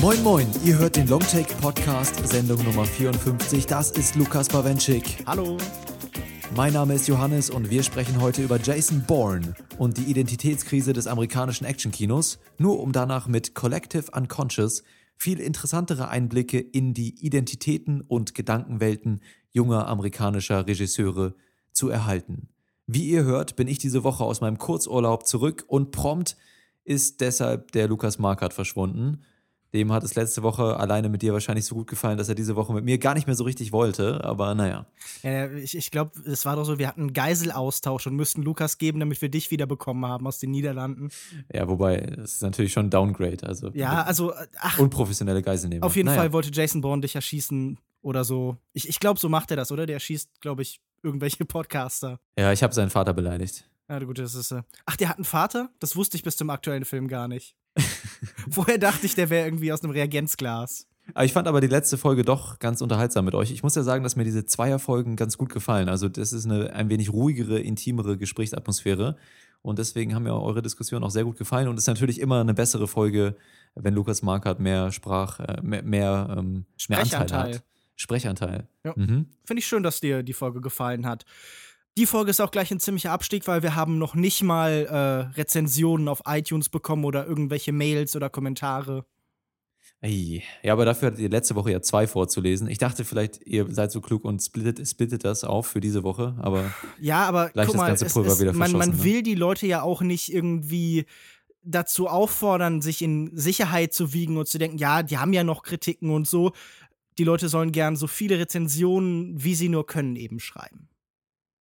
Moin Moin, ihr hört den Longtake Podcast, Sendung Nummer 54. Das ist Lukas Bawenschik. Hallo. Mein Name ist Johannes und wir sprechen heute über Jason Bourne und die Identitätskrise des amerikanischen Actionkinos, nur um danach mit Collective Unconscious viel interessantere Einblicke in die Identitäten und Gedankenwelten junger amerikanischer Regisseure zu erhalten. Wie ihr hört, bin ich diese Woche aus meinem Kurzurlaub zurück und prompt ist deshalb der Lukas Markert verschwunden. Dem hat es letzte Woche alleine mit dir wahrscheinlich so gut gefallen, dass er diese Woche mit mir gar nicht mehr so richtig wollte. Aber naja. Ja, ich ich glaube, es war doch so, wir hatten einen Geiselaustausch und müssten Lukas geben, damit wir dich wiederbekommen haben aus den Niederlanden. Ja, wobei, das ist natürlich schon ein Downgrade. Also Ja, also, ach, unprofessionelle Geiselnehmer. auf jeden naja. Fall wollte Jason Bourne dich erschießen oder so. Ich, ich glaube, so macht er das, oder? Der erschießt, glaube ich, irgendwelche Podcaster. Ja, ich habe seinen Vater beleidigt. Ja, gut, das ist. Äh ach, der hat einen Vater? Das wusste ich bis zum aktuellen Film gar nicht. Vorher dachte ich, der wäre irgendwie aus einem Reagenzglas. Ich fand aber die letzte Folge doch ganz unterhaltsam mit euch. Ich muss ja sagen, dass mir diese Zweierfolgen ganz gut gefallen. Also, das ist eine ein wenig ruhigere, intimere Gesprächsatmosphäre. Und deswegen haben mir eure Diskussionen auch sehr gut gefallen. Und es ist natürlich immer eine bessere Folge, wenn Lukas Markert mehr Sprach, äh, mehr, mehr, ähm, mehr Anteil Sprechanteil. hat. Sprechanteil. Ja. Mhm. Finde ich schön, dass dir die Folge gefallen hat. Die Folge ist auch gleich ein ziemlicher Abstieg, weil wir haben noch nicht mal äh, Rezensionen auf iTunes bekommen oder irgendwelche Mails oder Kommentare. Ey. Ja, aber dafür hattet ihr letzte Woche ja zwei vorzulesen. Ich dachte vielleicht, ihr seid so klug und splittet, splittet das auf für diese Woche, aber Ja, aber Gleich guck das mal, ganze es, Pulver es, wieder man, man ne? will die Leute ja auch nicht irgendwie dazu auffordern, sich in Sicherheit zu wiegen und zu denken, ja, die haben ja noch Kritiken und so. Die Leute sollen gern so viele Rezensionen, wie sie nur können, eben schreiben.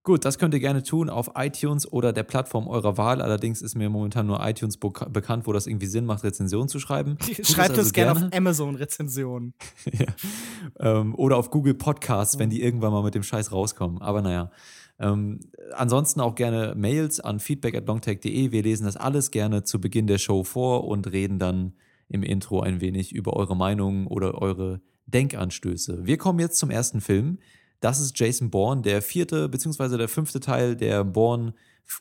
Gut, das könnt ihr gerne tun auf iTunes oder der Plattform eurer Wahl. Allerdings ist mir momentan nur iTunes beka- bekannt, wo das irgendwie Sinn macht, Rezensionen zu schreiben. Schreibt also uns gerne auf Amazon-Rezensionen. ja. ähm, oder auf Google Podcasts, wenn die irgendwann mal mit dem Scheiß rauskommen. Aber naja. Ähm, ansonsten auch gerne Mails an feedback@longtech.de. Wir lesen das alles gerne zu Beginn der Show vor und reden dann im Intro ein wenig über eure Meinungen oder eure Denkanstöße. Wir kommen jetzt zum ersten Film. Das ist Jason Bourne, der vierte bzw. der fünfte Teil der Bourne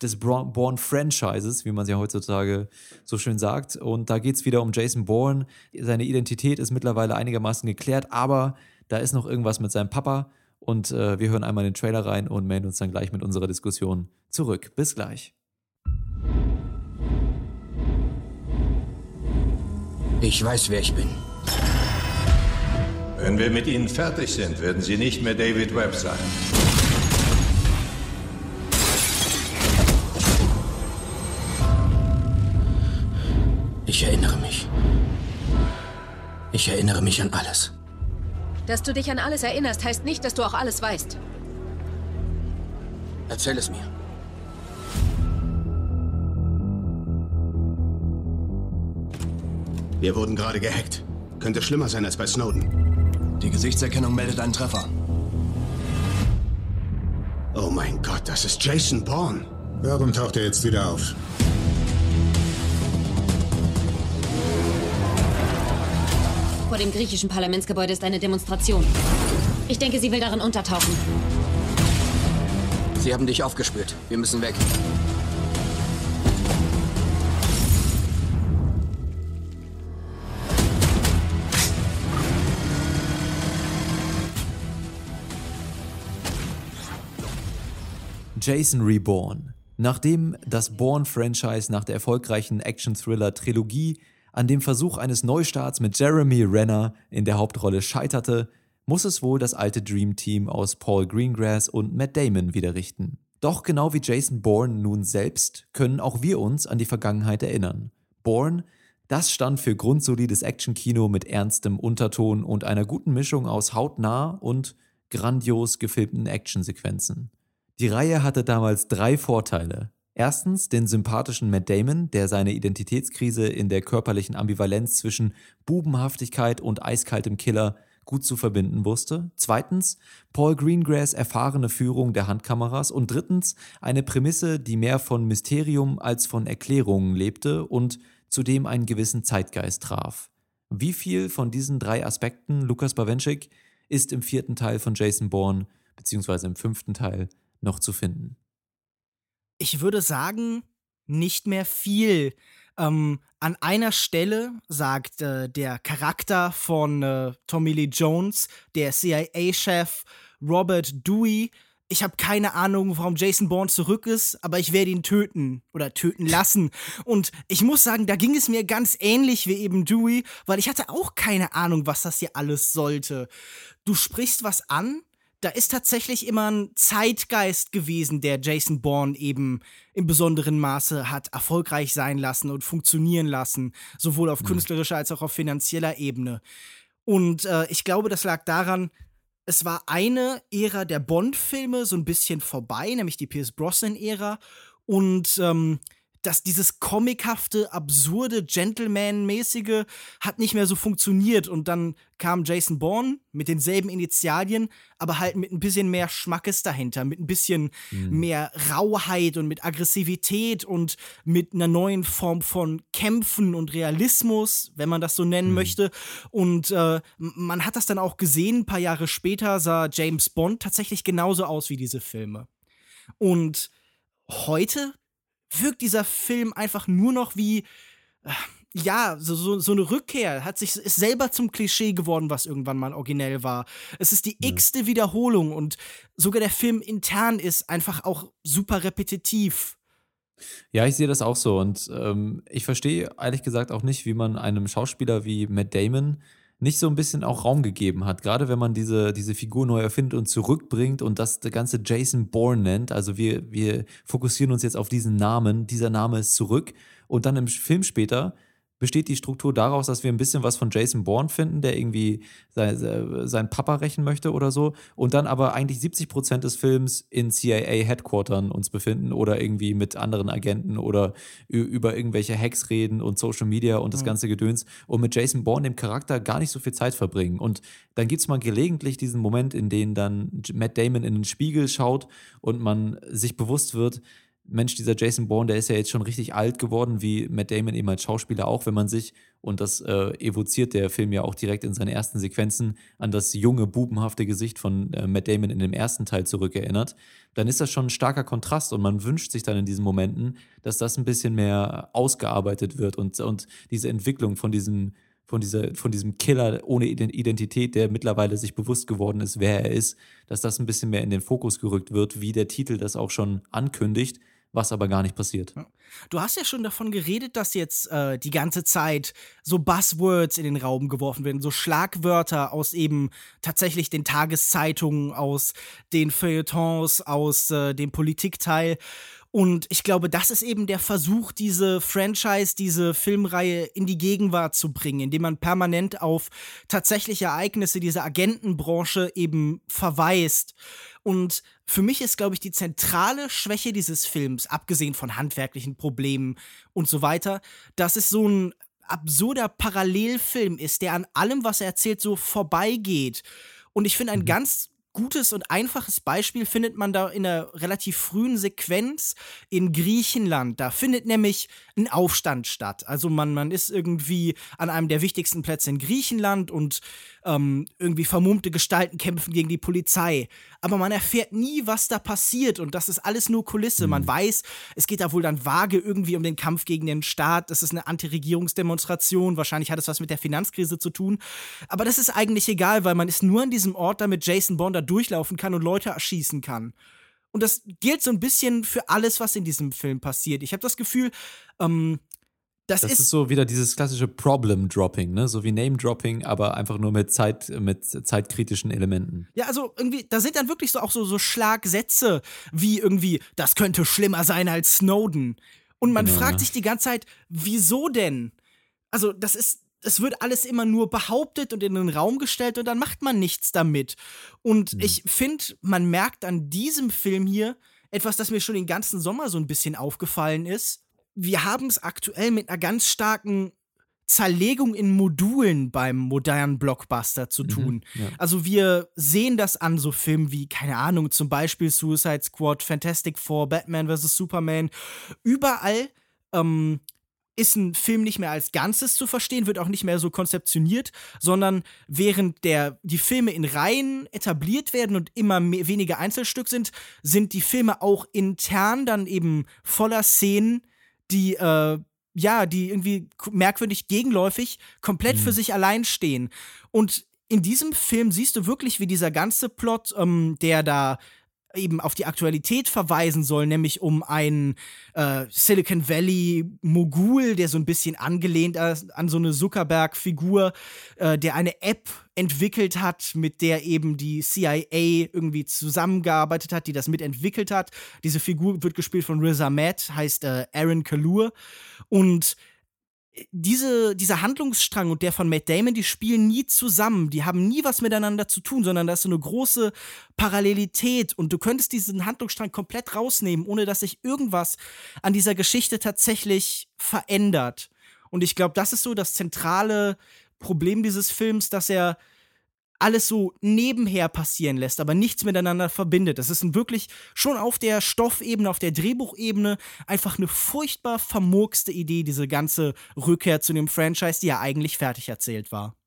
des Bourne-Franchises, wie man sie ja heutzutage so schön sagt. Und da geht es wieder um Jason Bourne. Seine Identität ist mittlerweile einigermaßen geklärt, aber da ist noch irgendwas mit seinem Papa. Und äh, wir hören einmal den Trailer rein und melden uns dann gleich mit unserer Diskussion zurück. Bis gleich. Ich weiß, wer ich bin. Wenn wir mit Ihnen fertig sind, werden Sie nicht mehr David Webb sein. Ich erinnere mich. Ich erinnere mich an alles. Dass du dich an alles erinnerst, heißt nicht, dass du auch alles weißt. Erzähl es mir. Wir wurden gerade gehackt. Könnte schlimmer sein als bei Snowden. Die Gesichtserkennung meldet einen Treffer. Oh mein Gott, das ist Jason Bourne. Warum taucht er jetzt wieder auf? Vor dem griechischen Parlamentsgebäude ist eine Demonstration. Ich denke, sie will darin untertauchen. Sie haben dich aufgespürt. Wir müssen weg. Jason Reborn. Nachdem das Bourne-Franchise nach der erfolgreichen Action-Thriller-Trilogie an dem Versuch eines Neustarts mit Jeremy Renner in der Hauptrolle scheiterte, muss es wohl das alte Dream Team aus Paul Greengrass und Matt Damon wieder richten. Doch genau wie Jason Bourne nun selbst können auch wir uns an die Vergangenheit erinnern. Bourne, das stand für grundsolides Actionkino mit ernstem Unterton und einer guten Mischung aus hautnah und grandios gefilmten Actionsequenzen. Die Reihe hatte damals drei Vorteile. Erstens den sympathischen Matt Damon, der seine Identitätskrise in der körperlichen Ambivalenz zwischen Bubenhaftigkeit und eiskaltem Killer gut zu verbinden wusste. Zweitens Paul Greengrass erfahrene Führung der Handkameras. Und drittens eine Prämisse, die mehr von Mysterium als von Erklärungen lebte und zudem einen gewissen Zeitgeist traf. Wie viel von diesen drei Aspekten, Lukas Bawenschik, ist im vierten Teil von Jason Bourne beziehungsweise im fünften Teil noch zu finden? Ich würde sagen, nicht mehr viel. Ähm, an einer Stelle sagt äh, der Charakter von äh, Tommy Lee Jones, der CIA-Chef Robert Dewey, ich habe keine Ahnung, warum Jason Bourne zurück ist, aber ich werde ihn töten oder töten lassen. Und ich muss sagen, da ging es mir ganz ähnlich wie eben Dewey, weil ich hatte auch keine Ahnung, was das hier alles sollte. Du sprichst was an, da ist tatsächlich immer ein Zeitgeist gewesen, der Jason Bourne eben im besonderen Maße hat erfolgreich sein lassen und funktionieren lassen, sowohl auf mhm. künstlerischer als auch auf finanzieller Ebene. Und äh, ich glaube, das lag daran, es war eine Ära der Bond-Filme so ein bisschen vorbei, nämlich die Pierce Brosnan-Ära. Und ähm, dass dieses comichafte, absurde, Gentleman-mäßige hat nicht mehr so funktioniert. Und dann kam Jason Bourne mit denselben Initialien, aber halt mit ein bisschen mehr Schmackes dahinter, mit ein bisschen mhm. mehr Rauheit und mit Aggressivität und mit einer neuen Form von Kämpfen und Realismus, wenn man das so nennen mhm. möchte. Und äh, man hat das dann auch gesehen, ein paar Jahre später sah James Bond tatsächlich genauso aus wie diese Filme. Und heute wirkt dieser Film einfach nur noch wie, äh, ja, so, so, so eine Rückkehr. Hat sich, ist selber zum Klischee geworden, was irgendwann mal originell war. Es ist die ja. x-te Wiederholung und sogar der Film intern ist einfach auch super repetitiv. Ja, ich sehe das auch so und ähm, ich verstehe ehrlich gesagt auch nicht, wie man einem Schauspieler wie Matt Damon nicht so ein bisschen auch Raum gegeben hat. Gerade wenn man diese, diese Figur neu erfindet und zurückbringt und das ganze Jason Bourne nennt. Also wir, wir fokussieren uns jetzt auf diesen Namen. Dieser Name ist zurück. Und dann im Film später besteht die Struktur daraus, dass wir ein bisschen was von Jason Bourne finden, der irgendwie sein, sein Papa rächen möchte oder so, und dann aber eigentlich 70 Prozent des Films in CIA-Headquartern uns befinden oder irgendwie mit anderen Agenten oder über irgendwelche Hacks reden und Social Media und das mhm. ganze Gedöns und mit Jason Bourne, dem Charakter, gar nicht so viel Zeit verbringen. Und dann gibt es mal gelegentlich diesen Moment, in dem dann Matt Damon in den Spiegel schaut und man sich bewusst wird, Mensch, dieser Jason Bourne, der ist ja jetzt schon richtig alt geworden, wie Matt Damon eben als Schauspieler auch, wenn man sich, und das äh, evoziert der Film ja auch direkt in seinen ersten Sequenzen, an das junge, bubenhafte Gesicht von äh, Matt Damon in dem ersten Teil zurückerinnert, dann ist das schon ein starker Kontrast und man wünscht sich dann in diesen Momenten, dass das ein bisschen mehr ausgearbeitet wird und, und diese Entwicklung von diesem, von, dieser, von diesem Killer ohne Identität, der mittlerweile sich bewusst geworden ist, wer er ist, dass das ein bisschen mehr in den Fokus gerückt wird, wie der Titel das auch schon ankündigt was aber gar nicht passiert. Du hast ja schon davon geredet, dass jetzt äh, die ganze Zeit so Buzzwords in den Raum geworfen werden, so Schlagwörter aus eben tatsächlich den Tageszeitungen, aus den Feuilletons, aus äh, dem Politikteil. Und ich glaube, das ist eben der Versuch, diese Franchise, diese Filmreihe in die Gegenwart zu bringen, indem man permanent auf tatsächliche Ereignisse dieser Agentenbranche eben verweist. Und für mich ist, glaube ich, die zentrale Schwäche dieses Films, abgesehen von handwerklichen Problemen und so weiter, dass es so ein absurder Parallelfilm ist, der an allem, was er erzählt, so vorbeigeht. Und ich finde, ein mhm. ganz gutes und einfaches Beispiel findet man da in einer relativ frühen Sequenz in Griechenland. Da findet nämlich ein Aufstand statt. Also man, man ist irgendwie an einem der wichtigsten Plätze in Griechenland und ähm, irgendwie vermummte Gestalten kämpfen gegen die Polizei. Aber man erfährt nie, was da passiert und das ist alles nur Kulisse. Mhm. Man weiß, es geht da wohl dann vage irgendwie um den Kampf gegen den Staat. Das ist eine Antiregierungsdemonstration. Wahrscheinlich hat es was mit der Finanzkrise zu tun. Aber das ist eigentlich egal, weil man ist nur an diesem Ort, damit Jason Bond da durchlaufen kann und Leute erschießen kann. Und das gilt so ein bisschen für alles, was in diesem Film passiert. Ich habe das Gefühl, ähm, das, das ist, ist, so wieder dieses klassische Problem-Dropping, ne? So wie Name-Dropping, aber einfach nur mit, Zeit, mit zeitkritischen Elementen. Ja, also irgendwie, da sind dann wirklich so auch so, so Schlagsätze wie irgendwie, das könnte schlimmer sein als Snowden. Und man genau. fragt sich die ganze Zeit, wieso denn? Also, das ist, es wird alles immer nur behauptet und in den Raum gestellt und dann macht man nichts damit. Und mhm. ich finde, man merkt an diesem Film hier etwas, das mir schon den ganzen Sommer so ein bisschen aufgefallen ist. Wir haben es aktuell mit einer ganz starken Zerlegung in Modulen beim modernen Blockbuster zu mhm, tun. Mhm, ja. Also wir sehen das an so Filmen wie, keine Ahnung, zum Beispiel Suicide Squad, Fantastic Four, Batman vs. Superman. Überall ähm, ist ein Film nicht mehr als Ganzes zu verstehen, wird auch nicht mehr so konzeptioniert, sondern während der, die Filme in Reihen etabliert werden und immer mehr, weniger Einzelstück sind, sind die Filme auch intern dann eben voller Szenen, die, äh, ja, die irgendwie merkwürdig gegenläufig komplett mhm. für sich allein stehen. Und in diesem Film siehst du wirklich, wie dieser ganze Plot, ähm, der da eben auf die Aktualität verweisen soll, nämlich um einen äh, Silicon Valley Mogul, der so ein bisschen angelehnt ist an so eine Zuckerberg-Figur, äh, der eine App entwickelt hat, mit der eben die CIA irgendwie zusammengearbeitet hat, die das mitentwickelt hat. Diese Figur wird gespielt von Riz Ahmed, heißt äh, Aaron Kalur und diese, dieser Handlungsstrang und der von Matt Damon, die spielen nie zusammen. Die haben nie was miteinander zu tun, sondern da ist so eine große Parallelität und du könntest diesen Handlungsstrang komplett rausnehmen, ohne dass sich irgendwas an dieser Geschichte tatsächlich verändert. Und ich glaube, das ist so das zentrale Problem dieses Films, dass er alles so nebenher passieren lässt, aber nichts miteinander verbindet. Das ist wirklich schon auf der Stoffebene, auf der Drehbuchebene einfach eine furchtbar vermurkste Idee, diese ganze Rückkehr zu dem Franchise, die ja eigentlich fertig erzählt war.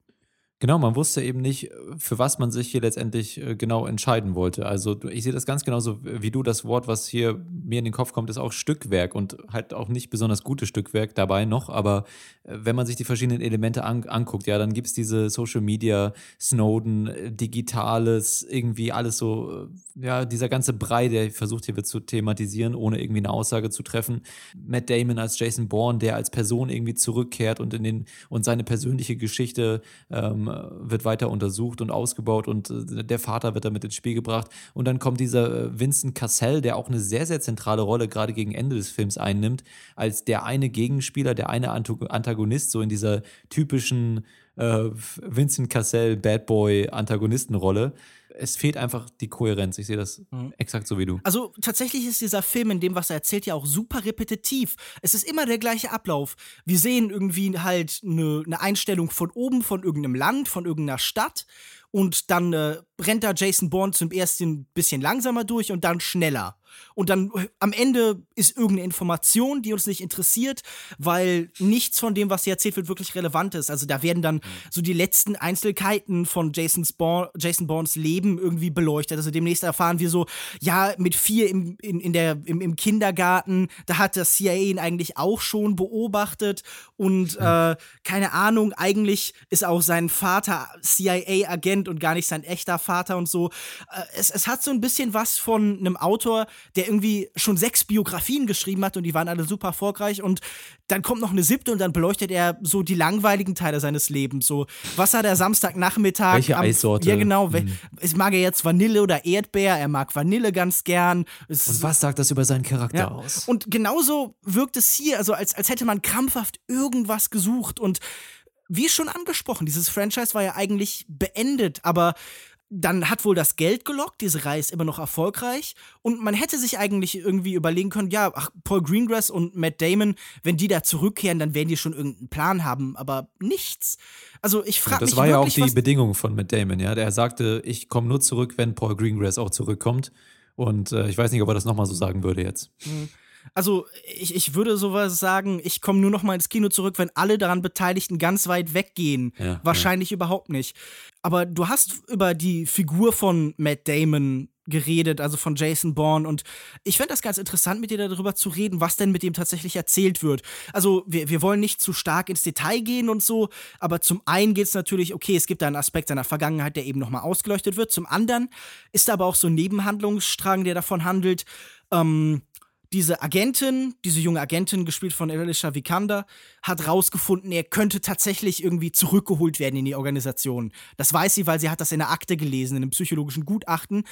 Genau, man wusste eben nicht, für was man sich hier letztendlich äh, genau entscheiden wollte. Also ich sehe das ganz genauso wie du. Das Wort, was hier mir in den Kopf kommt, ist auch Stückwerk und halt auch nicht besonders gutes Stückwerk dabei noch. Aber äh, wenn man sich die verschiedenen Elemente an, anguckt, ja, dann gibt es diese Social Media, Snowden, äh, Digitales, irgendwie alles so, ja, dieser ganze Brei, der versucht hier wird zu thematisieren, ohne irgendwie eine Aussage zu treffen. Matt Damon als Jason Bourne, der als Person irgendwie zurückkehrt und in den und seine persönliche Geschichte ähm, wird weiter untersucht und ausgebaut und äh, der Vater wird damit ins Spiel gebracht. Und dann kommt dieser äh, Vincent Cassell, der auch eine sehr, sehr zentrale Rolle gerade gegen Ende des Films einnimmt, als der eine Gegenspieler, der eine Antagonist, so in dieser typischen äh, Vincent Cassell Bad Boy Antagonistenrolle es fehlt einfach die Kohärenz. Ich sehe das mhm. exakt so wie du. Also tatsächlich ist dieser Film in dem, was er erzählt, ja auch super repetitiv. Es ist immer der gleiche Ablauf. Wir sehen irgendwie halt eine, eine Einstellung von oben, von irgendeinem Land, von irgendeiner Stadt und dann äh, rennt da Jason Bourne zum ersten ein bisschen langsamer durch und dann schneller. Und dann äh, am Ende ist irgendeine Information, die uns nicht interessiert, weil nichts von dem, was hier erzählt wird, wirklich relevant ist. Also da werden dann mhm. so die letzten Einzelheiten von Jasons Bourne, Jason Bournes Leben irgendwie beleuchtet. Also demnächst erfahren wir so, ja, mit vier im, in, in der, im, im Kindergarten, da hat das CIA ihn eigentlich auch schon beobachtet und mhm. äh, keine Ahnung, eigentlich ist auch sein Vater CIA-Agent und gar nicht sein echter Vater und so. Äh, es, es hat so ein bisschen was von einem Autor, der irgendwie schon sechs Biografien geschrieben hat und die waren alle super erfolgreich und dann kommt noch eine siebte und dann beleuchtet er so die langweiligen Teile seines Lebens. So, was hat er Samstagnachmittag? Welche am, Eissorte? Ja, genau. Mhm. Mag er jetzt Vanille oder Erdbeer? Er mag Vanille ganz gern. Es und was sagt das über seinen Charakter ja. aus? Und genauso wirkt es hier, also als, als hätte man krampfhaft irgendwas gesucht und wie schon angesprochen, dieses Franchise war ja eigentlich beendet, aber dann hat wohl das Geld gelockt, diese Reihe ist immer noch erfolgreich und man hätte sich eigentlich irgendwie überlegen können, ja, ach, Paul Greengrass und Matt Damon, wenn die da zurückkehren, dann werden die schon irgendeinen Plan haben, aber nichts. Also ich frage mich Das war ja auch die Bedingung von Matt Damon, ja, der sagte, ich komme nur zurück, wenn Paul Greengrass auch zurückkommt und äh, ich weiß nicht, ob er das nochmal so sagen würde jetzt. Mhm. Also ich, ich würde sowas sagen, ich komme nur noch mal ins Kino zurück, wenn alle daran Beteiligten ganz weit weggehen. Ja, Wahrscheinlich ja. überhaupt nicht. Aber du hast über die Figur von Matt Damon geredet, also von Jason Bourne. Und ich fände das ganz interessant, mit dir darüber zu reden, was denn mit dem tatsächlich erzählt wird. Also, wir, wir wollen nicht zu stark ins Detail gehen und so, aber zum einen geht es natürlich, okay, es gibt da einen Aspekt seiner Vergangenheit, der eben nochmal ausgeleuchtet wird. Zum anderen ist da aber auch so ein Nebenhandlungsstrang, der davon handelt, ähm, diese Agentin, diese junge Agentin, gespielt von Alicia Vikander, hat rausgefunden, er könnte tatsächlich irgendwie zurückgeholt werden in die Organisation. Das weiß sie, weil sie hat das in der Akte gelesen, in einem psychologischen Gutachten.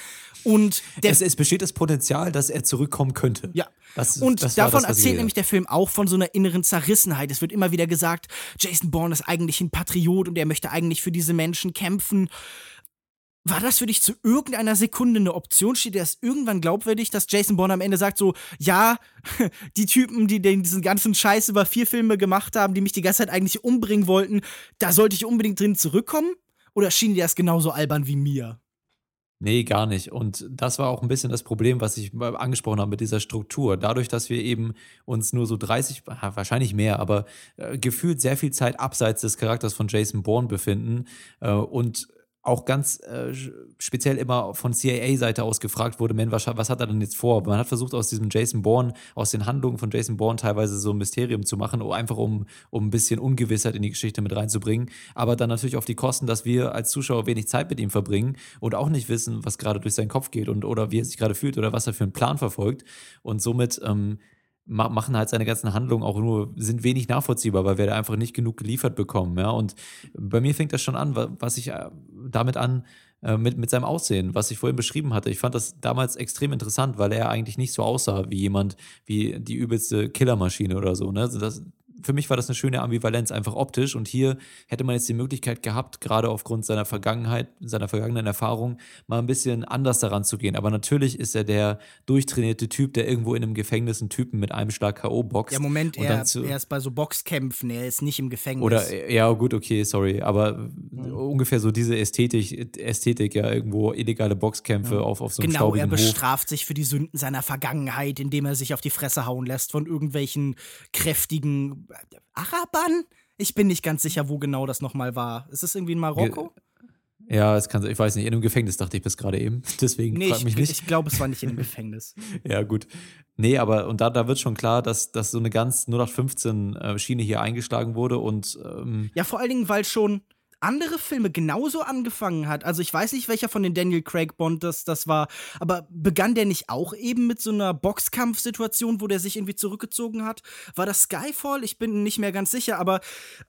Und es, es, besteht das Potenzial, dass er zurückkommen könnte. Ja. Das, und das davon das, erzählt nämlich der Film auch von so einer inneren Zerrissenheit. Es wird immer wieder gesagt, Jason Bourne ist eigentlich ein Patriot und er möchte eigentlich für diese Menschen kämpfen. War das für dich zu irgendeiner Sekunde eine Option? Steht das irgendwann glaubwürdig, dass Jason Bourne am Ende sagt so, ja, die Typen, die diesen ganzen Scheiß über vier Filme gemacht haben, die mich die ganze Zeit eigentlich umbringen wollten, da sollte ich unbedingt drin zurückkommen? Oder schien dir das genauso albern wie mir? Nee, gar nicht. Und das war auch ein bisschen das Problem, was ich angesprochen habe mit dieser Struktur. Dadurch, dass wir eben uns nur so 30, wahrscheinlich mehr, aber äh, gefühlt sehr viel Zeit abseits des Charakters von Jason Bourne befinden äh, und auch ganz äh, speziell immer von CIA-Seite aus gefragt wurde, man, was, was, hat er denn jetzt vor? Man hat versucht, aus diesem Jason Bourne, aus den Handlungen von Jason Bourne teilweise so ein Mysterium zu machen, einfach um, um ein bisschen Ungewissheit in die Geschichte mit reinzubringen. Aber dann natürlich auf die Kosten, dass wir als Zuschauer wenig Zeit mit ihm verbringen und auch nicht wissen, was gerade durch seinen Kopf geht und oder wie er sich gerade fühlt oder was er für einen Plan verfolgt. Und somit ähm, machen halt seine ganzen Handlungen auch nur, sind wenig nachvollziehbar, weil wir da einfach nicht genug geliefert bekommen. Ja? Und bei mir fängt das schon an, was ich äh, damit an, äh, mit, mit seinem Aussehen, was ich vorhin beschrieben hatte. Ich fand das damals extrem interessant, weil er eigentlich nicht so aussah wie jemand, wie die übelste Killermaschine oder so. Ne? Also das, für mich war das eine schöne Ambivalenz, einfach optisch. Und hier hätte man jetzt die Möglichkeit gehabt, gerade aufgrund seiner Vergangenheit, seiner vergangenen Erfahrung, mal ein bisschen anders daran zu gehen. Aber natürlich ist er der durchtrainierte Typ, der irgendwo in einem Gefängnis einen Typen mit einem Schlag K.O. boxt. Ja, Moment, er, er, ist bei so Boxkämpfen, er ist nicht im Gefängnis. Oder, ja, gut, okay, sorry. Aber mhm. ungefähr so diese Ästhetik, Ästhetik, ja, irgendwo illegale Boxkämpfe mhm. auf, auf so einem Genau, er bestraft Hof. sich für die Sünden seiner Vergangenheit, indem er sich auf die Fresse hauen lässt von irgendwelchen kräftigen Arabern? Ich bin nicht ganz sicher, wo genau das nochmal war. Ist es irgendwie in Marokko? Ja, es kann, ich weiß nicht, in einem Gefängnis dachte ich bis gerade eben. Deswegen nee, frag mich ich, nicht. Ich glaube, es war nicht in einem Gefängnis. ja, gut. Nee, aber und da, da wird schon klar, dass, dass so eine ganz 0815 äh, Schiene hier eingeschlagen wurde und ähm Ja, vor allen Dingen, weil schon andere Filme genauso angefangen hat. Also ich weiß nicht, welcher von den Daniel Craig Bond das, das war, aber begann der nicht auch eben mit so einer Boxkampfsituation, wo der sich irgendwie zurückgezogen hat? War das Skyfall? Ich bin nicht mehr ganz sicher, aber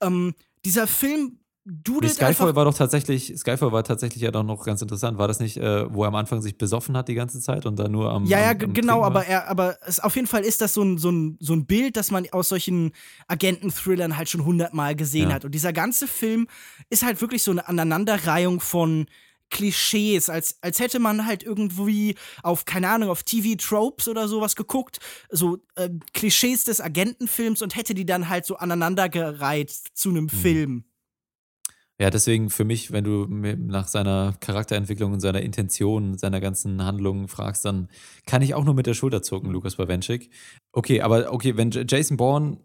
ähm, dieser Film dudelt nee, Skyfall war doch tatsächlich, Skyfall war tatsächlich ja doch noch ganz interessant. War das nicht, äh, wo er am Anfang sich besoffen hat die ganze Zeit und dann nur am. Ja, ja, am, am genau, aber er, aber es, auf jeden Fall ist das so ein, so, ein, so ein Bild, das man aus solchen Agenten-Thrillern halt schon hundertmal gesehen ja. hat. Und dieser ganze Film ist halt wirklich so eine Aneinanderreihung von Klischees, als, als hätte man halt irgendwie auf, keine Ahnung, auf TV-Tropes oder sowas geguckt, so äh, Klischees des Agentenfilms und hätte die dann halt so aneinandergereiht zu einem mhm. Film. Ja, deswegen für mich, wenn du nach seiner Charakterentwicklung und seiner Intention, seiner ganzen Handlungen fragst, dann kann ich auch nur mit der Schulter zucken, Lukas Bawenschik. Okay, aber okay, wenn Jason Bourne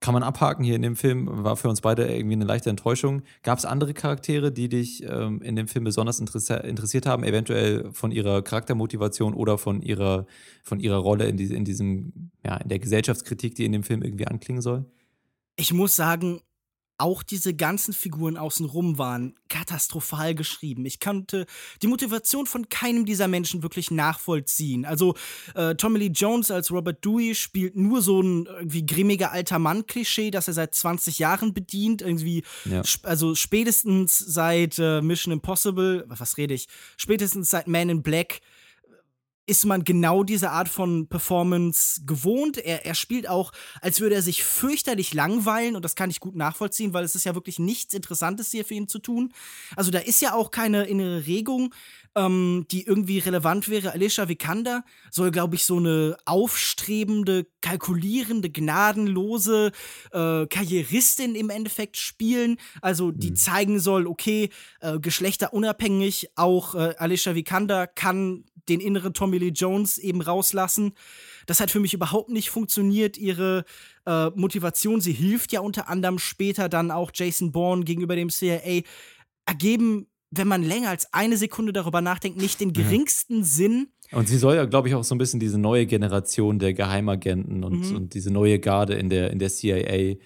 kann man abhaken hier in dem Film, war für uns beide irgendwie eine leichte Enttäuschung. Gab es andere Charaktere, die dich ähm, in dem Film besonders interessiert haben, eventuell von ihrer Charaktermotivation oder von ihrer, von ihrer Rolle in, die, in diesem, ja, in der Gesellschaftskritik, die in dem Film irgendwie anklingen soll? Ich muss sagen, auch diese ganzen Figuren außenrum waren katastrophal geschrieben. Ich konnte die Motivation von keinem dieser Menschen wirklich nachvollziehen. Also äh, Tommy Lee Jones als Robert Dewey spielt nur so ein irgendwie grimmiger alter Mann-Klischee, das er seit 20 Jahren bedient. Irgendwie, ja. sp also spätestens seit äh, Mission Impossible, was rede ich? Spätestens seit Man in Black ist man genau diese Art von Performance gewohnt. Er, er spielt auch, als würde er sich fürchterlich langweilen und das kann ich gut nachvollziehen, weil es ist ja wirklich nichts Interessantes hier für ihn zu tun. Also da ist ja auch keine innere Regung, ähm, die irgendwie relevant wäre. Alicia Vikander soll, glaube ich, so eine aufstrebende, kalkulierende, gnadenlose äh, Karrieristin im Endeffekt spielen. Also die mhm. zeigen soll, okay, äh, geschlechterunabhängig, auch äh, Alicia Vikander kann den inneren Tommy Lee Jones eben rauslassen. Das hat für mich überhaupt nicht funktioniert. Ihre äh, Motivation, sie hilft ja unter anderem später dann auch Jason Bourne gegenüber dem CIA, ergeben, wenn man länger als eine Sekunde darüber nachdenkt, nicht den geringsten ja. Sinn. Und sie soll ja, glaube ich, auch so ein bisschen diese neue Generation der Geheimagenten und, mhm. und diese neue Garde in der, in der CIA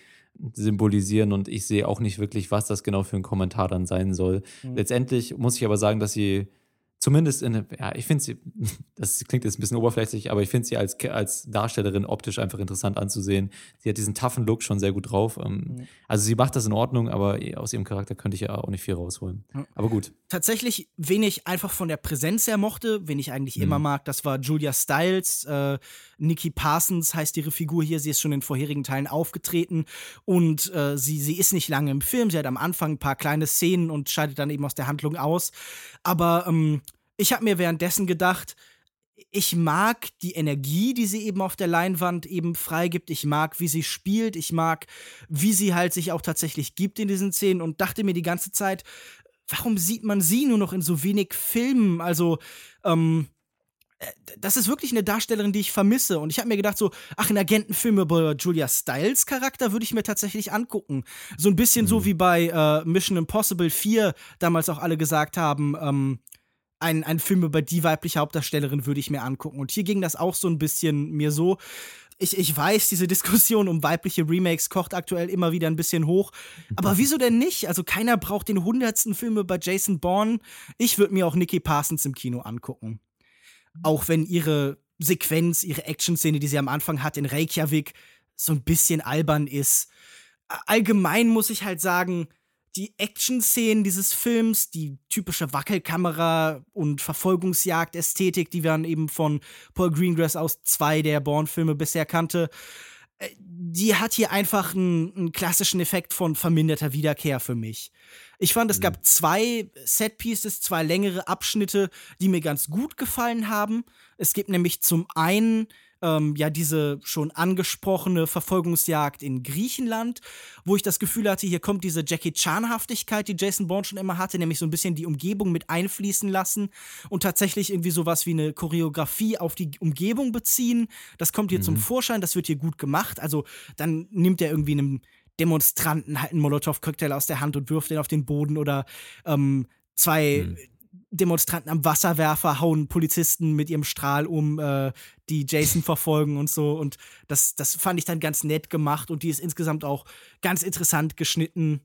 symbolisieren und ich sehe auch nicht wirklich, was das genau für ein Kommentar dann sein soll. Mhm. Letztendlich muss ich aber sagen, dass sie zumindest in, ja, ich finde sie, das klingt jetzt ein bisschen oberflächlich, aber ich finde sie als, als Darstellerin optisch einfach interessant anzusehen. Sie hat diesen toughen Look schon sehr gut drauf. Ähm. Also sie macht das in Ordnung, aber aus ihrem Charakter könnte ich ja auch nicht viel rausholen. Aber gut. Tatsächlich, wen ich einfach von der Präsenz her mochte, wen ich eigentlich mhm. immer mag, das war Julia Stiles. Äh, Nikki Parsons heißt ihre Figur hier. Sie ist schon in vorherigen Teilen aufgetreten und äh, sie, sie ist nicht lange im Film. Sie hat am Anfang ein paar kleine Szenen und scheidet dann eben aus der Handlung aus. Aber ähm, ich habe mir währenddessen gedacht, ich mag die Energie, die sie eben auf der Leinwand eben freigibt. Ich mag, wie sie spielt. Ich mag, wie sie halt sich auch tatsächlich gibt in diesen Szenen und dachte mir die ganze Zeit, warum sieht man sie nur noch in so wenig Filmen? Also, ähm, äh, das ist wirklich eine Darstellerin, die ich vermisse. Und ich habe mir gedacht, so, ach, ein Agentenfilm über Julia Stiles Charakter würde ich mir tatsächlich angucken. So ein bisschen mhm. so wie bei äh, Mission Impossible 4 damals auch alle gesagt haben, ähm, ein, ein Film über die weibliche Hauptdarstellerin würde ich mir angucken. Und hier ging das auch so ein bisschen mir so. Ich, ich weiß, diese Diskussion um weibliche Remakes kocht aktuell immer wieder ein bisschen hoch. Aber wieso denn nicht? Also keiner braucht den hundertsten Film über Jason Bourne. Ich würde mir auch Nikki Parsons im Kino angucken. Auch wenn ihre Sequenz, ihre Action-Szene, die sie am Anfang hat in Reykjavik, so ein bisschen albern ist. Allgemein muss ich halt sagen, die Action-Szenen dieses Films, die typische Wackelkamera- und Verfolgungsjagd-Ästhetik, die man eben von Paul Greengrass aus zwei der Bourne-Filme bisher kannte, äh, die hat hier einfach einen, einen, klassischen Effekt von verminderter Wiederkehr für mich. Ich fand, es gab mhm. zwei Set-Pieces, zwei längere Abschnitte, die mir ganz gut gefallen haben. Es gibt nämlich zum einen ähm, ja diese schon angesprochene Verfolgungsjagd in Griechenland, wo ich das Gefühl hatte, hier kommt diese Jackie Chan-Haftigkeit, die Jason Bourne schon immer hatte, nämlich so ein bisschen die Umgebung mit einfließen lassen und tatsächlich irgendwie sowas wie eine Choreografie auf die Umgebung beziehen. Das kommt hier mhm. zum Vorschein, das wird hier gut gemacht. Also dann nimmt er irgendwie einem Demonstranten halt einen Molotow-Cocktail aus der Hand und wirft den auf den Boden oder ähm, zwei mhm. Demonstranten am Wasserwerfer hauen Polizisten mit ihrem Strahl um, äh, die Jason verfolgen und so. Und das, das fand ich dann ganz nett gemacht und die ist insgesamt auch ganz interessant geschnitten.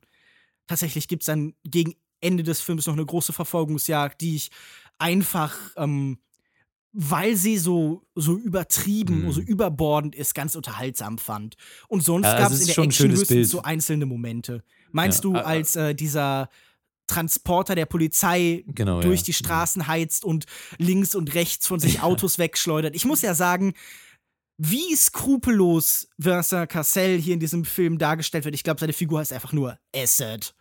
Tatsächlich gibt es dann gegen Ende des Films noch eine große Verfolgungsjagd, die ich einfach, ähm, weil sie so, so übertrieben, mhm. so überbordend ist, ganz unterhaltsam fand. Und sonst ja, gab es in der Action höchstens so einzelne Momente. Meinst ja, du, als äh, dieser Transporter der Polizei genau, durch ja. die Straßen heizt und links und rechts von sich Autos wegschleudert. Ich muss ja sagen, wie skrupellos Vincent Cassel hier in diesem Film dargestellt wird. Ich glaube, seine Figur heißt einfach nur Asset.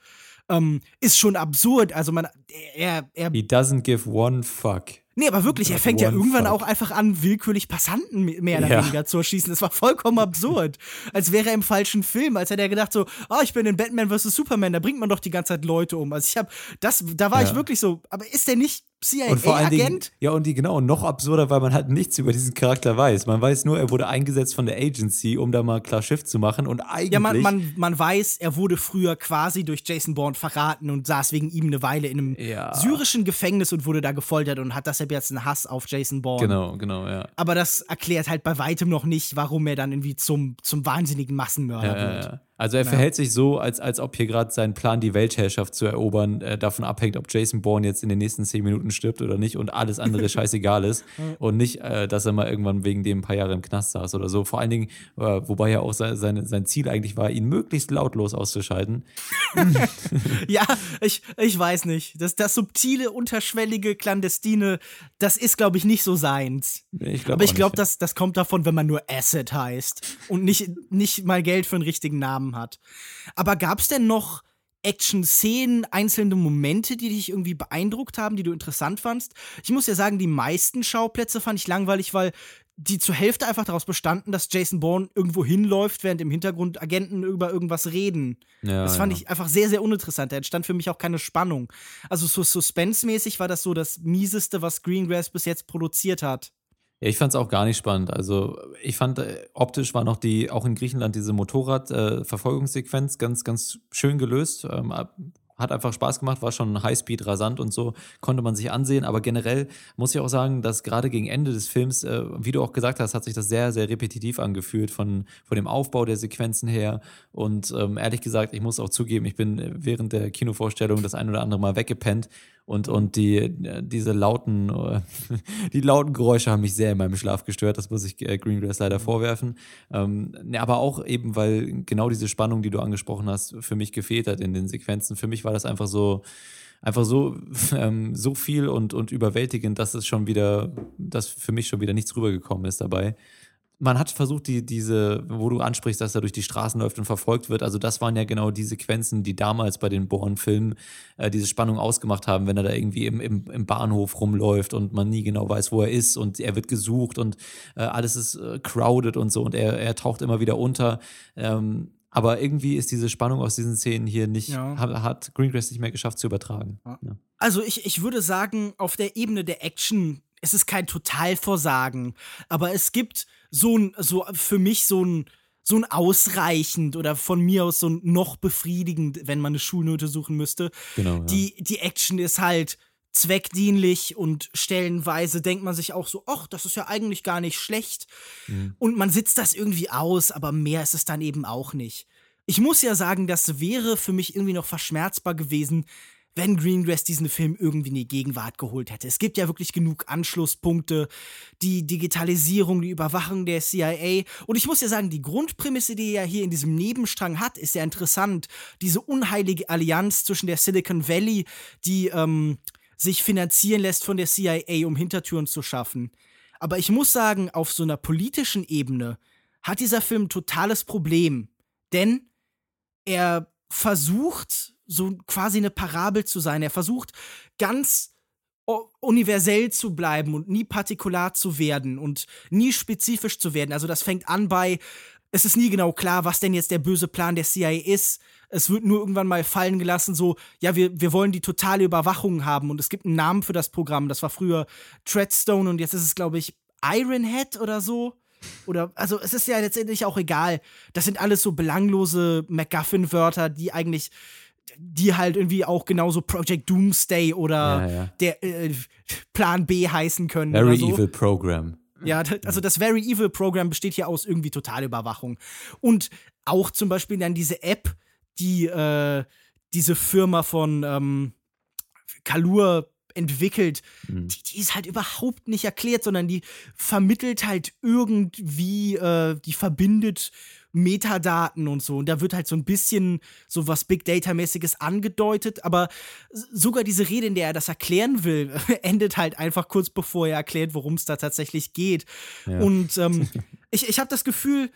Ähm, ist schon absurd. Also man, er, er. He doesn't give one fuck. Nee, aber wirklich, er fängt ja irgendwann auch einfach an, willkürlich Passanten mehr oder ja. weniger zu erschießen. Das war vollkommen absurd. Als wäre er im falschen Film, als hätte er gedacht so, oh, ich bin in Batman vs. Superman, da bringt man doch die ganze Zeit Leute um. Also ich hab, das, da war ja. ich wirklich so, aber ist der nicht CIA-Agent? Ja, und die, genau, und noch absurder, weil man halt nichts über diesen Charakter weiß. Man weiß nur, er wurde eingesetzt von der Agency, um da mal klar Schiff zu machen und eigentlich. Ja, man, man, man weiß, er wurde früher quasi durch Jason Bourne verraten und saß wegen ihm eine Weile in einem ja. syrischen Gefängnis und wurde da gefoltert und hat deshalb jetzt einen Hass auf Jason Bourne. Genau, genau, ja. Aber das erklärt halt bei weitem noch nicht, warum er dann irgendwie zum, zum wahnsinnigen Massenmörder ja, wird. Ja, also er ja. verhält sich so, als, als ob hier gerade sein Plan, die Weltherrschaft zu erobern, äh, davon abhängt, ob Jason Bourne jetzt in den nächsten zehn Minuten stirbt oder nicht und alles andere scheißegal ist. und nicht, äh, dass er mal irgendwann wegen dem ein paar Jahre im Knast saß oder so. Vor allen Dingen, äh, wobei ja auch sein, sein, sein Ziel eigentlich war, ihn möglichst lautlos auszuschalten. ja, ich, ich weiß nicht. Das, das subtile, unterschwellige, clandestine, das ist, glaube ich, nicht so seins. Ich Aber ich glaube, das, das kommt davon, wenn man nur Asset heißt und nicht, nicht mal Geld für einen richtigen Namen hat. Aber gab es denn noch Action-Szenen, einzelne Momente, die dich irgendwie beeindruckt haben, die du interessant fandst? Ich muss ja sagen, die meisten Schauplätze fand ich langweilig, weil die zur Hälfte einfach daraus bestanden, dass Jason Bourne irgendwo hinläuft, während im Hintergrund Agenten über irgendwas reden. Ja, das fand ja. ich einfach sehr, sehr uninteressant. Da entstand für mich auch keine Spannung. Also so suspense-mäßig war das so das Mieseste, was Greengrass bis jetzt produziert hat. Ja, ich fand es auch gar nicht spannend. Also ich fand äh, optisch war noch die, auch in Griechenland diese Motorrad-Verfolgungssequenz äh, ganz, ganz schön gelöst. Ähm, hat einfach Spaß gemacht, war schon Highspeed rasant und so, konnte man sich ansehen. Aber generell muss ich auch sagen, dass gerade gegen Ende des Films, äh, wie du auch gesagt hast, hat sich das sehr, sehr repetitiv angefühlt von, von dem Aufbau der Sequenzen her. Und ähm, ehrlich gesagt, ich muss auch zugeben, ich bin während der Kinovorstellung das ein oder andere Mal weggepennt, und, und die, diese lauten, die lauten Geräusche haben mich sehr in meinem Schlaf gestört. Das muss ich äh, Greengrass leider mhm. vorwerfen. Ähm, ne, aber auch eben, weil genau diese Spannung, die du angesprochen hast, für mich gefehlt hat in den Sequenzen. Für mich war das einfach so, einfach so, ähm, so viel und, und überwältigend, dass es schon wieder, dass für mich schon wieder nichts rübergekommen ist dabei man hat versucht, die, diese, wo du ansprichst, dass er durch die Straßen läuft und verfolgt wird. Also, das waren ja genau die Sequenzen, die damals bei den Bourne-Filmen äh, diese Spannung ausgemacht haben, wenn er da irgendwie im, im, im, Bahnhof rumläuft und man nie genau weiß, wo er ist und er wird gesucht und äh, alles ist äh, crowded und so und er, er taucht immer wieder unter. Ähm, Aber irgendwie ist diese Spannung aus diesen Szenen hier nicht, Ja. hat, Greengrass nicht mehr geschafft zu übertragen. Ja. Also ich, ich würde sagen, auf der Ebene der Action ist es kein Totalversagen, aber es gibt so ein, so für mich so ein, so ein ausreichend oder von mir aus so ein noch befriedigend, wenn man eine Schulnote suchen müsste. Genau, ja. Die, die Action ist halt zweckdienlich und stellenweise denkt man sich auch so, ach, das ist ja eigentlich gar nicht schlecht. Mhm. Und man sitzt das irgendwie aus, aber mehr ist es dann eben auch nicht. Ich muss ja sagen, das wäre für mich irgendwie noch verschmerzbar gewesen, wenn Greengrass diesen Film irgendwie in die Gegenwart geholt hätte. Es gibt ja wirklich genug Anschlusspunkte, die Digitalisierung, die Überwachung der CIA. Und ich muss ja sagen, die Grundprämisse, die er hier in diesem Nebenstrang hat, ist ja interessant. Diese unheilige Allianz zwischen der Silicon Valley, die ähm, sich finanzieren lässt von der CIA, um Hintertüren zu schaffen. Aber ich muss sagen, auf so einer politischen Ebene hat dieser Film ein totales Problem. Denn er versucht, so quasi eine Parabel zu sein. Er versucht, ganz universell zu bleiben und nie partikular zu werden und nie spezifisch zu werden. Also das fängt an bei, es ist nie genau klar, was denn jetzt der böse Plan der CIA ist. Es wird nur irgendwann mal fallen gelassen, so, ja, wir, wir wollen die totale Überwachung haben und es gibt einen Namen für das Programm. Das war früher Treadstone und jetzt ist es, glaube ich, Ironhead oder so. Oder, also es ist ja letztendlich auch egal. Das sind alles so belanglose MacGuffin-Wörter, die eigentlich, die halt irgendwie auch genauso Project Doomsday oder Ja, ja. der äh, Plan B heißen können. Very so. Evil Program. Ja, also das Very Evil Program besteht hier aus irgendwie Totalüberwachung. Und auch zum Beispiel dann diese App, die äh, diese Firma von ähm, Kalur entwickelt, die, die ist halt überhaupt nicht erklärt, sondern die vermittelt halt irgendwie, äh, die verbindet Metadaten und so. Und da wird halt so ein bisschen so was Big Data-mäßiges angedeutet, aber sogar diese Rede, in der er das erklären will, endet halt einfach kurz bevor er erklärt, worum es da tatsächlich geht. Und ähm, ich, ich habe das Gefühl,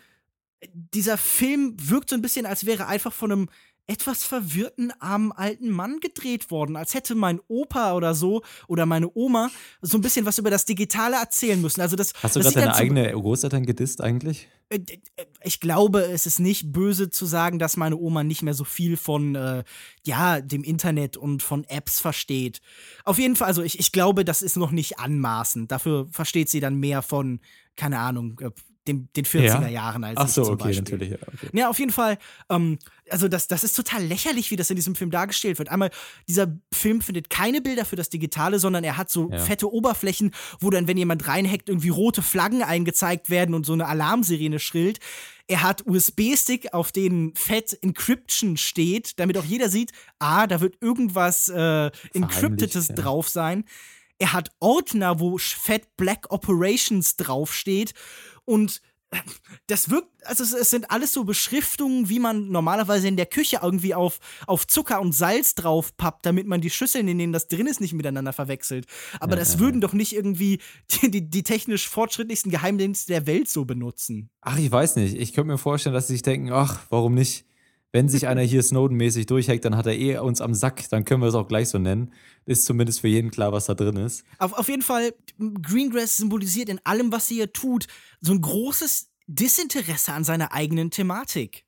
dieser Film wirkt so ein bisschen, als wäre einfach von einem etwas verwirrten armen alten Mann gedreht worden, als hätte mein Opa oder so oder meine Oma so ein bisschen was über das Digitale erzählen müssen. Also das, Hast du das gerade deine so- eigene Großeltern gedisst eigentlich? Äh, äh, ich glaube, es ist nicht böse zu sagen, dass meine Oma nicht mehr so viel von äh, ja dem Internet und von Apps versteht. Auf jeden Fall, also ich, ich glaube, das ist noch nicht anmaßend. Dafür versteht sie dann mehr von, keine Ahnung, dem, den 40er Jahren als Ach ich so, zum okay, Beispiel. natürlich. Ja, okay. Ja, auf jeden Fall. Ähm, also das, das ist total lächerlich, wie das in diesem Film dargestellt wird. Einmal, dieser Film findet keine Bilder für das Digitale, sondern er hat so Ja. fette Oberflächen, wo dann, wenn jemand reinhackt, irgendwie rote Flaggen eingezeigt werden und so eine Alarmsirene schrillt. Er hat USB-Stick, auf denen fett Encryption steht, damit auch jeder sieht, ah, da wird irgendwas äh, Encryptetes ja. drauf sein. Er hat Ordner, wo fett Black Operations draufsteht. Und das wirkt, also es, es sind alles so Beschriftungen, wie man normalerweise in der Küche irgendwie auf, auf Zucker und Salz draufpappt, damit man die Schüsseln, in denen das drin ist, nicht miteinander verwechselt. Aber das würden doch nicht irgendwie die, die, die technisch fortschrittlichsten Geheimdienste der Welt so benutzen. Ach, ich weiß nicht. Ich könnte mir vorstellen, dass sie sich denken, ach, warum nicht? Wenn sich einer hier Snowden-mäßig durchhackt, dann hat er eh uns am Sack, dann können wir es auch gleich so nennen. Ist zumindest für jeden klar, was da drin ist. Auf, auf jeden Fall, Greengrass symbolisiert in allem, was sie hier tut, so ein großes Disinteresse an seiner eigenen Thematik.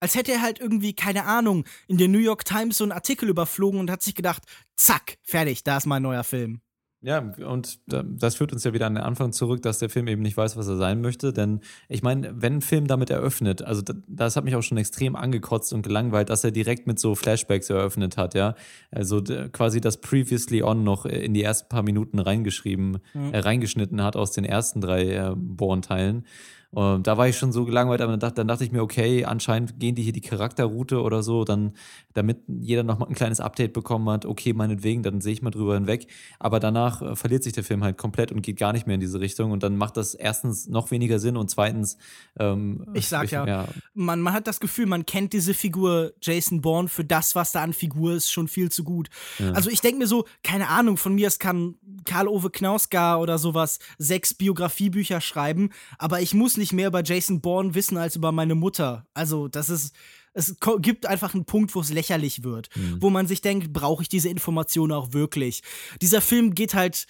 Als hätte er halt irgendwie, keine Ahnung, in der New York Times so einen Artikel überflogen und hat sich gedacht, zack, fertig, da ist mein neuer Film. Ja, und da- das führt uns ja wieder an den Anfang zurück, dass der Film eben nicht weiß, was er sein möchte. Denn ich meine, wenn ein Film damit eröffnet, also da- das hat mich auch schon extrem angekotzt und gelangweilt, dass er direkt mit so Flashbacks eröffnet hat, ja. Also quasi das Previously On noch in die ersten paar Minuten reingeschrieben, äh, reingeschnitten hat aus den ersten drei äh, Born-Teilen. Und da war ich schon so gelangweilt, aber dann dachte, dann dachte ich mir, okay, anscheinend gehen die hier die Charakterroute oder so, dann, damit jeder noch mal ein kleines Update bekommen hat, okay, meinetwegen, dann sehe ich mal drüber hinweg. Aber danach äh, verliert sich der Film halt komplett und geht gar nicht mehr in diese Richtung. Und dann macht das erstens noch weniger Sinn und zweitens, ähm, Ich sag ja, Man, man hat das Gefühl, man kennt diese Figur Jason Bourne für das, was da an Figur ist, schon viel zu gut. Also ich denke mir so, keine Ahnung, von mir es kann Karl-Ove Knausgar oder sowas sechs Biografiebücher schreiben, aber ich muss nicht mehr über Jason Bourne wissen als über meine Mutter. Also das ist, es gibt einfach einen Punkt, wo es lächerlich wird, wo man sich denkt, brauche ich diese Information auch wirklich? Dieser Film geht halt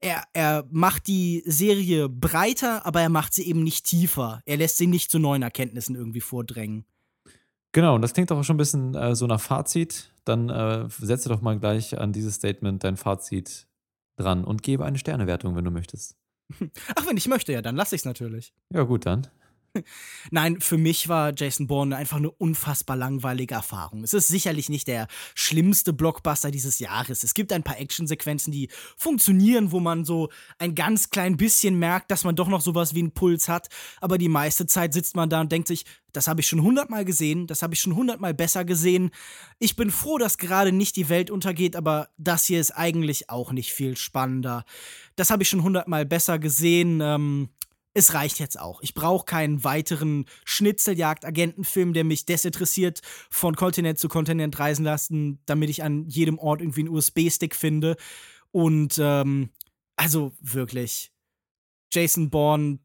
er, er macht die Serie breiter, aber er macht sie eben nicht tiefer. Er lässt sie nicht zu neuen Erkenntnissen irgendwie vordrängen. Genau, und das klingt auch schon ein bisschen äh, so nach Fazit. Dann äh, setze doch mal gleich an dieses Statement dein Fazit dran und gebe eine Sternewertung, wenn du möchtest. Ach, wenn ich möchte, ja, dann lasse ich es natürlich. Ja, gut, dann. Nein, für mich war Jason Bourne einfach eine unfassbar langweilige Erfahrung. Es ist sicherlich nicht der schlimmste Blockbuster dieses Jahres. Es gibt ein paar Actionsequenzen, die funktionieren, wo man so ein ganz klein bisschen merkt, dass man doch noch sowas wie einen Puls hat. Aber die meiste Zeit sitzt man da und denkt sich, das habe ich schon hundertmal gesehen, das habe ich schon hundertmal besser gesehen. Ich bin froh, dass gerade nicht die Welt untergeht, aber das hier ist eigentlich auch nicht viel spannender. Das habe ich schon hundertmal besser gesehen. Ähm, es reicht jetzt auch. Ich brauche keinen weiteren Schnitzeljagd-Agentenfilm, der mich desinteressiert von Kontinent zu Kontinent reisen lassen, damit ich an jedem Ort irgendwie einen USB-Stick finde. Und ähm, also wirklich, Jason Bourne,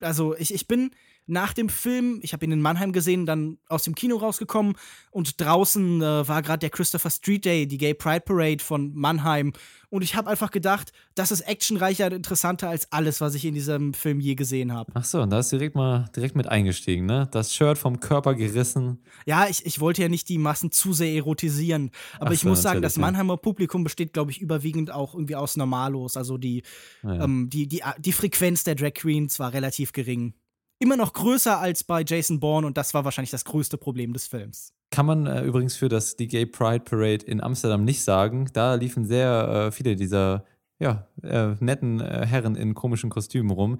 also ich, ich bin nach dem Film, ich habe ihn in Mannheim gesehen, dann aus dem Kino rausgekommen und draußen äh, war gerade der Christopher Street Day, die Gay Pride Parade von Mannheim. Und ich habe einfach gedacht, das ist actionreicher und interessanter als alles, was ich in diesem Film je gesehen habe. Ach so, und da ist direkt mal direkt mit eingestiegen, ne? Das Shirt vom Körper gerissen. Ja, ich, ich wollte ja nicht die Massen zu sehr erotisieren. Aber Ach ich so, muss sagen, das Mannheimer Publikum besteht, glaube ich, überwiegend auch irgendwie aus Normalos. Also die, ja. ähm, die, die, die Frequenz der Drag Queens war relativ gering immer noch größer als bei Jason Bourne und das war wahrscheinlich das größte Problem des Films. Kann man äh, übrigens für das die Gay Pride Parade in Amsterdam nicht sagen. Da liefen sehr äh, viele dieser ja, äh, netten äh, Herren in komischen Kostümen rum.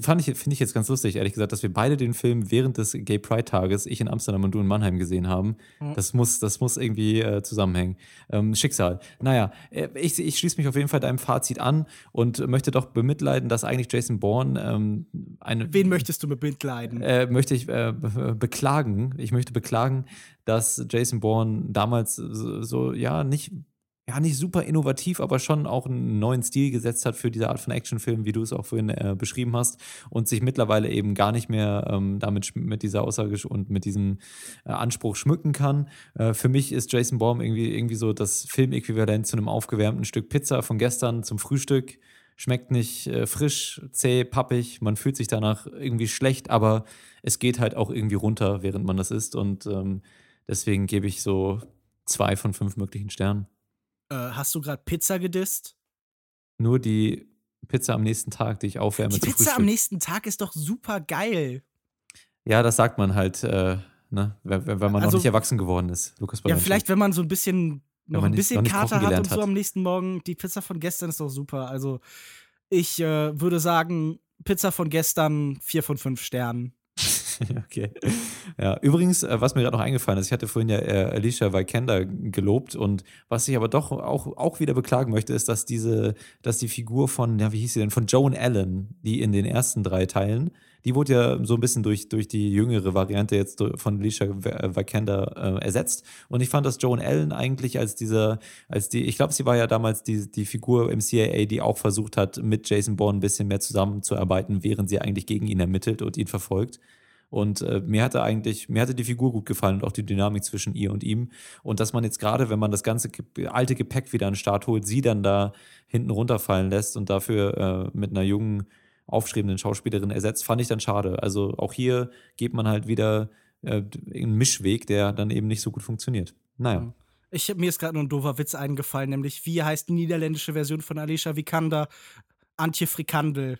fand ich, finde ich jetzt ganz lustig, ehrlich gesagt, dass wir beide den Film während des Gay Pride Tages, ich in Amsterdam und du in Mannheim gesehen haben. Mhm. Das muss, das muss irgendwie äh, zusammenhängen. Ähm, Schicksal. Naja, äh, ich, ich schließe mich auf jeden Fall deinem Fazit an und möchte doch bemitleiden, dass eigentlich Jason Bourne ähm, eine. Wen möchtest du bemitleiden? Äh, möchte ich äh, beklagen. Ich möchte beklagen, dass Jason Bourne damals so ja, nicht ja, nicht super innovativ, aber schon auch einen neuen Stil gesetzt hat für diese Art von Actionfilm, wie du es auch vorhin äh, beschrieben hast, und sich mittlerweile eben gar nicht mehr ähm, damit mit dieser Aussage und mit diesem äh, Anspruch schmücken kann. Äh, für mich ist Jason Bourne irgendwie, irgendwie so das Filmäquivalent zu einem aufgewärmten Stück Pizza von gestern zum Frühstück. Schmeckt nicht äh, frisch, zäh, pappig, man fühlt sich danach irgendwie schlecht, aber es geht halt auch irgendwie runter, während man das isst. Und ähm, deswegen gebe ich so zwei von fünf möglichen Sternen. Äh, hast du gerade Pizza gedisst? Nur die Pizza am nächsten Tag, die ich aufwärme. Die Pizza Frühstück. am nächsten Tag ist doch super geil. Ja, das sagt man halt, äh, ne, wenn, wenn man also, noch nicht erwachsen geworden ist. Lukas ja, vielleicht, wenn man so ein bisschen noch ein bisschen nicht, Kater hat und so hat. am nächsten Morgen. Die Pizza von gestern ist doch super. Also ich äh, würde sagen, Pizza von gestern, vier von fünf Sternen. okay. Ja, übrigens, äh, was mir gerade noch eingefallen ist, ich hatte vorhin ja äh, Alicia Vikander gelobt und was ich aber doch auch, auch wieder beklagen möchte, ist, dass diese, dass die Figur von, ja, wie hieß sie denn, von Joan Allen, die in den ersten drei Teilen, die wurde ja so ein bisschen durch, durch die jüngere Variante jetzt von Alicia Vikander äh, ersetzt. Und ich fand, dass Joan Allen eigentlich als dieser, als die, ich glaube, sie war ja damals die, die Figur im CIA, die auch versucht hat, mit Jason Bourne ein bisschen mehr zusammenzuarbeiten, während sie eigentlich gegen ihn ermittelt und ihn verfolgt. Und äh, mir hatte eigentlich, mir hatte die Figur gut gefallen und auch die Dynamik zwischen ihr und ihm. Und dass man jetzt gerade, wenn man das ganze alte Gepäck wieder an den Start holt, sie dann da hinten runterfallen lässt und dafür äh, mit einer jungen, aufstrebenden Schauspielerin ersetzt, fand ich dann schade. Also auch hier geht man halt wieder äh, einen Mischweg, der dann eben nicht so gut funktioniert. Naja. Ich, mir ist gerade nur ein doofer Witz eingefallen, nämlich wie heißt die niederländische Version von Alicia Vikander? Antje Frikandel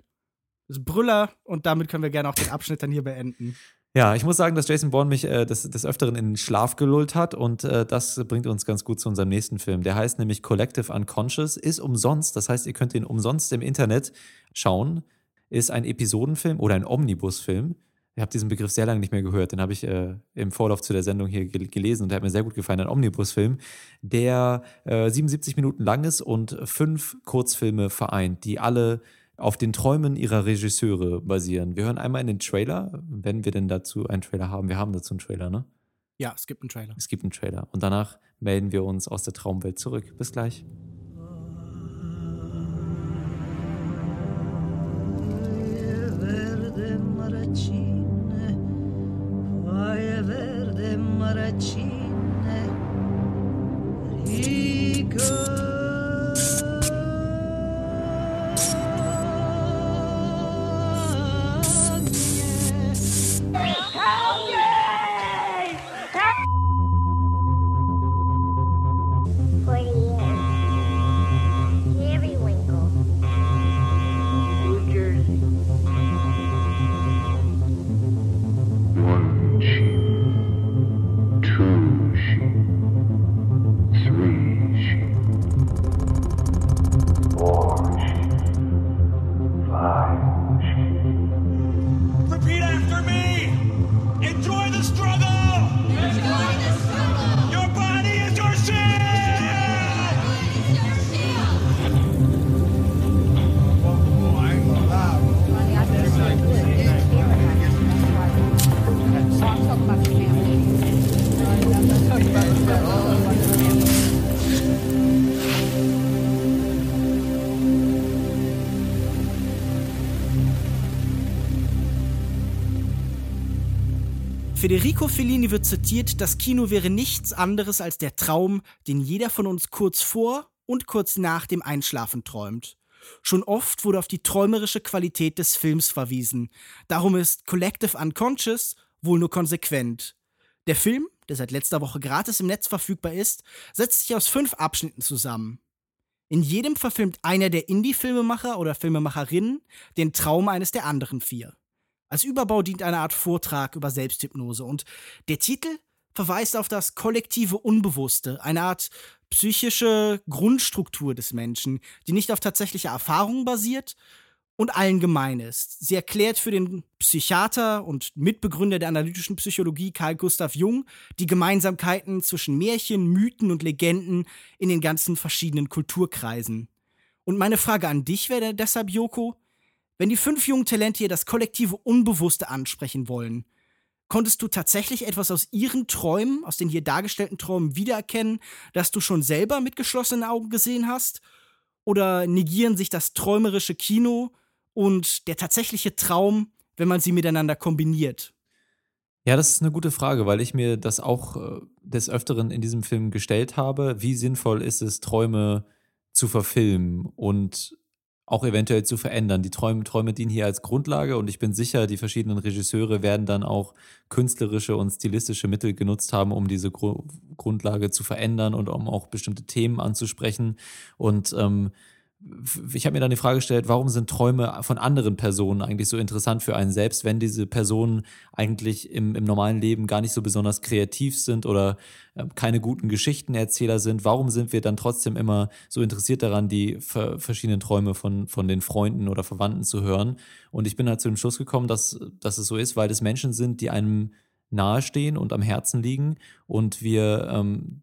ist Brüller und damit können wir gerne auch den Abschnitt dann hier beenden. Ja, ich muss sagen, dass Jason Bourne mich äh, des, des Öfteren in den Schlaf gelullt hat und äh, das bringt uns ganz gut zu unserem nächsten Film. Der heißt nämlich Collective Unconscious, ist umsonst, das heißt, ihr könnt ihn umsonst im Internet schauen. Ist ein Episodenfilm oder ein Omnibusfilm. Ich habe diesen Begriff sehr lange nicht mehr gehört. Den habe ich äh, im Vorlauf zu der Sendung hier gel gelesen und der hat mir sehr gut gefallen. Ein Omnibusfilm, der 77 äh, Minuten lang ist und fünf Kurzfilme vereint, die alle auf den Träumen ihrer Regisseure basieren. Wir hören einmal in den Trailer, wenn wir denn dazu einen Trailer haben. Wir haben dazu einen Trailer, ne? Ja, es gibt einen Trailer. Es gibt einen Trailer. Und danach melden wir uns aus der Traumwelt zurück. Bis gleich. Rico Oh, yeah. Federico Fellini wird zitiert, das Kino wäre nichts anderes als der Traum, den jeder von uns kurz vor und kurz nach dem Einschlafen träumt. Schon oft wurde auf die träumerische Qualität des Films verwiesen. Darum ist Collective Unconscious wohl nur konsequent. Der Film, der seit letzter Woche gratis im Netz verfügbar ist, setzt sich aus fünf Abschnitten zusammen. In jedem verfilmt einer der Indie-Filmemacher oder Filmemacherinnen den Traum eines der anderen vier. Als Überbau dient eine Art Vortrag über Selbsthypnose und der Titel verweist auf das kollektive Unbewusste, eine Art psychische Grundstruktur des Menschen, die nicht auf tatsächliche Erfahrungen basiert und allen gemein ist. Sie erklärt für den Psychiater und Mitbegründer der analytischen Psychologie Carl Gustav Jung die Gemeinsamkeiten zwischen Märchen, Mythen und Legenden in den ganzen verschiedenen Kulturkreisen. Und meine Frage an dich wäre deshalb, Joko, wenn die fünf jungen Talente hier das kollektive Unbewusste ansprechen wollen, konntest du tatsächlich etwas aus ihren Träumen, aus den hier dargestellten Träumen wiedererkennen, das du schon selber mit geschlossenen Augen gesehen hast? Oder negieren sich das träumerische Kino und der tatsächliche Traum, wenn man sie miteinander kombiniert? Ja, das ist eine gute Frage, weil ich mir das auch äh, des Öfteren in diesem Film gestellt habe. Wie sinnvoll ist es, Träume zu verfilmen und auch eventuell zu verändern. Die Träume, Träume dienen hier als Grundlage und ich bin sicher, die verschiedenen Regisseure werden dann auch künstlerische und stilistische Mittel genutzt haben, um diese Gru Grundlage zu verändern und um auch bestimmte Themen anzusprechen. Und ähm, ich habe mir dann die Frage gestellt, warum sind Träume von anderen Personen eigentlich so interessant für einen selbst, wenn diese Personen eigentlich im, im normalen Leben gar nicht so besonders kreativ sind oder äh, keine guten Geschichtenerzähler sind? Warum sind wir dann trotzdem immer so interessiert daran, die ver verschiedenen Träume von, von den Freunden oder Verwandten zu hören? Und ich bin halt zu dem Schluss gekommen, dass, dass es so ist, weil es Menschen sind, die einem nahestehen und am Herzen liegen und wir ähm,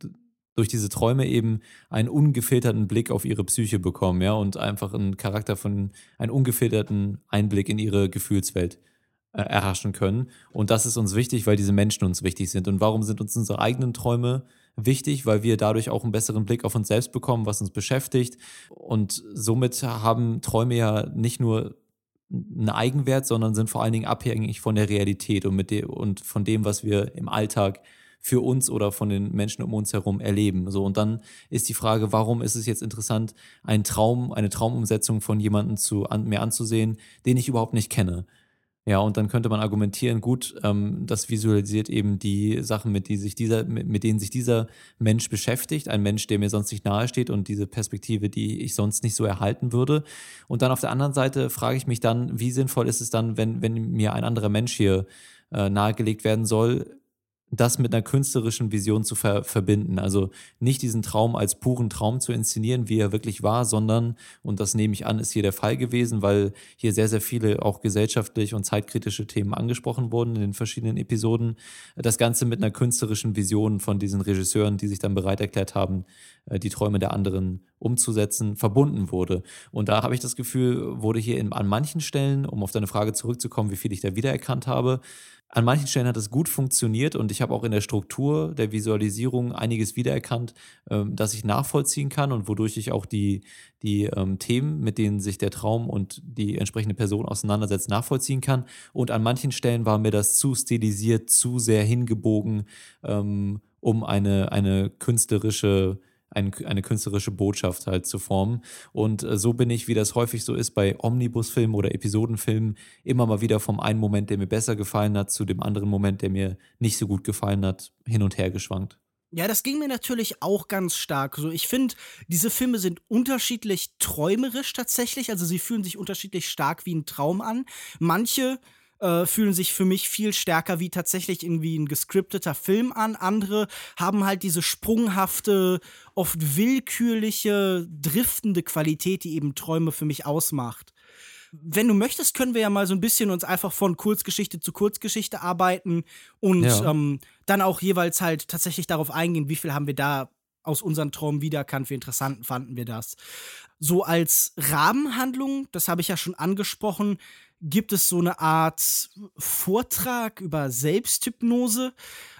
durch diese Träume eben einen ungefilterten Blick auf ihre Psyche bekommen, ja, und einfach einen Charakter von, einen ungefilterten Einblick in ihre Gefühlswelt äh, erhaschen können. Und das ist uns wichtig, weil diese Menschen uns wichtig sind. Und warum sind uns unsere eigenen Träume wichtig? Weil wir dadurch auch einen besseren Blick auf uns selbst bekommen, was uns beschäftigt. Und somit haben Träume ja nicht nur einen Eigenwert, sondern sind vor allen Dingen abhängig von der Realität und, mit dem, und von dem, was wir im Alltag für uns oder von den Menschen um uns herum erleben. So, und dann ist die Frage, warum ist es jetzt interessant, einen Traum, eine Traumumsetzung von jemandem zu, an, mir anzusehen, den ich überhaupt nicht kenne. Ja, und dann könnte man argumentieren, gut, ähm, das visualisiert eben die Sachen, mit, die sich dieser, mit, mit, denen sich dieser Mensch beschäftigt, ein Mensch, der mir sonst nicht nahesteht und diese Perspektive, die ich sonst nicht so erhalten würde. Und dann auf der anderen Seite frage ich mich dann, wie sinnvoll ist es dann, wenn, wenn mir ein anderer Mensch hier äh, nahegelegt werden soll, das mit einer künstlerischen Vision zu ver verbinden. Also nicht diesen Traum als puren Traum zu inszenieren, wie er wirklich war, sondern, und das nehme ich an, ist hier der Fall gewesen, weil hier sehr, sehr viele auch gesellschaftlich und zeitkritische Themen angesprochen wurden in den verschiedenen Episoden. Das Ganze mit einer künstlerischen Vision von diesen Regisseuren, die sich dann bereit erklärt haben, äh, die Träume der anderen umzusetzen, verbunden wurde. Und da habe ich das Gefühl, wurde hier in, an manchen Stellen, um auf deine Frage zurückzukommen, wie viel ich da wiedererkannt habe, an manchen Stellen hat es gut funktioniert und ich habe auch in der Struktur der Visualisierung einiges wiedererkannt, ähm, das ich nachvollziehen kann und wodurch ich auch die, die ähm, Themen, mit denen sich der Traum und die entsprechende Person auseinandersetzt, nachvollziehen kann. Und an manchen Stellen war mir das zu stilisiert, zu sehr hingebogen, ähm, um eine, eine künstlerische ein, eine künstlerische Botschaft halt zu formen. Und äh, so bin ich, wie das häufig so ist bei Omnibusfilmen oder Episodenfilmen, immer mal wieder vom einen Moment, der mir besser gefallen hat, zu dem anderen Moment, der mir nicht so gut gefallen hat, hin und her geschwankt. Ja, das ging mir natürlich auch ganz stark. So, ich finde, diese Filme sind unterschiedlich träumerisch tatsächlich. Also sie fühlen sich unterschiedlich stark wie ein Traum an. Manche äh, fühlen sich für mich viel stärker wie tatsächlich irgendwie ein gescripteter Film an. Andere haben halt diese sprunghafte, oft willkürliche, driftende Qualität, die eben Träume für mich ausmacht. Wenn du möchtest, können wir ja mal so ein bisschen uns einfach von Kurzgeschichte zu Kurzgeschichte arbeiten und ja. ähm, dann auch jeweils halt tatsächlich darauf eingehen, wie viel haben wir da aus unseren Träumen wiedererkannt, wie interessant fanden wir das. So als Rahmenhandlung, das habe ich ja schon angesprochen, gibt es so eine Art Vortrag über Selbsthypnose.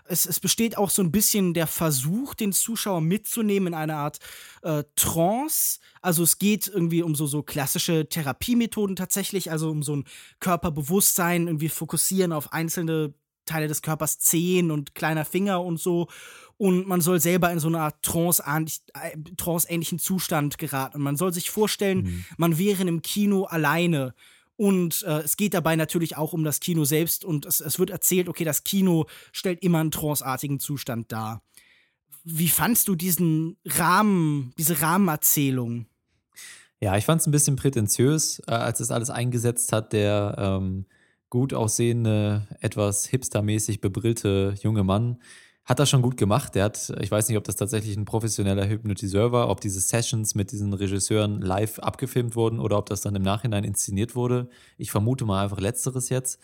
Es, es besteht auch so ein bisschen der Versuch, den Zuschauer mitzunehmen in eine Art äh, Trance. Also es geht irgendwie um so, so klassische Therapiemethoden tatsächlich, also um so ein Körperbewusstsein, irgendwie fokussieren auf einzelne Teile des Körpers Zehen und kleiner Finger und so. Und man soll selber in so eine Art äh, trance-ähnlichen Zustand geraten. Und man soll sich vorstellen, mhm. man wäre in einem Kino alleine. Und äh, es geht dabei natürlich auch um das Kino selbst. Und es, es wird erzählt, okay, das Kino stellt immer einen tranceartigen Zustand dar. Wie fandst du diesen Rahmen, diese Rahmenerzählung? Ja, ich fand es ein bisschen prätentiös, äh, als es alles eingesetzt hat, der ähm, gut aussehende, etwas hipstermäßig bebrillte junge Mann hat das schon gut gemacht. Der hat, ich weiß nicht, ob das tatsächlich ein professioneller Hypnotiseur war, ob diese Sessions mit diesen Regisseuren live abgefilmt wurden oder ob das dann im Nachhinein inszeniert wurde. Ich vermute mal einfach letzteres jetzt.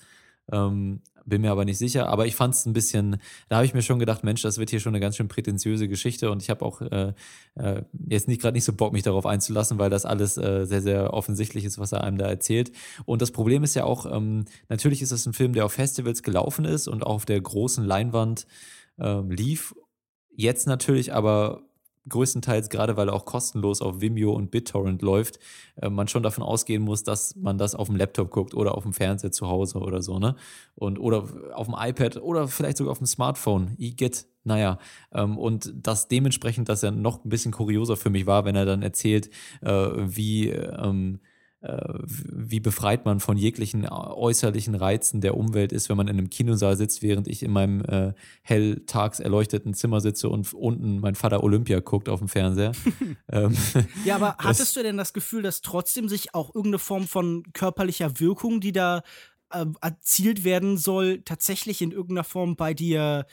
Ähm, bin mir aber nicht sicher. Aber ich fand es ein bisschen, da habe ich mir schon gedacht, Mensch, das wird hier schon eine ganz schön prätentiöse Geschichte und ich habe auch äh, äh, jetzt nicht gerade nicht so Bock, mich darauf einzulassen, weil das alles äh, sehr, sehr offensichtlich ist, was er einem da erzählt. Und das Problem ist ja auch, ähm, natürlich ist es ein Film, der auf Festivals gelaufen ist und auf der großen Leinwand ähm, lief. Jetzt natürlich aber größtenteils, gerade weil er auch kostenlos auf Vimeo und BitTorrent läuft, äh, man schon davon ausgehen muss, dass man das auf dem Laptop guckt oder auf dem Fernseher zu Hause oder so, ne? Und oder auf dem iPad oder vielleicht sogar auf dem Smartphone. I get, naja. Ähm, und das dementsprechend, dass er noch ein bisschen kurioser für mich war, wenn er dann erzählt, äh, wie ähm, äh, wie befreit man von jeglichen äußerlichen Reizen der Umwelt ist, wenn man in einem Kinosaal sitzt, während ich in meinem äh, hell tags erleuchteten Zimmer sitze und unten mein Vater Olympia guckt auf dem Fernseher. ähm, ja, aber hattest du denn das Gefühl, dass trotzdem sich auch irgendeine Form von körperlicher Wirkung, die da äh, erzielt werden soll, tatsächlich in irgendeiner Form bei dir äh,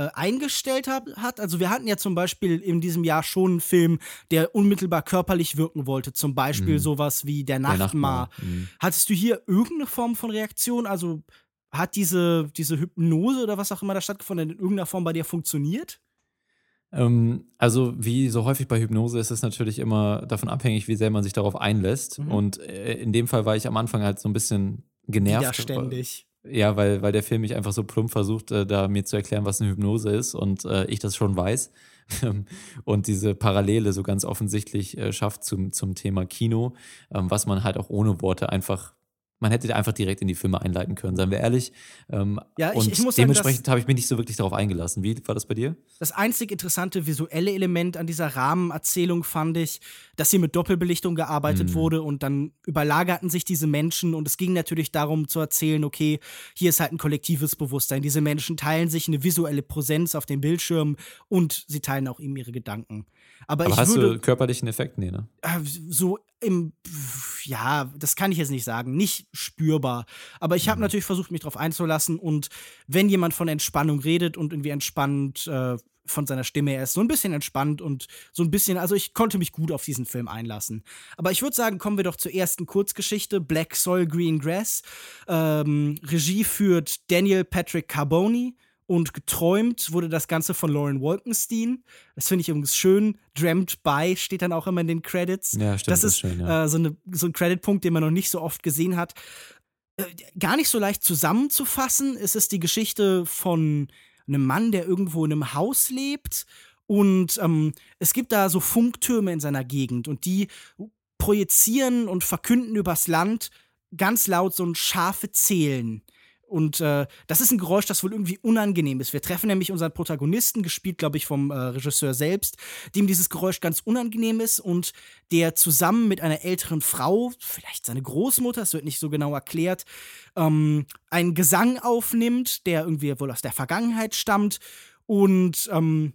eingestellt hab, hat. Also wir hatten ja zum Beispiel in diesem Jahr schon einen Film, der unmittelbar körperlich wirken wollte. Zum Beispiel mhm. sowas wie Der Nachtmar. Mhm. Hattest du hier irgendeine Form von Reaktion? Also hat diese, diese Hypnose oder was auch immer da stattgefunden in irgendeiner Form bei dir funktioniert? Ähm, also wie so häufig bei Hypnose ist es natürlich immer davon abhängig, wie sehr man sich darauf einlässt. Mhm. Und äh, in dem Fall war ich am Anfang halt so ein bisschen genervt. Widerständig. Ja, weil, weil der Film mich einfach so plump versucht, äh, da mir zu erklären, was eine Hypnose ist und äh, ich das schon weiß. und diese Parallele so ganz offensichtlich äh, schafft zum, zum Thema Kino, ähm, was man halt auch ohne Worte einfach man hätte einfach direkt in die Filme einleiten können, seien wir ehrlich. Ähm, ja, ich, und ich muss dementsprechend habe ich mich nicht so wirklich darauf eingelassen. Wie war das bei dir? Das einzig interessante visuelle Element an dieser Rahmenerzählung fand ich, dass hier mit Doppelbelichtung gearbeitet mhm. wurde und dann überlagerten sich diese Menschen und es ging natürlich darum zu erzählen, okay, hier ist halt ein kollektives Bewusstsein. Diese Menschen teilen sich eine visuelle Präsenz auf dem Bildschirm und sie teilen auch ihm ihre Gedanken. Aber, Aber hast würde, du körperlichen Effekt? Nee, ne? Äh, so im, ja, das kann ich jetzt nicht sagen, nicht spürbar. Aber ich habe mhm. natürlich versucht, mich darauf einzulassen und wenn jemand von Entspannung redet und irgendwie entspannt äh, von seiner Stimme, er ist so ein bisschen entspannt und so ein bisschen, also ich konnte mich gut auf diesen Film einlassen. Aber ich würde sagen, kommen wir doch zur ersten Kurzgeschichte, Black Soil Green Grass. Ähm, Regie führt Daniel Patrick Carboni und geträumt wurde das Ganze von Lauren Wolkenstein. Das finde ich übrigens schön. Dreamt by steht dann auch immer in den Credits. Ja, stimmt. Das, ist schön, ja. äh, so, eine, so ein Creditpunkt, den man noch nicht so oft gesehen hat. Äh, gar nicht so leicht zusammenzufassen. Es ist die Geschichte von einem Mann, der irgendwo in einem Haus lebt. Und ähm, es gibt da so Funktürme in seiner Gegend und die projizieren und verkünden übers Land ganz laut so ein scharfe Zählen. Und äh, das ist ein Geräusch, das wohl irgendwie unangenehm ist. Wir treffen nämlich unseren Protagonisten, gespielt, glaube ich, vom äh, Regisseur selbst, dem dieses Geräusch ganz unangenehm ist und der zusammen mit einer älteren Frau, vielleicht seine Großmutter, es wird nicht so genau erklärt, ähm, einen Gesang aufnimmt, der irgendwie wohl aus der Vergangenheit stammt. Und ähm,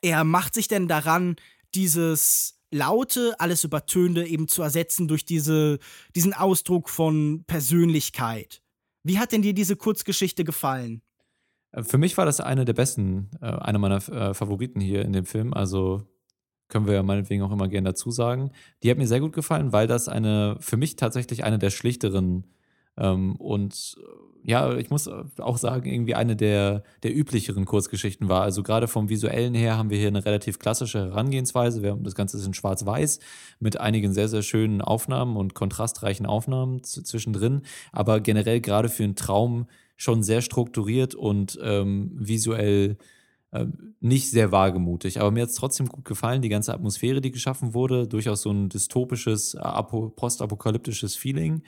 er macht sich denn daran, dieses Laute, alles Übertönende eben zu ersetzen durch diese, diesen Ausdruck von Persönlichkeit. Wie hat denn dir diese Kurzgeschichte gefallen? Äh, für mich war das eine der besten, äh, eine meiner äh, Favoriten hier in dem Film. Also können wir ja meinetwegen auch immer gerne dazu sagen. Die hat mir sehr gut gefallen, weil das eine, für mich tatsächlich eine der schlichteren ähm, und ja, ich muss auch sagen, irgendwie eine der, der üblicheren Kurzgeschichten war. Also gerade vom visuellen her haben wir hier eine relativ klassische Herangehensweise. Wir haben das Ganze ist in Schwarz-Weiß mit einigen sehr, sehr schönen Aufnahmen und kontrastreichen Aufnahmen zwischendrin. Aber generell gerade für einen Traum schon sehr strukturiert und ähm, visuell äh, nicht sehr wagemutig. Aber mir hat es trotzdem gut gefallen, die ganze Atmosphäre, die geschaffen wurde, durchaus so ein dystopisches, äh, postapokalyptisches Feeling.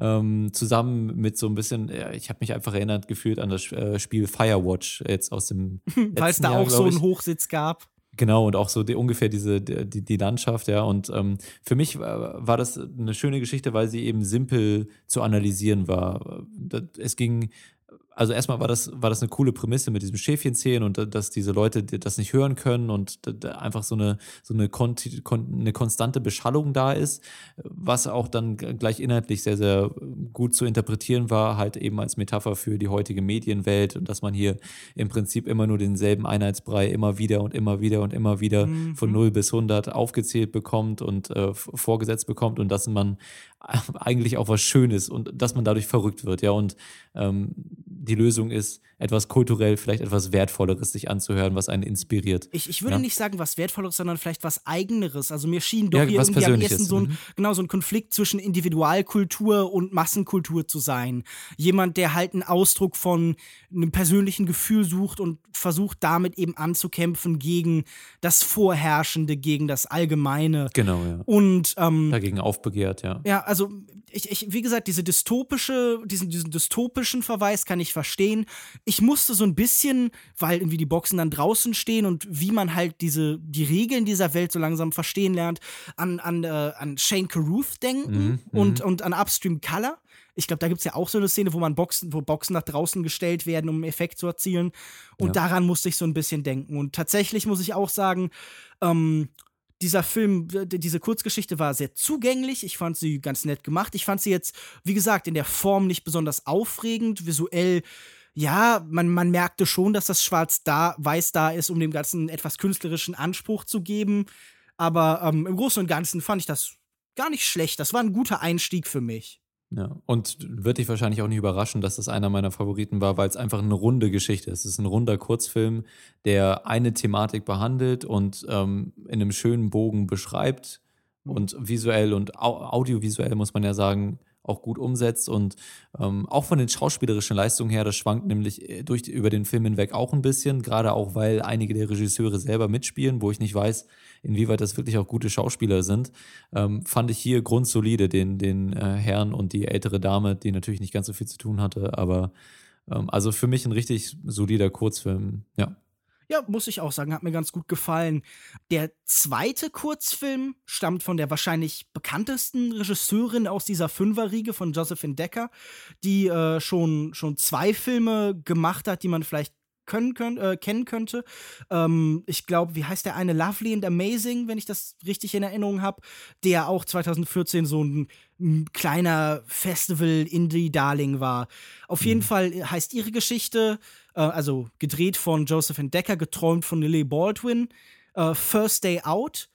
Ähm, zusammen mit so ein bisschen, ja, ich habe mich einfach erinnert gefühlt an das äh, Spiel Firewatch jetzt aus dem Weil es da Jahr, auch so einen Hochsitz gab. Genau, und auch so die, ungefähr diese, die, die Landschaft, ja. Und ähm, für mich äh, war das eine schöne Geschichte, weil sie eben simpel zu analysieren war. Es ging also erstmal war das, war das eine coole Prämisse mit diesem Schäfchenzählen und dass diese Leute das nicht hören können und einfach so eine, so eine, kon eine konstante Beschallung da ist, was auch dann gleich inhaltlich sehr, sehr gut zu interpretieren war, halt eben als Metapher für die heutige Medienwelt und dass man hier im Prinzip immer nur denselben Einheitsbrei immer wieder und immer wieder und immer wieder mhm. von 0 bis 100 aufgezählt bekommt und äh, vorgesetzt bekommt und dass man eigentlich auch was Schönes und dass man dadurch verrückt wird, ja. Und ähm, die Lösung ist, etwas kulturell, vielleicht etwas Wertvolleres sich anzuhören, was einen inspiriert. Ich, ich würde ja? nicht sagen was Wertvolleres, sondern vielleicht was Eigeneres. Also mir schien doch ja, hier irgendwie am ersten so ein, mhm. genau, so ein Konflikt zwischen Individualkultur und Massenkultur zu sein. Jemand, der halt einen Ausdruck von einem persönlichen Gefühl sucht und versucht damit eben anzukämpfen gegen das Vorherrschende, gegen das Allgemeine. Genau, ja. Und ähm, dagegen aufbegehrt, ja. Ja, also ich, ich, wie gesagt, diese dystopische, diesen, diesen dystopischen Verweis kann ich verstehen. Ich musste so ein bisschen, weil irgendwie die Boxen dann draußen stehen und wie man halt diese, die Regeln dieser Welt so langsam verstehen lernt, an, an, äh, an Shane Carruth denken mhm, und, mhm. und an Upstream Color. Ich glaube, da gibt es ja auch so eine Szene, wo man Boxen, wo Boxen nach draußen gestellt werden, um einen Effekt zu erzielen. Und ja. daran musste ich so ein bisschen denken. Und tatsächlich muss ich auch sagen, ähm, dieser Film, diese Kurzgeschichte war sehr zugänglich. Ich fand sie ganz nett gemacht. Ich fand sie jetzt, wie gesagt, in der Form nicht besonders aufregend. Visuell, ja, man, man merkte schon, dass das Schwarz da, Weiß da ist, um dem Ganzen etwas künstlerischen Anspruch zu geben. Aber ähm, im Großen und Ganzen fand ich das gar nicht schlecht. Das war ein guter Einstieg für mich. Ja, und wird dich wahrscheinlich auch nicht überraschen, dass das einer meiner Favoriten war, weil es einfach eine runde Geschichte ist. Es ist ein runder Kurzfilm, der eine Thematik behandelt und ähm, in einem schönen Bogen beschreibt und visuell und audiovisuell, muss man ja sagen, auch gut umsetzt. Und ähm, auch von den schauspielerischen Leistungen her, das schwankt nämlich äh, durch, über den Film hinweg auch ein bisschen, gerade auch, weil einige der Regisseure selber mitspielen, wo ich nicht weiß, inwieweit das wirklich auch gute Schauspieler sind, ähm, fand ich hier grundsolide den, den äh, Herrn und die ältere Dame, die natürlich nicht ganz so viel zu tun hatte, aber ähm, also für mich ein richtig solider Kurzfilm, ja. Ja, muss ich auch sagen, hat mir ganz gut gefallen. Der zweite Kurzfilm stammt von der wahrscheinlich bekanntesten Regisseurin aus dieser Fünferriege von Josephine Decker, die äh, schon, schon zwei Filme gemacht hat, die man vielleicht können, können, äh, kennen könnte. Ähm, ich glaube, wie heißt der eine? Lovely and Amazing, wenn ich das richtig in Erinnerung habe, der auch 2014 so ein, ein kleiner Festival-Indie-Darling war. Auf jeden mhm. Fall heißt ihre Geschichte äh, also gedreht von Josephine Decker, geträumt von Lily Baldwin, äh, First Day Out.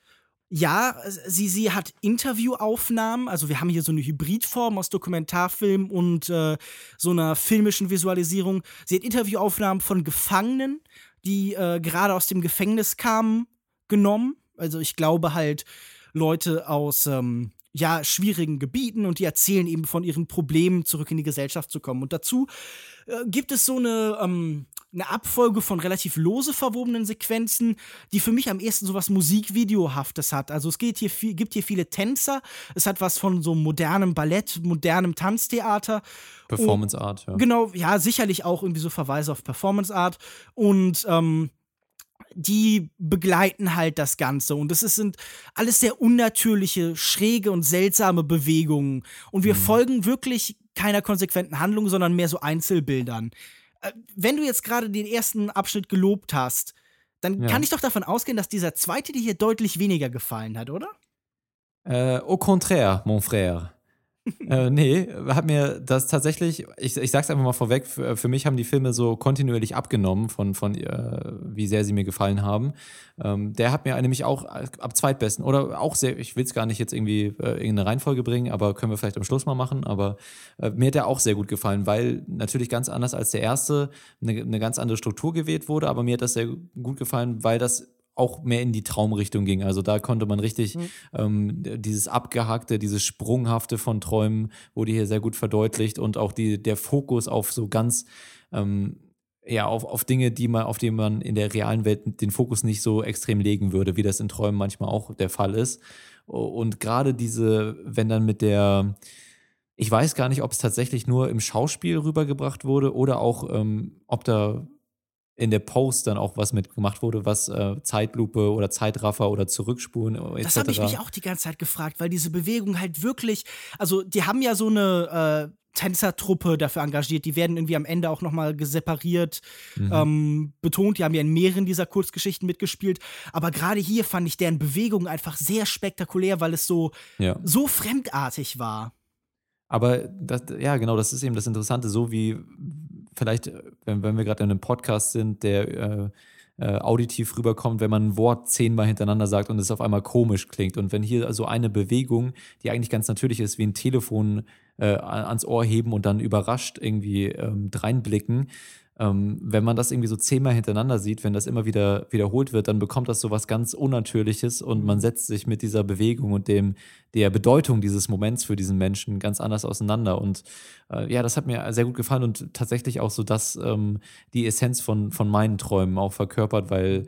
Ja, sie, sie hat Interviewaufnahmen, also wir haben hier so eine Hybridform aus Dokumentarfilm und äh, so einer filmischen Visualisierung. Sie hat Interviewaufnahmen von Gefangenen, die äh, gerade aus dem Gefängnis kamen, genommen. Also ich glaube halt Leute aus ähm, ja, schwierigen Gebieten und die erzählen eben von ihren Problemen, zurück in die Gesellschaft zu kommen. Und dazu äh, gibt es so eine, ähm, eine Abfolge von relativ lose verwobenen Sequenzen, die für mich am ehesten so was Musikvideohaftes hat. Also es geht hier viel, gibt hier viele Tänzer, es hat was von so modernem Ballett, modernem Tanztheater. Performance Art, ja. Genau, ja, sicherlich auch irgendwie so Verweise auf Performance Art. Und ähm, die begleiten halt das Ganze. Und es sind alles sehr unnatürliche, schräge und seltsame Bewegungen. Und wir mhm. folgen wirklich keiner konsequenten Handlung, sondern mehr so Einzelbildern. Äh, wenn du jetzt gerade den ersten Abschnitt gelobt hast, dann ja. kann ich doch davon ausgehen, dass dieser zweite dir hier deutlich weniger gefallen hat, oder? Äh, au contraire, mon frère äh, nee, hat mir das tatsächlich, ich, ich sag's einfach mal vorweg, für, für mich haben die Filme so kontinuierlich abgenommen von, von äh, wie sehr sie mir gefallen haben. Ähm, der hat mir nämlich auch ab zweitbesten oder auch sehr, ich will es gar nicht jetzt irgendwie äh, irgendeine Reihenfolge bringen, aber können wir vielleicht am Schluss mal machen, aber äh, mir hat der auch sehr gut gefallen, weil natürlich ganz anders als der erste eine, eine ganz andere Struktur gewählt wurde, aber mir hat das sehr gut gefallen, weil das auch mehr in die Traumrichtung ging. Also da konnte man richtig mhm. ähm, dieses Abgehackte, dieses Sprunghafte von Träumen wurde hier sehr gut verdeutlicht und auch die, der Fokus auf so ganz ähm, ja, auf, auf Dinge, die man, auf die man in der realen Welt den Fokus nicht so extrem legen würde, wie das in Träumen manchmal auch der Fall ist. Und gerade diese, wenn dann mit der, ich weiß gar nicht, ob es tatsächlich nur im Schauspiel rübergebracht wurde oder auch, ähm, ob da in der Post dann auch was mitgemacht wurde, was äh, Zeitlupe oder Zeitraffer oder Zurückspulen etc. Das habe ich mich auch die ganze Zeit gefragt, weil diese Bewegung halt wirklich, also die haben ja so eine äh, Tänzertruppe dafür engagiert, die werden irgendwie am Ende auch nochmal separiert mhm. ähm, betont, die haben ja in mehreren dieser Kurzgeschichten mitgespielt, aber gerade hier fand ich deren Bewegung einfach sehr spektakulär, weil es so, ja. so fremdartig war. Aber das, ja, genau, das ist eben das Interessante, so wie vielleicht, wenn, wenn wir gerade in einem Podcast sind, der äh, äh, auditiv rüberkommt, wenn man ein Wort zehnmal hintereinander sagt und es auf einmal komisch klingt. Und wenn hier also eine Bewegung, die eigentlich ganz natürlich ist, wie ein Telefon äh, ans Ohr heben und dann überrascht irgendwie ähm, dreinblicken, ähm, wenn man das irgendwie so zehnmal hintereinander sieht, wenn das immer wieder wiederholt wird, dann bekommt das so was ganz Unnatürliches und man setzt sich mit dieser Bewegung und dem, der Bedeutung dieses Moments für diesen Menschen ganz anders auseinander. Und äh, ja, das hat mir sehr gut gefallen und tatsächlich auch so das, ähm, die Essenz von, von meinen Träumen auch verkörpert, weil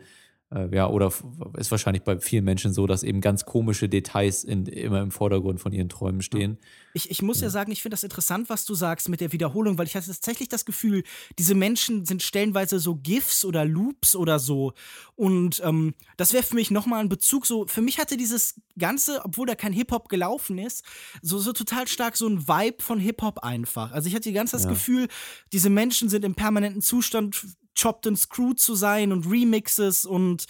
ja, oder ist wahrscheinlich bei vielen Menschen so, dass eben ganz komische Details in, immer im Vordergrund von ihren Träumen stehen. Ich, ich muss ja, ja sagen, ich finde das interessant, was du sagst mit der Wiederholung, weil ich hatte tatsächlich das Gefühl, diese Menschen sind stellenweise so GIFs oder Loops oder so. Und ähm, das wäre für mich nochmal ein Bezug. So, für mich hatte dieses Ganze, obwohl da kein Hip-Hop gelaufen ist, so, so total stark so ein Vibe von Hip-Hop einfach. Also ich hatte die ganze Zeit ja. das Gefühl, diese Menschen sind im permanenten Zustand chopped and screwed zu sein und Remixes und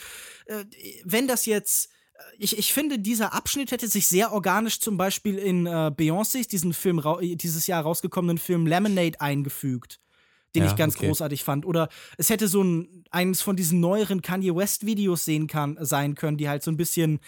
äh, wenn das jetzt äh, ich, ich finde, dieser Abschnitt hätte sich sehr organisch zum Beispiel in äh, Beyoncés, diesen Film, dieses Jahr rausgekommenen Film Lemonade eingefügt, den ja, ich ganz okay. großartig fand. Oder es hätte so ein, eines von diesen neueren Kanye West Videos sehen kann, sein können, die halt so ein bisschen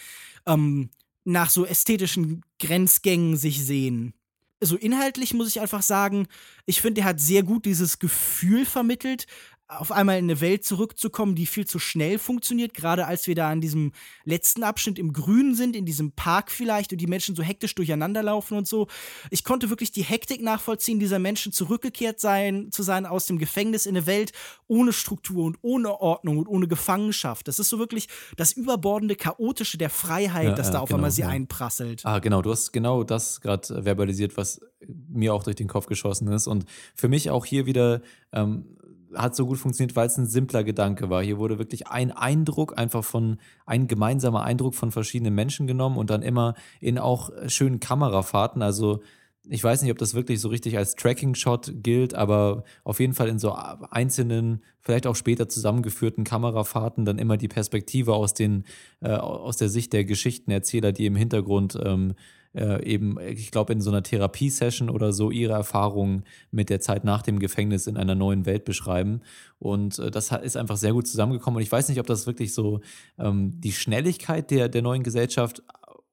ähm, nach so ästhetischen Grenzgängen sich sehen. So also inhaltlich muss ich einfach sagen, ich finde, er hat sehr gut dieses Gefühl vermittelt, auf einmal in eine Welt zurückzukommen, die viel zu schnell funktioniert, gerade als wir da an diesem letzten Abschnitt im Grünen sind, in diesem Park vielleicht und die Menschen so hektisch durcheinander laufen und so. Ich konnte wirklich die Hektik nachvollziehen, dieser Menschen zurückgekehrt sein, zu sein aus dem Gefängnis in eine Welt ohne Struktur und ohne Ordnung und ohne Gefangenschaft. Das ist so wirklich das überbordende Chaotische der Freiheit, ja, das da auf genau, einmal sie ja. einprasselt. Ah, genau, du hast genau das gerade verbalisiert, was mir auch durch den Kopf geschossen ist und für mich auch hier wieder ähm, hat so gut funktioniert, weil es ein simpler Gedanke war. Hier wurde wirklich ein Eindruck, einfach von, ein gemeinsamer Eindruck von verschiedenen Menschen genommen und dann immer in auch schönen Kamerafahrten. Also ich weiß nicht, ob das wirklich so richtig als Tracking-Shot gilt, aber auf jeden Fall in so einzelnen, vielleicht auch später zusammengeführten Kamerafahrten dann immer die Perspektive aus den, äh, aus der Sicht der Geschichtenerzähler, die im Hintergrund ähm, äh, eben, ich glaube, in so einer Therapiesession oder so ihre Erfahrungen mit der Zeit nach dem Gefängnis in einer neuen Welt beschreiben. Und äh, das ist einfach sehr gut zusammengekommen. Und ich weiß nicht, ob das wirklich so ähm, die Schnelligkeit der, der neuen Gesellschaft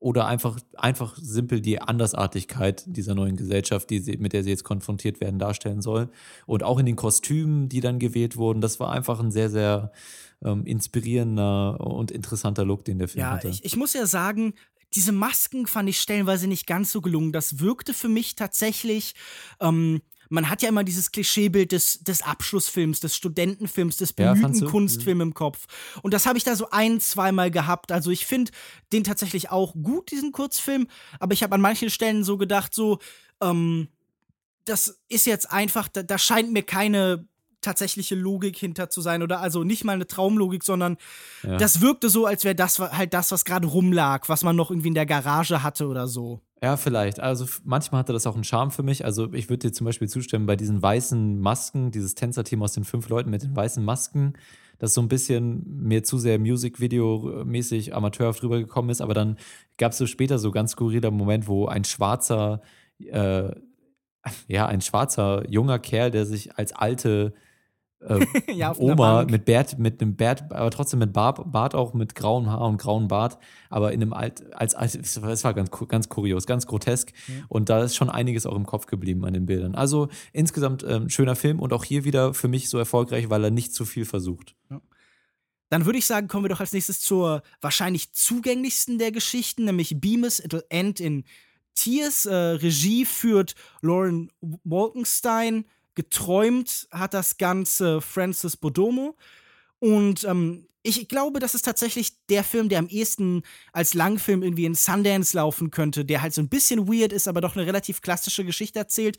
oder einfach, einfach simpel die Andersartigkeit dieser neuen Gesellschaft, die sie, mit der sie jetzt konfrontiert werden, darstellen soll. Und auch in den Kostümen, die dann gewählt wurden, das war einfach ein sehr, sehr ähm, inspirierender und interessanter Look, den der Film ja, hatte. Ich, ich muss ja sagen, diese Masken fand ich stellenweise nicht ganz so gelungen. Das wirkte für mich tatsächlich. Ähm, man hat ja immer dieses Klischeebild des, des Abschlussfilms, des Studentenfilms, des bemühten ja, Kunstfilms mhm. im Kopf. Und das habe ich da so ein, zweimal gehabt. Also ich finde den tatsächlich auch gut, diesen Kurzfilm. Aber ich habe an manchen Stellen so gedacht, so, ähm, das ist jetzt einfach, da, da scheint mir keine tatsächliche Logik hinter zu sein oder also nicht mal eine Traumlogik, sondern ja. das wirkte so, als wäre das halt das, was gerade rumlag, was man noch irgendwie in der Garage hatte oder so. Ja, vielleicht. Also manchmal hatte das auch einen Charme für mich. Also ich würde dir zum Beispiel zustimmen, bei diesen weißen Masken, dieses Tänzerteam aus den fünf Leuten mit den weißen Masken, das so ein bisschen mir zu sehr Musikvideo-mäßig amateurhaft rübergekommen ist. Aber dann gab es so später so ganz skurriler Moment, wo ein schwarzer, äh, ja, ein schwarzer junger Kerl, der sich als alte äh, ja, Oma mit Bart, mit einem Bart, aber trotzdem mit Bart, Bart auch mit grauem Haar und grauem Bart, aber in einem alt, als, als es war ganz, ganz kurios, ganz grotesk. Mhm. Und da ist schon einiges auch im Kopf geblieben an den Bildern. Also insgesamt ähm, schöner Film und auch hier wieder für mich so erfolgreich, weil er nicht zu viel versucht. Ja. Dann würde ich sagen, kommen wir doch als nächstes zur wahrscheinlich zugänglichsten der Geschichten, nämlich Beamus It'll End in Tears. Äh, Regie führt Lauren Wolkenstein geträumt hat das Ganze Francis Bodomo. Und ähm, ich glaube, das ist tatsächlich der Film, der am ehesten als Langfilm irgendwie in Sundance laufen könnte, der halt so ein bisschen weird ist, aber doch eine relativ klassische Geschichte erzählt.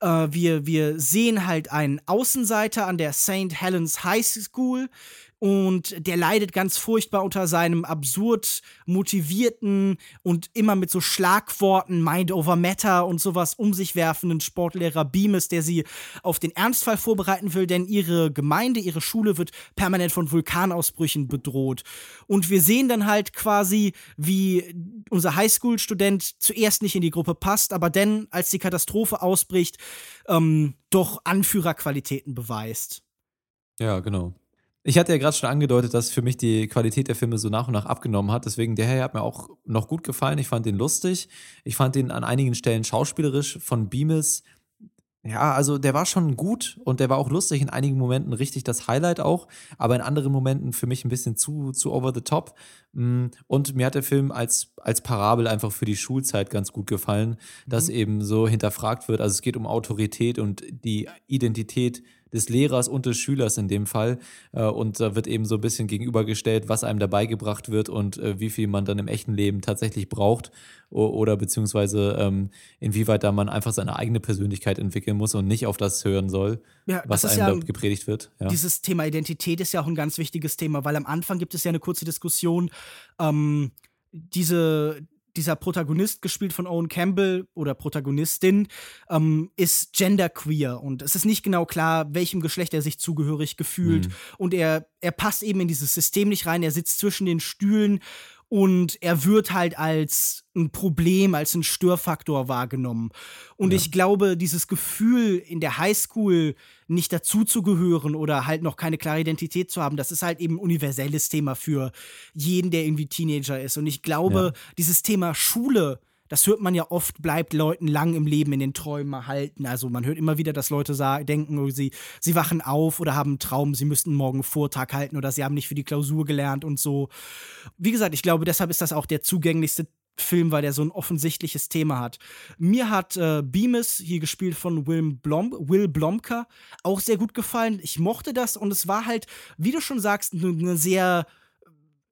Äh, wir, wir sehen halt einen Außenseiter an der St. Helens High School, und der leidet ganz furchtbar unter seinem absurd motivierten und immer mit so Schlagworten Mind over Matter und sowas um sich werfenden Sportlehrer Beames, der sie auf den Ernstfall vorbereiten will, denn ihre Gemeinde, ihre Schule wird permanent von Vulkanausbrüchen bedroht. Und wir sehen dann halt quasi, wie unser Highschool-Student zuerst nicht in die Gruppe passt, aber dann, als die Katastrophe ausbricht, ähm, doch Anführerqualitäten beweist. Ja, genau. Ich hatte ja gerade schon angedeutet, dass für mich die Qualität der Filme so nach und nach abgenommen hat. Deswegen, der hier hat mir auch noch gut gefallen. Ich fand den lustig. Ich fand den an einigen Stellen schauspielerisch von Beamis. Ja, also der war schon gut und der war auch lustig. In einigen Momenten richtig das Highlight auch, aber in anderen Momenten für mich ein bisschen zu, zu over the top. Mm, und mir hat der Film als, als Parabel einfach für die Schulzeit ganz gut gefallen, dass mhm. eben so hinterfragt wird. Also es geht um Autorität und die Identität des Lehrers und des Schülers in dem Fall. Äh, und da wird eben so ein bisschen gegenübergestellt, was einem dabei gebracht wird und äh, wie viel man dann im echten Leben tatsächlich braucht oder beziehungsweise ähm, inwieweit da man einfach seine eigene Persönlichkeit entwickeln muss und nicht auf das hören soll, ja, was einem ja, da gepredigt wird. Ja. Dieses Thema Identität ist ja auch ein ganz wichtiges Thema, weil am Anfang gibt es ja eine kurze Diskussion, ähm, diese dieser Protagonist, gespielt von Owen Campbell oder Protagonistin, ähm, ist genderqueer und es ist nicht genau klar, welchem Geschlecht er sich zugehörig gefühlt. Mhm. Und er, er passt eben in dieses System nicht rein, er sitzt zwischen den Stühlen und er wird halt als ein Problem, als ein Störfaktor wahrgenommen. Und ja. ich glaube, dieses Gefühl in der Highschool nicht dazuzugehören oder halt noch keine klare Identität zu haben, das ist halt eben ein universelles Thema für jeden, der irgendwie Teenager ist. Und ich glaube, ja. dieses Thema Schule das hört man ja oft, bleibt Leuten lang im Leben in den Träumen erhalten. Also man hört immer wieder, dass Leute sagen, denken, oh, sie, sie wachen auf oder haben einen Traum, sie müssten morgen einen Vortrag halten oder sie haben nicht für die Klausur gelernt und so. Wie gesagt, ich glaube, deshalb ist das auch der zugänglichste Film, weil der so ein offensichtliches Thema hat. Mir hat äh, Beamis, hier gespielt von Will, Blom Will Blomker, auch sehr gut gefallen. Ich mochte das und es war halt, wie du schon sagst, eine ne sehr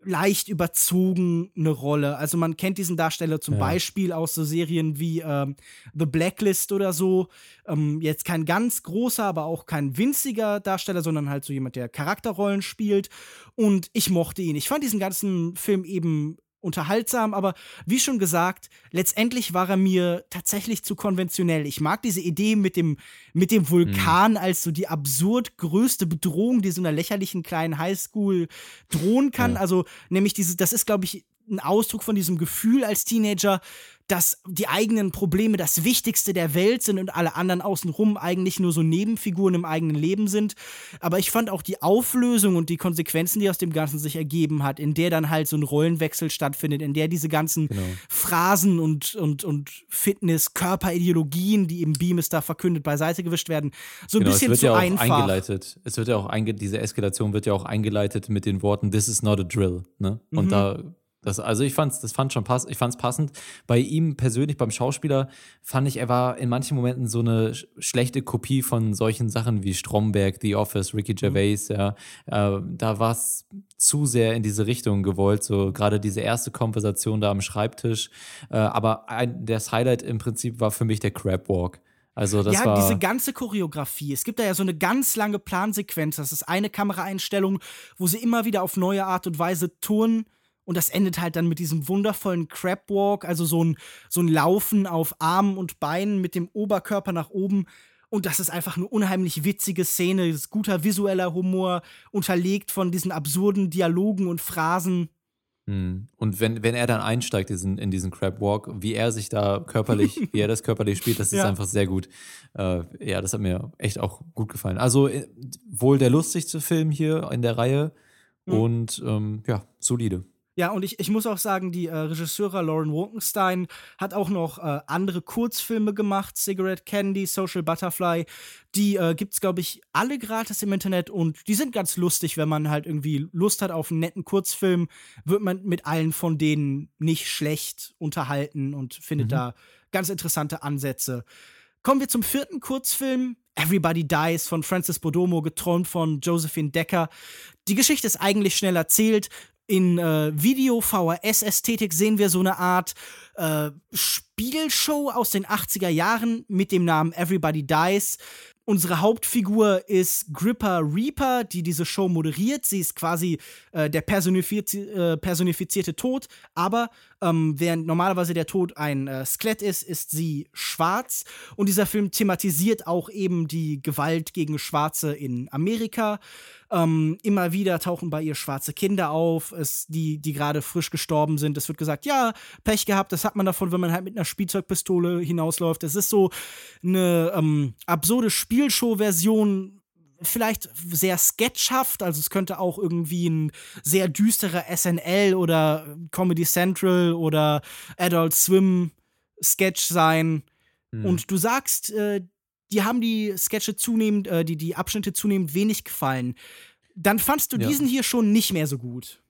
leicht überzogene Rolle. Also man kennt diesen Darsteller zum ja. Beispiel aus so Serien wie ähm, The Blacklist oder so. Ähm, jetzt kein ganz großer, aber auch kein winziger Darsteller, sondern halt so jemand, der Charakterrollen spielt. Und ich mochte ihn. Ich fand diesen ganzen Film eben unterhaltsam, aber wie schon gesagt, letztendlich war er mir tatsächlich zu konventionell. Ich mag diese Idee mit dem, mit dem Vulkan mhm. als so die absurd größte Bedrohung, die so einer lächerlichen kleinen Highschool drohen kann. Ja. Also, nämlich diese, das ist, glaube ich, ein Ausdruck von diesem Gefühl als Teenager, dass die eigenen Probleme das Wichtigste der Welt sind und alle anderen außenrum eigentlich nur so Nebenfiguren im eigenen Leben sind. Aber ich fand auch die Auflösung und die Konsequenzen, die aus dem Ganzen sich ergeben hat, in der dann halt so ein Rollenwechsel stattfindet, in der diese ganzen genau. Phrasen und, und, und Fitness, Körperideologien, die eben Beamis da verkündet, beiseite gewischt werden, so ein genau, bisschen es wird zu ja auch einfach. Eingeleitet. Es wird ja auch diese Eskalation wird ja auch eingeleitet mit den Worten This is not a drill. Ne? Und mhm. da das, also ich fand's, das fand schon pass, ich fand's passend. Bei ihm persönlich, beim Schauspieler, fand ich, er war in manchen Momenten so eine schlechte Kopie von solchen Sachen wie Stromberg, The Office, Ricky mhm. Gervais, ja. Äh, da war es zu sehr in diese Richtung gewollt, so gerade diese erste Konversation da am Schreibtisch. Äh, aber ein, das Highlight im Prinzip war für mich der Crab Walk. Also das ja, war diese ganze Choreografie. Es gibt da ja so eine ganz lange Plansequenz. Das ist eine Kameraeinstellung, wo sie immer wieder auf neue Art und Weise turnen und das endet halt dann mit diesem wundervollen Crabwalk, also so ein, so ein Laufen auf Armen und Beinen mit dem Oberkörper nach oben. Und das ist einfach eine unheimlich witzige Szene, das ist guter visueller Humor, unterlegt von diesen absurden Dialogen und Phrasen. Hm. Und wenn, wenn er dann einsteigt in, in diesen Crabwalk, wie er sich da körperlich, wie er das körperlich spielt, das ist ja. einfach sehr gut. Äh, ja, das hat mir echt auch gut gefallen. Also äh, wohl der lustigste Film hier in der Reihe mhm. und ähm, ja, solide. Ja, und ich, ich muss auch sagen, die äh, Regisseurin Lauren Wolkenstein hat auch noch äh, andere Kurzfilme gemacht, Cigarette Candy, Social Butterfly. Die äh, es, glaube ich, alle gratis im Internet und die sind ganz lustig, wenn man halt irgendwie Lust hat auf einen netten Kurzfilm, wird man mit allen von denen nicht schlecht unterhalten und findet mhm. da ganz interessante Ansätze. Kommen wir zum vierten Kurzfilm. Everybody Dies von Francis Bodomo, geträumt von Josephine Decker. Die Geschichte ist eigentlich schnell erzählt. In äh, Video-VHS-Ästhetik sehen wir so eine Art äh, Spielshow aus den 80er Jahren mit dem Namen Everybody Dies. Unsere Hauptfigur ist Gripper Reaper, die diese Show moderiert. Sie ist quasi äh, der personifizi äh, personifizierte Tod, aber ähm, während normalerweise der Tod ein äh, Skelett ist, ist sie schwarz. Und dieser Film thematisiert auch eben die Gewalt gegen Schwarze in Amerika. Ähm, immer wieder tauchen bei ihr schwarze Kinder auf, es, die, die gerade frisch gestorben sind. Es wird gesagt, ja, Pech gehabt, das hat man davon, wenn man halt mit einer Spielzeugpistole hinausläuft. Es ist so eine ähm, absurde Spielshow-Version vielleicht sehr sketchhaft, also es könnte auch irgendwie ein sehr düsterer SNL oder Comedy Central oder Adult Swim Sketch sein. Mhm. Und du sagst, äh, die haben die Sketche zunehmend, äh, die, die Abschnitte zunehmend wenig gefallen. Dann fandst du ja. diesen hier schon nicht mehr so gut.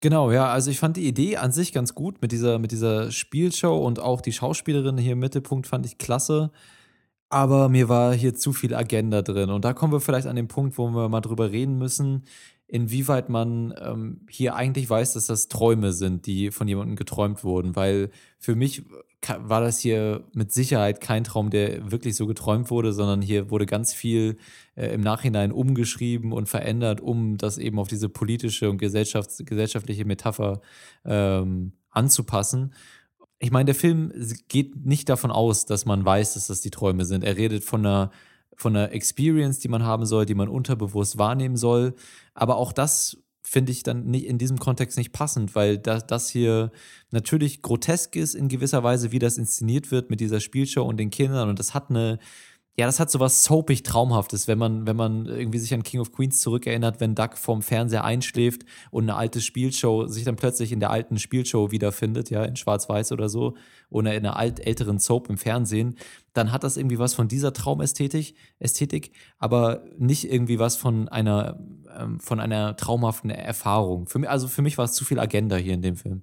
Genau, ja, also ich fand die Idee an sich ganz gut mit dieser, mit dieser Spielshow und auch die Schauspielerin hier im Mittelpunkt fand ich klasse. Aber mir war hier zu viel Agenda drin. Und da kommen wir vielleicht an den Punkt, wo wir mal drüber reden müssen, inwieweit man ähm, hier eigentlich weiß, dass das Träume sind, die von jemandem geträumt wurden. Weil für mich war das hier mit Sicherheit kein Traum, der wirklich so geträumt wurde, sondern hier wurde ganz viel äh, im Nachhinein umgeschrieben und verändert, um das eben auf diese politische und gesellschafts gesellschaftliche Metapher ähm, anzupassen. Ich meine, der Film geht nicht davon aus, dass man weiß, dass das die Träume sind. Er redet von einer von einer Experience, die man haben soll, die man unterbewusst wahrnehmen soll. Aber auch das finde ich dann nicht in diesem Kontext nicht passend, weil das, das hier natürlich grotesk ist in gewisser Weise, wie das inszeniert wird mit dieser Spielshow und den Kindern. Und das hat eine, ja, das hat so was soapig Traumhaftes, wenn man, wenn man irgendwie sich an King of Queens zurückerinnert, wenn Duck vorm Fernseher einschläft und eine alte Spielshow sich dann plötzlich in der alten Spielshow wiederfindet, ja, in Schwarz-Weiß oder so, oder in einer alt älteren Soap im Fernsehen, dann hat das irgendwie was von dieser Traumästhetik, Ästhetik, aber nicht irgendwie was von einer, ähm, von einer traumhaften Erfahrung. Für mich, also für mich war es zu viel Agenda hier in dem Film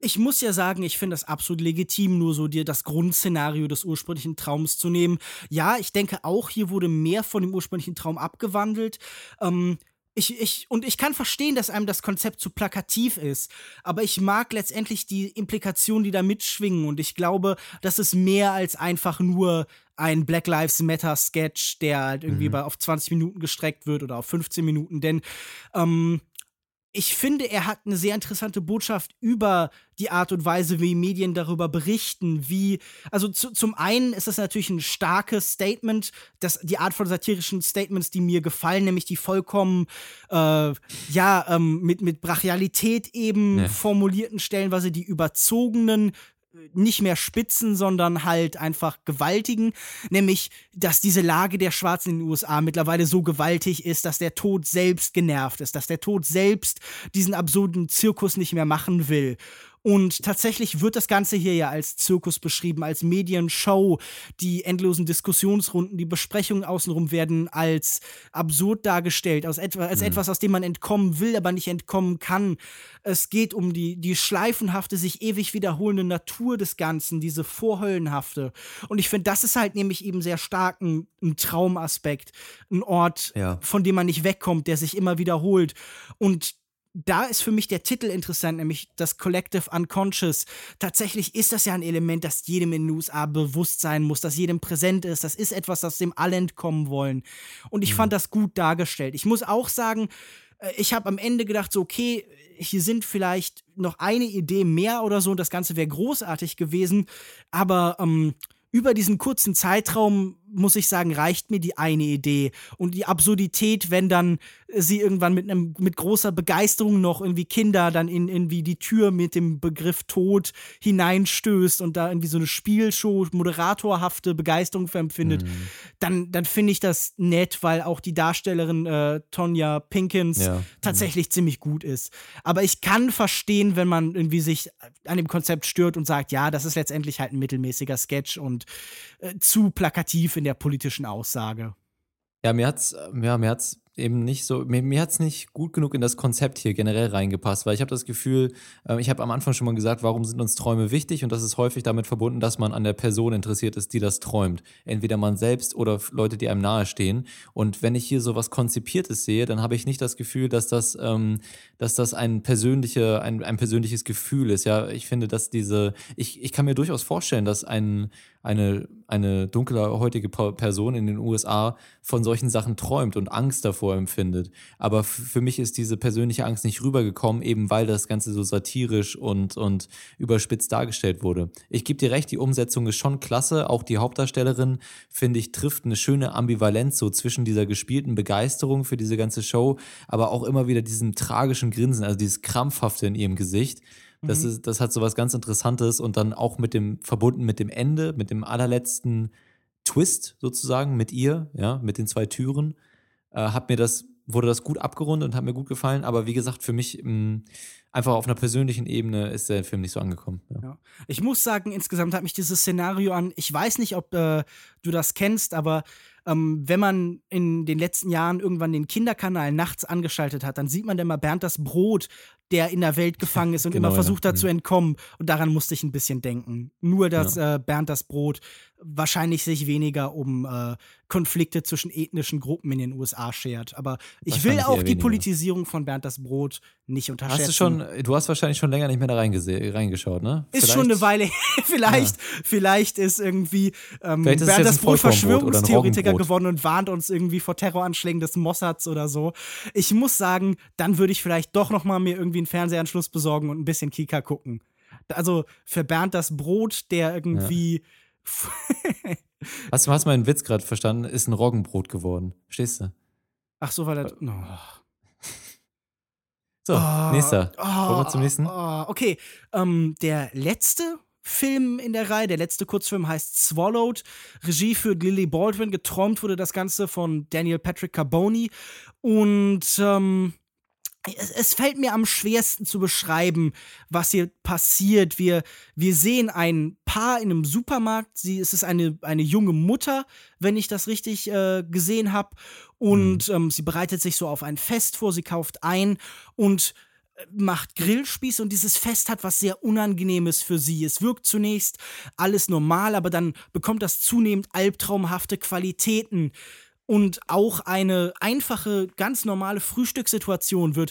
ich muss ja sagen, ich finde das absolut legitim, nur so dir das Grundszenario des ursprünglichen Traums zu nehmen. Ja, ich denke auch, hier wurde mehr von dem ursprünglichen Traum abgewandelt. Ähm, ich, ich, und ich kann verstehen, dass einem das Konzept zu plakativ ist, aber ich mag letztendlich die Implikationen, die da mitschwingen. Und ich glaube, das ist mehr als einfach nur ein Black Lives Matter Sketch, der halt irgendwie mhm. auf 20 Minuten gestreckt wird oder auf 15 Minuten. Denn ähm, ich finde, er hat eine sehr interessante Botschaft über die Art und Weise, wie Medien darüber berichten, wie, also zu, zum einen ist das natürlich ein starkes Statement, das, die Art von satirischen Statements, die mir gefallen, nämlich die vollkommen, äh, ja, ähm, mit, mit Brachialität eben ja. formulierten Stellenweise, die überzogenen, nicht mehr Spitzen, sondern halt einfach gewaltigen, nämlich, dass diese Lage der Schwarzen in den USA mittlerweile so gewaltig ist, dass der Tod selbst genervt ist, dass der Tod selbst diesen absurden Zirkus nicht mehr machen will. Und tatsächlich wird das Ganze hier ja als Zirkus beschrieben, als Medienshow. Die endlosen Diskussionsrunden, die Besprechungen außenrum werden als absurd dargestellt, als, etwa, als mhm. etwas, aus dem man entkommen will, aber nicht entkommen kann. Es geht um die, die schleifenhafte, sich ewig wiederholende Natur des Ganzen, diese vorhöllenhafte. Und ich finde, das ist halt nämlich eben sehr stark ein, ein Traumaspekt, ein Ort, ja. von dem man nicht wegkommt, der sich immer wiederholt. Und da ist für mich der Titel interessant, nämlich das Collective Unconscious. Tatsächlich ist das ja ein Element, das jedem in den USA bewusst sein muss, das jedem präsent ist. Das ist etwas, das dem alle entkommen wollen. Und ich mhm. fand das gut dargestellt. Ich muss auch sagen, äh, ich habe am Ende gedacht, so, okay, hier sind vielleicht noch eine Idee mehr oder so und das Ganze wäre großartig gewesen. Aber ähm, über diesen kurzen Zeitraum, muss ich sagen, reicht mir die eine Idee. Und die Absurdität, wenn dann sie irgendwann mit einem mit großer Begeisterung noch irgendwie Kinder dann in irgendwie die Tür mit dem Begriff Tod hineinstößt und da irgendwie so eine Spielshow moderatorhafte Begeisterung empfindet, mhm. dann dann finde ich das nett, weil auch die Darstellerin äh, Tonja Pinkins ja. tatsächlich mhm. ziemlich gut ist. Aber ich kann verstehen, wenn man irgendwie sich an dem Konzept stört und sagt, ja, das ist letztendlich halt ein mittelmäßiger Sketch und äh, zu plakativ in der politischen Aussage. Ja, mir hat's, ja, eben nicht so, mir, mir hat es nicht gut genug in das Konzept hier generell reingepasst, weil ich habe das Gefühl, äh, ich habe am Anfang schon mal gesagt, warum sind uns Träume wichtig und das ist häufig damit verbunden, dass man an der Person interessiert ist, die das träumt. Entweder man selbst oder Leute, die einem nahestehen. Und wenn ich hier so was Konzipiertes sehe, dann habe ich nicht das Gefühl, dass das, ähm, dass das ein, persönliche, ein, ein persönliches Gefühl ist. Ja, ich finde, dass diese, ich, ich kann mir durchaus vorstellen, dass ein, eine, eine dunkelhäutige Person in den USA von solchen Sachen träumt und Angst davor empfindet. Aber für mich ist diese persönliche Angst nicht rübergekommen, eben weil das Ganze so satirisch und, und überspitzt dargestellt wurde. Ich gebe dir recht, die Umsetzung ist schon klasse. Auch die Hauptdarstellerin, finde ich, trifft eine schöne Ambivalenz so zwischen dieser gespielten Begeisterung für diese ganze Show, aber auch immer wieder diesem tragischen Grinsen, also dieses Krampfhafte in ihrem Gesicht. Das, mhm. ist, das hat so was ganz Interessantes und dann auch mit dem, verbunden mit dem Ende, mit dem allerletzten Twist sozusagen mit ihr, ja, mit den zwei Türen, äh, hat mir das, wurde das gut abgerundet und hat mir gut gefallen. Aber wie gesagt, für mich mh, mm, einfach auf einer persönlichen Ebene ist der Film nicht so angekommen. Ja. Ja. Ich muss sagen, insgesamt hat mich dieses Szenario an, ich weiß nicht, ob äh, du das kennst, aber ähm, wenn man in den letzten Jahren irgendwann den Kinderkanal nachts angeschaltet hat, dann sieht man immer Bernd das Brot, der in der Welt gefangen ist und genau, immer versucht ja. hat zu mhm. entkommen. Und daran musste ich ein bisschen denken. Nur, dass ja. äh, Bernd das Brot wahrscheinlich sich weniger um äh, Konflikte zwischen ethnischen Gruppen in den USA schert. Aber ich will auch die Politisierung von Bernd das Brot nicht unterschätzen. Hast du schon, du hast wahrscheinlich schon länger nicht mehr da reingeschaut, ne? Ist vielleicht? schon eine Weile vielleicht, ja. vielleicht ist irgendwie ähm, vielleicht ist Bernd das Brot Verschwörungstheoretiker geworden und warnt uns irgendwie vor Terroranschlägen des Mossads oder so. Ich muss sagen, dann würde ich vielleicht doch noch mal mir irgendwie einen Fernsehanschluss besorgen und ein bisschen Kika gucken. Also für Bernd das Brot, der irgendwie ja hast, du hast meinen Witz gerade verstanden? Ist ein Roggenbrot geworden. Stehst du? Ach so, weil er. Oh. So, oh, nächster. Oh, Kommen wir zum nächsten. Oh, okay. Ähm, der letzte Film in der Reihe, der letzte Kurzfilm heißt Swallowed. Regie für Lily Baldwin. Geträumt wurde das Ganze von Daniel Patrick Carboni. Und ähm, es, es, fällt mir am schwersten zu beschreiben, was hier passiert. Wir, wir sehen ein Paar in einem Supermarkt. Sie, es ist eine, eine junge Mutter, wenn ich das richtig äh, gesehen habe. Und mhm. ähm, sie bereitet sich so auf ein Fest vor. Sie kauft ein und äh, macht Grillspieß und dieses Fest hat was sehr Unangenehmes für sie. Es wirkt zunächst alles normal, aber dann bekommt das zunehmend albtraumhafte Qualitäten und auch eine einfache, ganz normale Frühstückssituation wird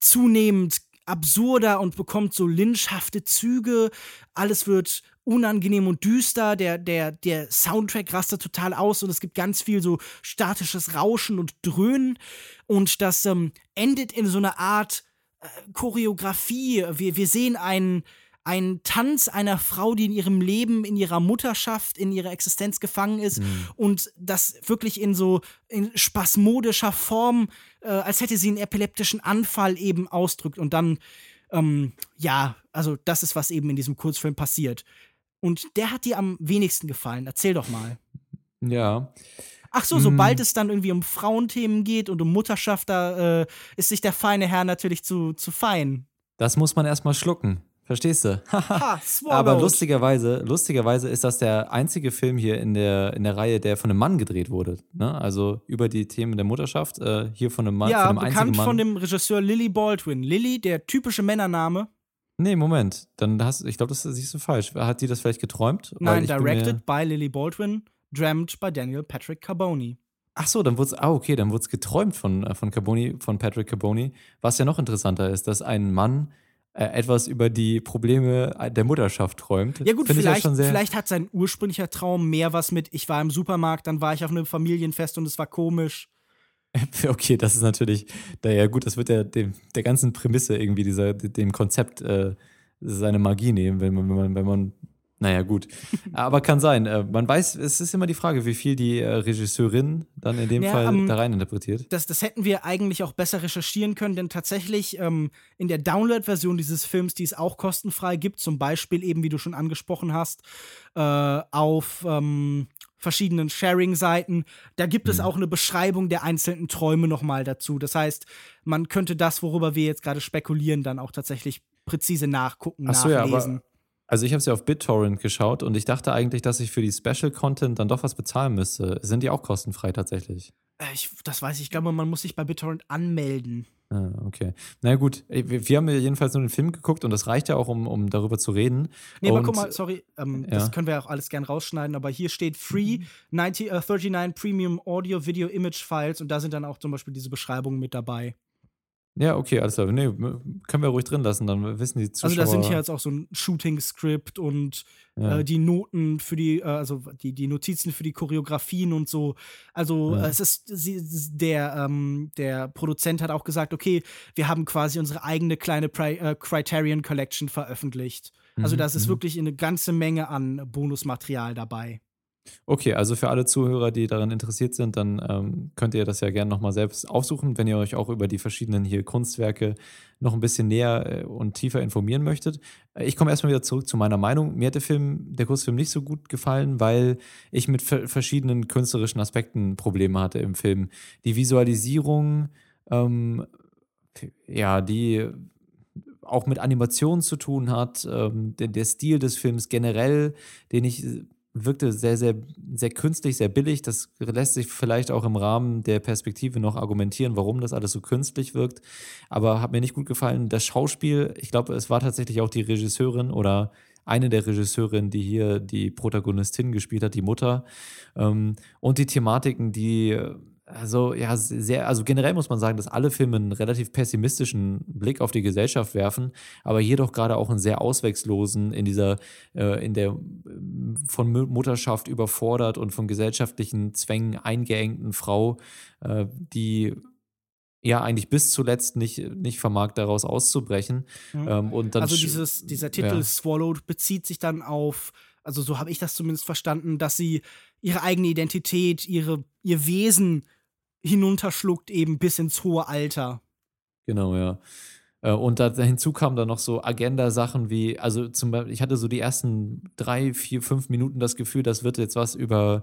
zunehmend absurder und bekommt so lynchhafte Züge. Alles wird unangenehm und düster. Der, der, der Soundtrack rastet total aus und es gibt ganz viel so statisches Rauschen und Dröhnen. Und das ähm, endet in so einer Art äh, Choreografie. Wir, wir sehen einen ein Tanz einer Frau, die in ihrem Leben, in ihrer Mutterschaft, in ihrer Existenz gefangen ist mhm. und das wirklich in so in spasmodischer Form, äh, als hätte sie einen epileptischen Anfall eben ausdrückt. Und dann, ähm, ja, also das ist, was eben in diesem Kurzfilm passiert. Und der hat dir am wenigsten gefallen. Erzähl doch mal. Ja. Ach so, sobald mm. es dann irgendwie um Frauenthemen geht und um Mutterschaft, da äh, ist sich der feine Herr natürlich zu, zu fein. Das muss man erstmal schlucken. Verstehst du? ha, Aber lustigerweise, lustigerweise ist das der einzige Film hier in der, in der Reihe, der von einem Mann gedreht wurde. Ne? Also über die Themen der Mutterschaft, äh, hier von einem Mann, ja, von einem bekannt einzigen Mann. von dem Regisseur Lily Baldwin. Lily, der typische Männername. Nee, Moment. Dann hast ich glaube, das siehst du falsch. Hat die das vielleicht geträumt? Nein, directed by Lily Baldwin, dreamt by Daniel Patrick Carboni. Ach so, dann wurde es, ah, okay, dann wurde es geträumt von, äh, von Carboni, von Patrick Carboni. Was ja noch interessanter ist, dass ein Mann äh, etwas über die Probleme der Mutterschaft träumt. Ja gut, vielleicht, vielleicht hat sein ursprünglicher Traum mehr was mit, ich war im Supermarkt, dann war ich auf einem Familienfest und es war komisch. Okay, das ist natürlich, ja gut, das wird ja dem, der ganzen Prämisse irgendwie, dieser, dem Konzept äh, seine Magie nehmen, wenn man, wenn man, wenn man naja, gut. Aber kann sein. Äh, man weiß, es ist immer die Frage, wie viel die äh, Regisseurin dann in dem ja, Fall um, da rein interpretiert. Das, das hätten wir eigentlich auch besser recherchieren können, denn tatsächlich ähm, in der Download-Version dieses Films, die es auch kostenfrei gibt, zum Beispiel eben, wie du schon angesprochen hast, äh, auf ähm, verschiedenen Sharing-Seiten, da gibt es mhm. auch eine Beschreibung der einzelnen Träume nochmal dazu. Das heißt, man könnte das, worüber wir jetzt gerade spekulieren, dann auch tatsächlich präzise nachgucken, Ach so, nachlesen. Ja, aber also ich habe sie auf BitTorrent geschaut und ich dachte eigentlich, dass ich für die Special Content dann doch was bezahlen müsste. Sind die auch kostenfrei tatsächlich? Äh, ich, das weiß ich. Ich glaube, man muss sich bei BitTorrent anmelden. Ah, okay. Na gut, wir, wir haben ja jedenfalls nur den Film geguckt und das reicht ja auch, um, um darüber zu reden. Nee, und, aber guck mal, sorry, ähm, ja. das können wir auch alles gern rausschneiden, aber hier steht Free 90, uh, 39 Premium Audio Video Image Files und da sind dann auch zum Beispiel diese Beschreibungen mit dabei. Ja, okay, alles klar. Nee, können wir ruhig drin lassen, dann wissen die Zuschauer. Also da sind hier jetzt auch so ein Shooting-Skript und ja. äh, die Noten für die, äh, also die, die Notizen für die Choreografien und so. Also ja. es ist, sie, der, ähm, der Produzent hat auch gesagt, okay, wir haben quasi unsere eigene kleine Pri äh, Criterion Collection veröffentlicht. Also mhm, da ist mhm. wirklich eine ganze Menge an Bonusmaterial dabei. Okay, also für alle Zuhörer, die daran interessiert sind, dann ähm, könnt ihr das ja gerne nochmal selbst aufsuchen, wenn ihr euch auch über die verschiedenen hier Kunstwerke noch ein bisschen näher äh, und tiefer informieren möchtet. Äh, ich komme erstmal wieder zurück zu meiner Meinung. Mir hat der Film, der Kurzfilm nicht so gut gefallen, weil ich mit verschiedenen künstlerischen Aspekten Probleme hatte im Film. Die Visualisierung, ähm, ja, die auch mit Animationen zu tun hat, ähm, der, der Stil des Films generell, den ich wirkte sehr, sehr, sehr künstlich, sehr billig. Das lässt sich vielleicht auch im Rahmen der Perspektive noch argumentieren, warum das alles so künstlich wirkt. Aber hat mir nicht gut gefallen. Das Schauspiel, ich glaube, es war tatsächlich auch die Regisseurin oder eine der Regisseurinnen, die hier die Protagonistin gespielt hat, die Mutter. Ähm, und die Thematiken, die also ja, sehr, also generell muss man sagen, dass alle Filme einen relativ pessimistischen Blick auf die Gesellschaft werfen, aber jedoch gerade auch einen sehr ausweglosen in dieser, äh, in der von Mutterschaft überfordert und von gesellschaftlichen Zwängen eingeengten Frau, äh, die ja eigentlich bis zuletzt nicht, nicht vermag, daraus auszubrechen. Mhm. Ähm, und dann also dieses, dieser Titel ja. Swallowed bezieht sich dann auf, also so habe ich das zumindest verstanden, dass sie ihre eigene Identität, ihre, ihr Wesen hinunterschluckt, eben bis ins hohe Alter. Genau, ja. Äh, und da hinzu kamen dann noch so Agenda-Sachen wie, also zum Beispiel, ich hatte so die ersten drei, vier, fünf Minuten das Gefühl, das wird jetzt was über,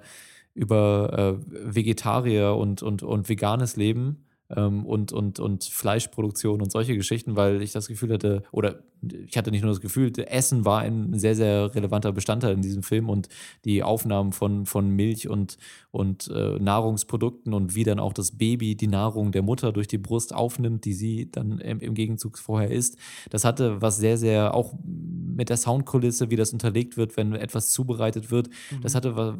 über äh, Vegetarier und, und, und veganes Leben ähm, und, und, und Fleischproduktion und solche Geschichten, weil ich das Gefühl hatte, oder ich hatte nicht nur das Gefühl, Essen war ein sehr, sehr relevanter Bestandteil in diesem Film und die Aufnahmen von, von Milch und, und äh, Nahrungsprodukten und wie dann auch das Baby die Nahrung der Mutter durch die Brust aufnimmt, die sie dann im, im Gegenzug vorher isst. Das hatte was sehr, sehr, auch mit der Soundkulisse, wie das unterlegt wird, wenn etwas zubereitet wird, mhm. das hatte was,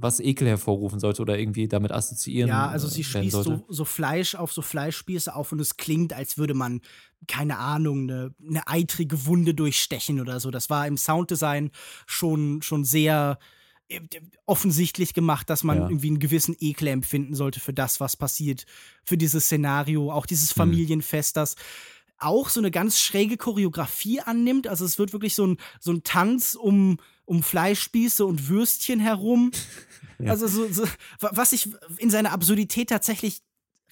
was Ekel hervorrufen sollte oder irgendwie damit assoziieren. Ja, also sie spießt so, so Fleisch auf so Fleischspieße auf und es klingt, als würde man keine Ahnung, eine, eine eitrige Wunde durchstechen oder so. Das war im Sounddesign schon, schon sehr äh, offensichtlich gemacht, dass man ja. irgendwie einen gewissen Ekel empfinden sollte für das, was passiert, für dieses Szenario, auch dieses hm. Familienfest, das auch so eine ganz schräge Choreografie annimmt. Also es wird wirklich so ein, so ein Tanz um, um Fleischspieße und Würstchen herum. Ja. Also so, so, was ich in seiner Absurdität tatsächlich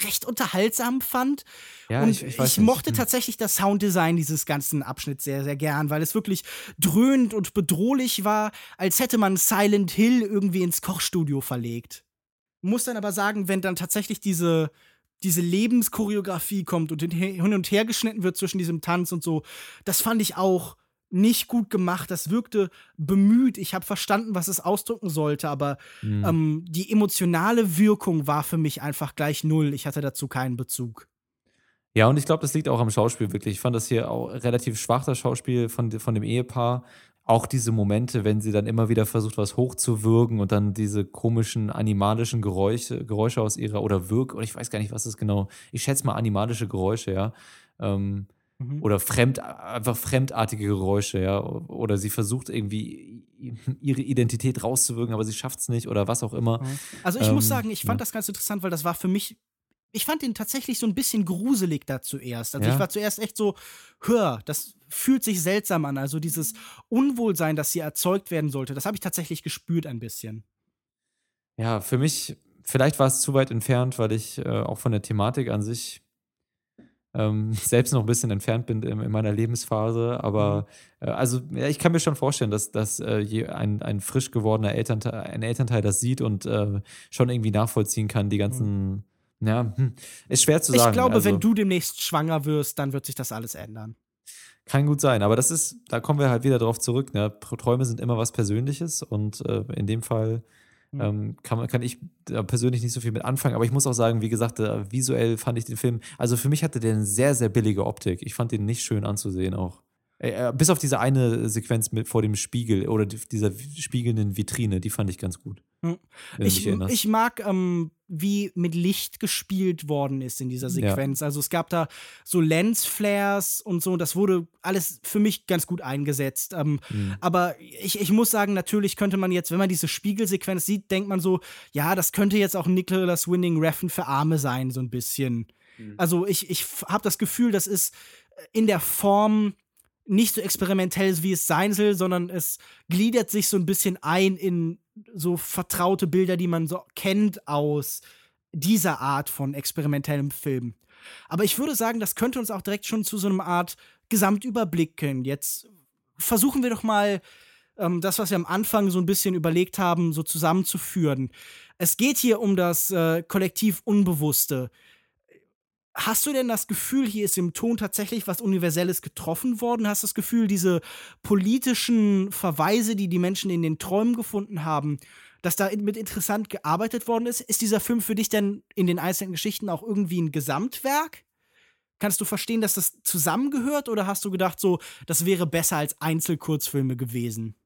recht unterhaltsam fand. Ja, und ich, ich, ich mochte hm. tatsächlich das Sounddesign dieses ganzen Abschnitts sehr, sehr gern, weil es wirklich dröhnend und bedrohlich war, als hätte man Silent Hill irgendwie ins Kochstudio verlegt. Muss dann aber sagen, wenn dann tatsächlich diese, diese Lebenschoreografie kommt und hin und her geschnitten wird zwischen diesem Tanz und so, das fand ich auch nicht gut gemacht. Das wirkte bemüht. Ich habe verstanden, was es ausdrücken sollte, aber mhm. ähm, die emotionale Wirkung war für mich einfach gleich null. Ich hatte dazu keinen Bezug. Ja, und ich glaube, das liegt auch am Schauspiel wirklich. Ich fand das hier auch relativ schwach, das Schauspiel von, von dem Ehepaar. Auch diese Momente, wenn sie dann immer wieder versucht, was hochzuwürgen und dann diese komischen animalischen Geräusche, Geräusche aus ihrer, oder Wirk, oder ich weiß gar nicht, was das genau, ich schätze mal animalische Geräusche, ja. Ähm, Mhm. Oder fremd, einfach fremdartige Geräusche, ja. Oder sie versucht irgendwie ihre Identität rauszuwirken, aber sie schafft es nicht oder was auch immer. Also ich ähm, muss sagen, ich fand ja. das ganz interessant, weil das war für mich, ich fand ihn tatsächlich so ein bisschen gruselig da zuerst. Also ja. ich war zuerst echt so, hör, das fühlt sich seltsam an. Also dieses Unwohlsein, das hier erzeugt werden sollte, das habe ich tatsächlich gespürt ein bisschen. Ja, für mich, vielleicht war es zu weit entfernt, weil ich äh, auch von der Thematik an sich ähm, selbst noch ein bisschen entfernt bin in, in meiner Lebensphase. Aber mhm. äh, also ja, ich kann mir schon vorstellen, dass, dass äh, ein, ein frisch gewordener Elternteil, ein Elternteil das sieht und äh, schon irgendwie nachvollziehen kann, die ganzen. Mhm. Ja, hm, ist schwer zu sagen. Ich glaube, also, wenn du demnächst schwanger wirst, dann wird sich das alles ändern. Kann gut sein, aber das ist, da kommen wir halt wieder drauf zurück. Ne? Träume sind immer was Persönliches und äh, in dem Fall. Ähm, kann, kann ich persönlich nicht so viel mit anfangen, aber ich muss auch sagen, wie gesagt, visuell fand ich den Film, also für mich hatte der eine sehr, sehr billige Optik. Ich fand den nicht schön anzusehen auch. Äh, äh, bis auf diese eine Sequenz mit vor dem Spiegel oder dieser spiegelnden Vitrine, die fand ich ganz gut. Ich, ich, mag, ähm, wie mit Licht gespielt worden ist in dieser Sequenz. Ja. Also es gab da so Lensflares und so, das wurde alles für mich ganz gut eingesetzt. Ähm, mhm. Aber ich, ich muss sagen, natürlich könnte man jetzt, wenn man diese Spiegelsequenz sieht, denkt man so, ja, das könnte jetzt auch Nicholas Winning Reffen für Arme sein, so ein bisschen. Mhm. Also ich, ich habe das Gefühl, das ist in der Form nicht so experimentell ist, wie es sein soll, sondern es gliedert sich so ein bisschen ein in so vertraute Bilder, die man so kennt aus dieser Art von experimentellem Film. Aber ich würde sagen, das könnte uns auch direkt schon zu so einer Art Gesamtüberblick können. Jetzt versuchen wir doch mal ähm, das, was wir am Anfang so ein bisschen überlegt haben, so zusammenzuführen. Es geht hier um das äh, Kollektiv Unbewusste. Hast du denn das Gefühl, hier ist im Ton tatsächlich was Universelles getroffen worden? Hast du das Gefühl, diese politischen Verweise, die die Menschen in den Träumen gefunden haben, dass da mit interessant gearbeitet worden ist? Ist dieser Film für dich denn in den einzelnen Geschichten auch irgendwie ein Gesamtwerk? Kannst du verstehen, dass das zusammengehört oder hast du gedacht, so, das wäre besser als Einzelkurzfilme gewesen?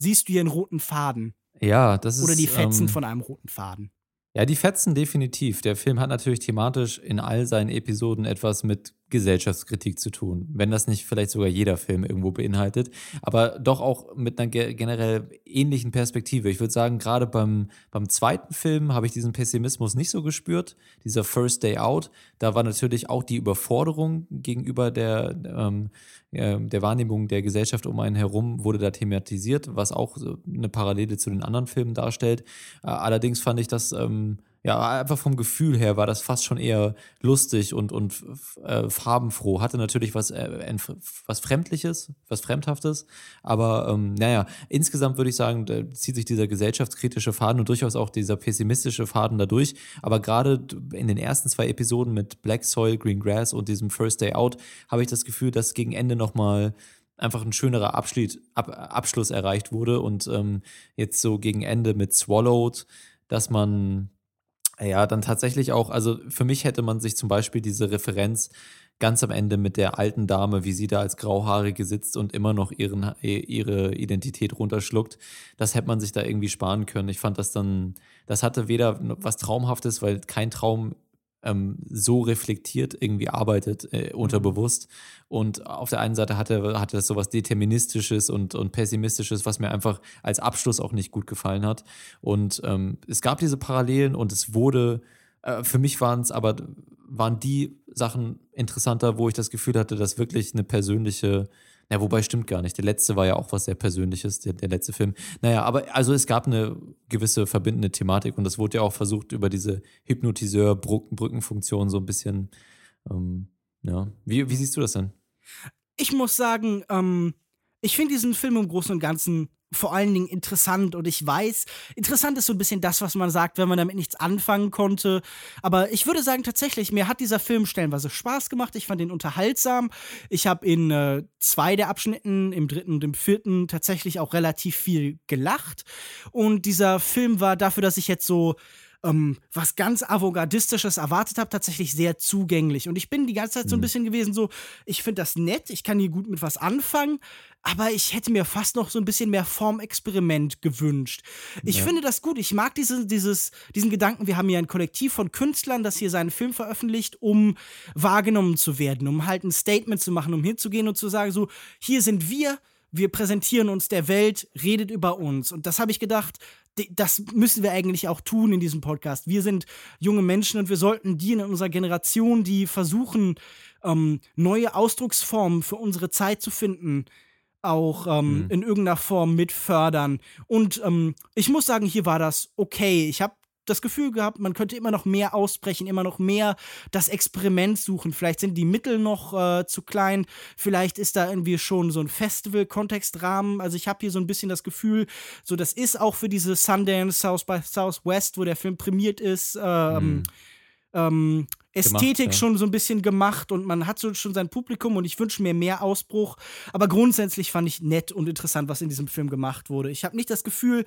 Siehst du hier einen roten Faden? Ja, das ist. Oder die Fetzen ähm, von einem roten Faden? Ja, die Fetzen definitiv. Der Film hat natürlich thematisch in all seinen Episoden etwas mit Gesellschaftskritik zu tun, wenn das nicht vielleicht sogar jeder Film irgendwo beinhaltet, aber doch auch mit einer generell ähnlichen Perspektive. Ich würde sagen, gerade beim, beim zweiten Film habe ich diesen Pessimismus nicht so gespürt, dieser First Day Out. Da war natürlich auch die Überforderung gegenüber der, ähm, der Wahrnehmung der Gesellschaft um einen herum, wurde da thematisiert, was auch eine Parallele zu den anderen Filmen darstellt. Äh, allerdings fand ich das. Ähm, ja, einfach vom Gefühl her war das fast schon eher lustig und, und äh, farbenfroh. Hatte natürlich was, äh, was Fremdliches, was Fremdhaftes. Aber ähm, naja, insgesamt würde ich sagen, zieht sich dieser gesellschaftskritische Faden und durchaus auch dieser pessimistische Faden dadurch. Aber gerade in den ersten zwei Episoden mit Black Soil, Green Grass und diesem First Day Out habe ich das Gefühl, dass gegen Ende nochmal einfach ein schönerer Abschluss, Ab, Abschluss erreicht wurde. Und ähm, jetzt so gegen Ende mit Swallowed, dass man ja, dann tatsächlich auch, also für mich hätte man sich zum Beispiel diese Referenz ganz am Ende mit der alten Dame, wie sie da als Grauhaarige sitzt und immer noch ihren, ihre Identität runterschluckt, das hätte man sich da irgendwie sparen können. Ich fand das dann, das hatte weder was Traumhaftes, weil kein Traum ähm, so reflektiert irgendwie arbeitet, äh, unterbewusst. Und auf der einen Seite hatte, hatte das sowas Deterministisches und, und Pessimistisches, was mir einfach als Abschluss auch nicht gut gefallen hat. Und ähm, es gab diese Parallelen und es wurde, äh, für mich waren es aber, waren die Sachen interessanter, wo ich das Gefühl hatte, dass wirklich eine persönliche ja, wobei stimmt gar nicht. Der letzte war ja auch was sehr Persönliches, der, der letzte Film. Naja, aber also es gab eine gewisse verbindende Thematik und das wurde ja auch versucht, über diese Hypnotiseur-Brückenfunktion so ein bisschen, ähm, ja. Wie, wie siehst du das denn? Ich muss sagen, ähm, ich finde diesen Film im Großen und Ganzen vor allen Dingen interessant und ich weiß, interessant ist so ein bisschen das, was man sagt, wenn man damit nichts anfangen konnte. Aber ich würde sagen, tatsächlich, mir hat dieser Film stellenweise Spaß gemacht. Ich fand ihn unterhaltsam. Ich habe in äh, zwei der Abschnitten, im dritten und im vierten, tatsächlich auch relativ viel gelacht. Und dieser Film war dafür, dass ich jetzt so ähm, was ganz Avantgardistisches erwartet habe, tatsächlich sehr zugänglich. Und ich bin die ganze Zeit so ein mhm. bisschen gewesen, so, ich finde das nett, ich kann hier gut mit was anfangen, aber ich hätte mir fast noch so ein bisschen mehr Formexperiment gewünscht. Ich ja. finde das gut. Ich mag diese, dieses, diesen Gedanken, wir haben hier ein Kollektiv von Künstlern, das hier seinen Film veröffentlicht, um wahrgenommen zu werden, um halt ein Statement zu machen, um hinzugehen und zu sagen, so, hier sind wir, wir präsentieren uns der Welt, redet über uns. Und das habe ich gedacht, das müssen wir eigentlich auch tun in diesem Podcast. Wir sind junge Menschen und wir sollten die in unserer Generation, die versuchen, ähm, neue Ausdrucksformen für unsere Zeit zu finden, auch ähm, mhm. in irgendeiner Form mit fördern. Und ähm, ich muss sagen, hier war das okay. Ich habe das Gefühl gehabt, man könnte immer noch mehr ausbrechen, immer noch mehr das Experiment suchen. Vielleicht sind die Mittel noch äh, zu klein, vielleicht ist da irgendwie schon so ein Festival-Kontextrahmen. Also ich habe hier so ein bisschen das Gefühl, so das ist auch für diese Sundance South by Southwest, wo der Film prämiert ist, ähm, mhm. ähm, Ästhetik gemacht, ja. schon so ein bisschen gemacht und man hat so schon sein Publikum und ich wünsche mir mehr Ausbruch. Aber grundsätzlich fand ich nett und interessant, was in diesem Film gemacht wurde. Ich habe nicht das Gefühl,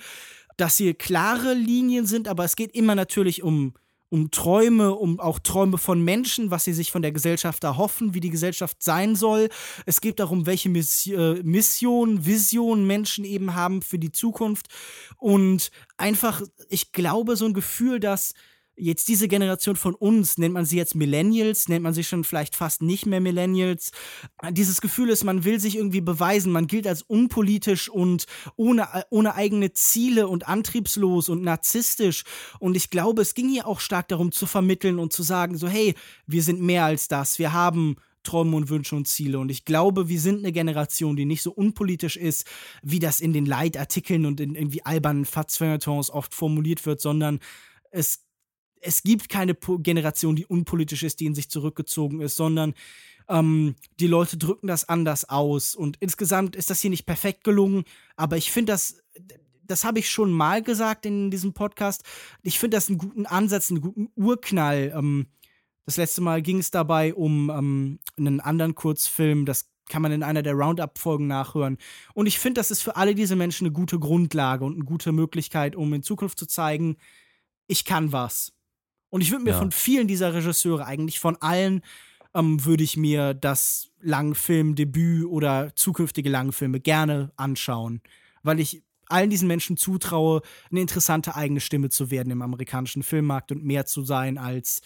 dass hier klare Linien sind, aber es geht immer natürlich um, um Träume, um auch Träume von Menschen, was sie sich von der Gesellschaft erhoffen, wie die Gesellschaft sein soll. Es geht darum, welche äh, Mission, Vision Menschen eben haben für die Zukunft. Und einfach, ich glaube, so ein Gefühl, dass jetzt diese Generation von uns, nennt man sie jetzt Millennials, nennt man sie schon vielleicht fast nicht mehr Millennials. Dieses Gefühl ist, man will sich irgendwie beweisen, man gilt als unpolitisch und ohne, ohne eigene Ziele und antriebslos und narzisstisch. Und ich glaube, es ging hier auch stark darum zu vermitteln und zu sagen, so, hey, wir sind mehr als das, wir haben Träume und Wünsche und Ziele. Und ich glaube, wir sind eine Generation, die nicht so unpolitisch ist, wie das in den Leitartikeln und in irgendwie albernen Fatzfeuilletons oft formuliert wird, sondern es es gibt keine po Generation, die unpolitisch ist, die in sich zurückgezogen ist, sondern ähm, die Leute drücken das anders aus. Und insgesamt ist das hier nicht perfekt gelungen, aber ich finde das, das habe ich schon mal gesagt in diesem Podcast. Ich finde das einen guten Ansatz, einen guten Urknall. Ähm, das letzte Mal ging es dabei um ähm, einen anderen Kurzfilm, das kann man in einer der Roundup-Folgen nachhören. Und ich finde, das ist für alle diese Menschen eine gute Grundlage und eine gute Möglichkeit, um in Zukunft zu zeigen, ich kann was. Und ich würde mir Ja. von vielen dieser Regisseure, eigentlich von allen, ähm, würde ich mir das Langfilmdebüt oder zukünftige Langfilme gerne anschauen, weil ich allen diesen Menschen zutraue, eine interessante eigene Stimme zu werden im amerikanischen Filmmarkt und mehr zu sein als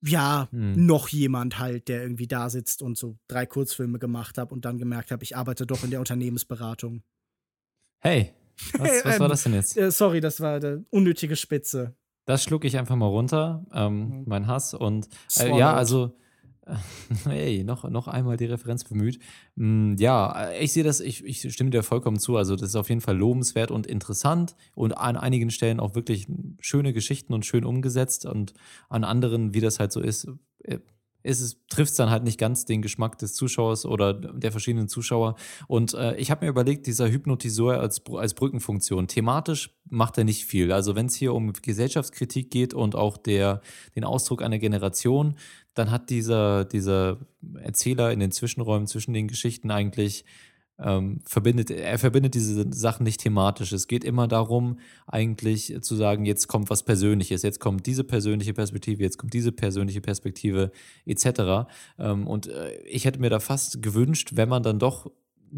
ja, Hm. noch jemand halt, der irgendwie da sitzt und so drei Kurzfilme gemacht hat und dann gemerkt habe, ich arbeite doch in der Unternehmensberatung. Hey, was, was war das denn jetzt? Äh, sorry, das war eine unnötige Spitze. Das schluck ich einfach mal runter, ähm, Mhm. mein Hass. Und äh, ja, also, hey, noch, noch einmal die Referenz bemüht. Mm, ja, äh, ich sehe das, ich, ich stimme dir vollkommen zu. Also, das ist auf jeden Fall lobenswert und interessant und an einigen Stellen auch wirklich schöne Geschichten und schön umgesetzt. Und an anderen, wie das halt so ist, äh, trifft es dann halt nicht ganz den Geschmack des Zuschauers oder der verschiedenen Zuschauer. Und äh, ich habe mir überlegt, dieser Hypnotiseur als, als Brückenfunktion, thematisch macht er nicht viel. Also wenn es hier um Gesellschaftskritik geht und auch der, den Ausdruck einer Generation, dann hat dieser, dieser Erzähler in den Zwischenräumen zwischen den Geschichten eigentlich ähm, verbindet, er verbindet diese Sachen nicht thematisch. Es geht immer darum, eigentlich zu sagen, jetzt kommt was Persönliches, jetzt kommt diese persönliche Perspektive, jetzt kommt diese persönliche Perspektive, etc. Ähm, und äh, ich hätte mir da fast gewünscht, wenn man dann doch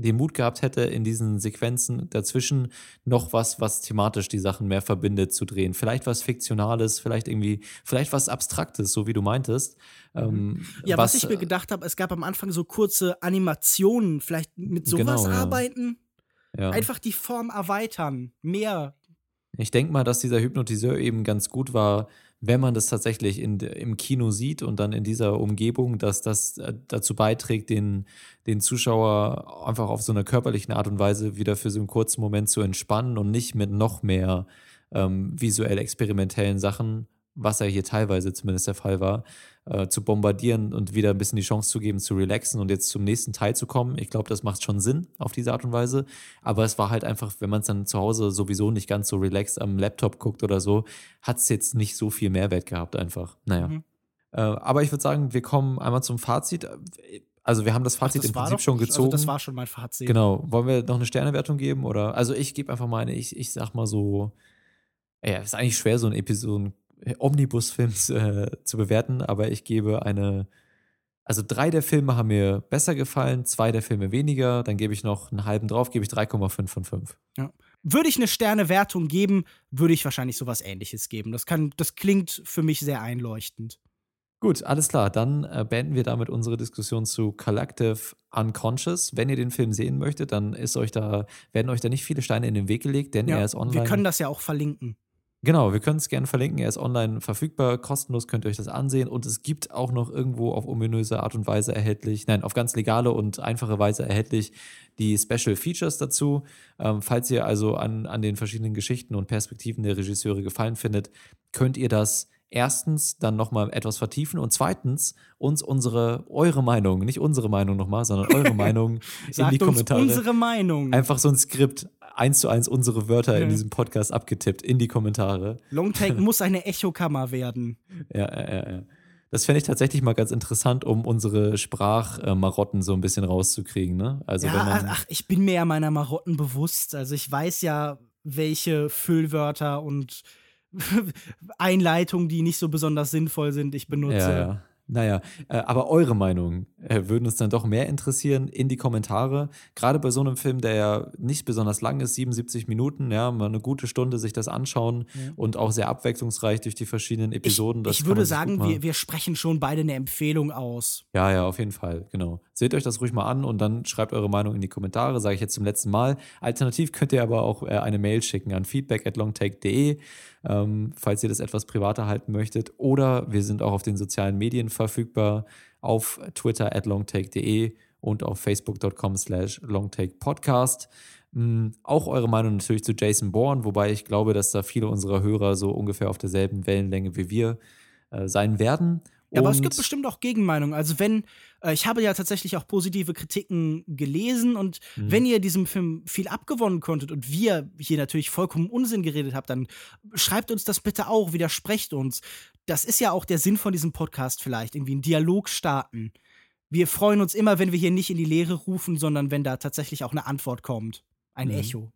den Mut gehabt hätte, in diesen Sequenzen dazwischen noch was, was thematisch die Sachen mehr verbindet, zu drehen. Vielleicht was Fiktionales, vielleicht irgendwie, vielleicht was Abstraktes, so wie du meintest. Ähm, Ja, was, ich mir äh, gedacht habe, es gab am Anfang so kurze Animationen, vielleicht mit sowas Genau, ja. arbeiten. ja. Einfach die Form erweitern. Mehr. Ich denke mal, dass dieser Hypnotiseur eben ganz gut war, wenn man das tatsächlich in, im Kino sieht und dann in dieser Umgebung, dass das äh, dazu beiträgt, den, den Zuschauer einfach auf so einer körperlichen Art und Weise wieder für so einen kurzen Moment zu entspannen und nicht mit noch mehr ähm, visuell experimentellen Sachen, was ja hier teilweise zumindest der Fall war, äh, zu bombardieren und wieder ein bisschen die Chance zu geben, zu relaxen und jetzt zum nächsten Teil zu kommen. Ich glaube, das macht schon Sinn auf diese Art und Weise. Aber es war halt einfach, wenn man es dann zu Hause sowieso nicht ganz so relaxed am Laptop guckt oder so, hat es jetzt nicht so viel Mehrwert gehabt einfach. Naja. Mhm. Äh, aber ich würde sagen, wir kommen einmal zum Fazit. Also wir haben das Fazit das im Prinzip doch- schon gezogen. Also das war schon mein Fazit. Genau. Wollen wir noch eine Sternewertung geben? Oder? Also ich gebe einfach mal eine, ich, ich sag mal so, ja, ist eigentlich schwer, so einen Episoden Omnibus-Film äh, zu bewerten, aber ich gebe eine, also drei der Filme haben mir besser gefallen, zwei der Filme weniger, dann gebe ich noch einen halben drauf, gebe ich 3,5 von 5. Würde ich eine Sternewertung geben, würde ich wahrscheinlich sowas ähnliches geben. Das, kann, das klingt für mich sehr einleuchtend. Gut, alles klar. Dann äh, beenden wir damit unsere Diskussion zu Collective Unconscious. Wenn ihr den Film sehen möchtet, dann ist euch da, werden euch da nicht viele Steine in den Weg gelegt, denn er ist online. wir können das ja auch verlinken. Genau, wir können es gerne verlinken. Er ist online verfügbar, kostenlos könnt ihr euch das ansehen. Und es gibt auch noch irgendwo auf ominöse Art und Weise erhältlich, nein, auf ganz legale und einfache Weise erhältlich die Special Features dazu. Ähm, falls ihr also an, an den verschiedenen Geschichten und Perspektiven der Regisseure gefallen findet, könnt ihr das erstens dann nochmal etwas vertiefen und zweitens uns unsere, eure Meinung, nicht unsere Meinung nochmal, sondern eure Meinung in die Kommentare. unsere Meinung. Einfach so ein Skript, eins zu eins unsere Wörter in Ja. diesem Podcast abgetippt in die Kommentare. Longtake muss eine Echokammer werden. Ja, ja, ja, ja. Das fände ich tatsächlich mal ganz interessant, um unsere Sprachmarotten so ein bisschen rauszukriegen. Ne? Also ja, wenn man, ach, ich bin mir ja meiner Marotten bewusst. Also ich weiß ja, welche Füllwörter und Einleitungen, die nicht so besonders sinnvoll sind, ich benutze. Ja, ja. Naja, äh, aber eure Meinung äh, würden uns dann doch mehr interessieren in die Kommentare. Gerade bei so einem Film, der ja nicht besonders lang ist, 77 Minuten, ja, mal eine gute Stunde sich das anschauen Ja. und auch sehr abwechslungsreich durch die verschiedenen Episoden. Das ich kann würde sagen, wir, wir sprechen schon beide eine Empfehlung aus. Ja, ja, auf jeden Fall, genau. Seht euch das ruhig mal an und dann schreibt eure Meinung in die Kommentare, sage ich jetzt zum letzten Mal. Alternativ könnt ihr aber auch äh, eine Mail schicken an feedback at longtake.de, ähm, falls ihr das etwas privater halten möchtet. Oder wir sind auch auf den sozialen Medien verfügbar, auf Twitter at longtake.de und auf facebook.com slash longtakepodcast. Mm, Auch eure Meinung natürlich zu Jason Bourne, wobei ich glaube, dass da viele unserer Hörer so ungefähr auf derselben Wellenlänge wie wir äh, sein werden. Ja, aber es gibt bestimmt auch Gegenmeinungen. Also wenn, äh, ich habe ja tatsächlich auch positive Kritiken gelesen und Mhm. wenn ihr diesem Film viel abgewonnen konntet und wir hier natürlich vollkommen Unsinn geredet habt, dann schreibt uns das bitte auch, widersprecht uns. Das ist ja auch der Sinn von diesem Podcast vielleicht, irgendwie einen Dialog starten. Wir freuen uns immer, wenn wir hier nicht in die Leere rufen, sondern wenn da tatsächlich auch eine Antwort kommt. Ein Mhm. Echo.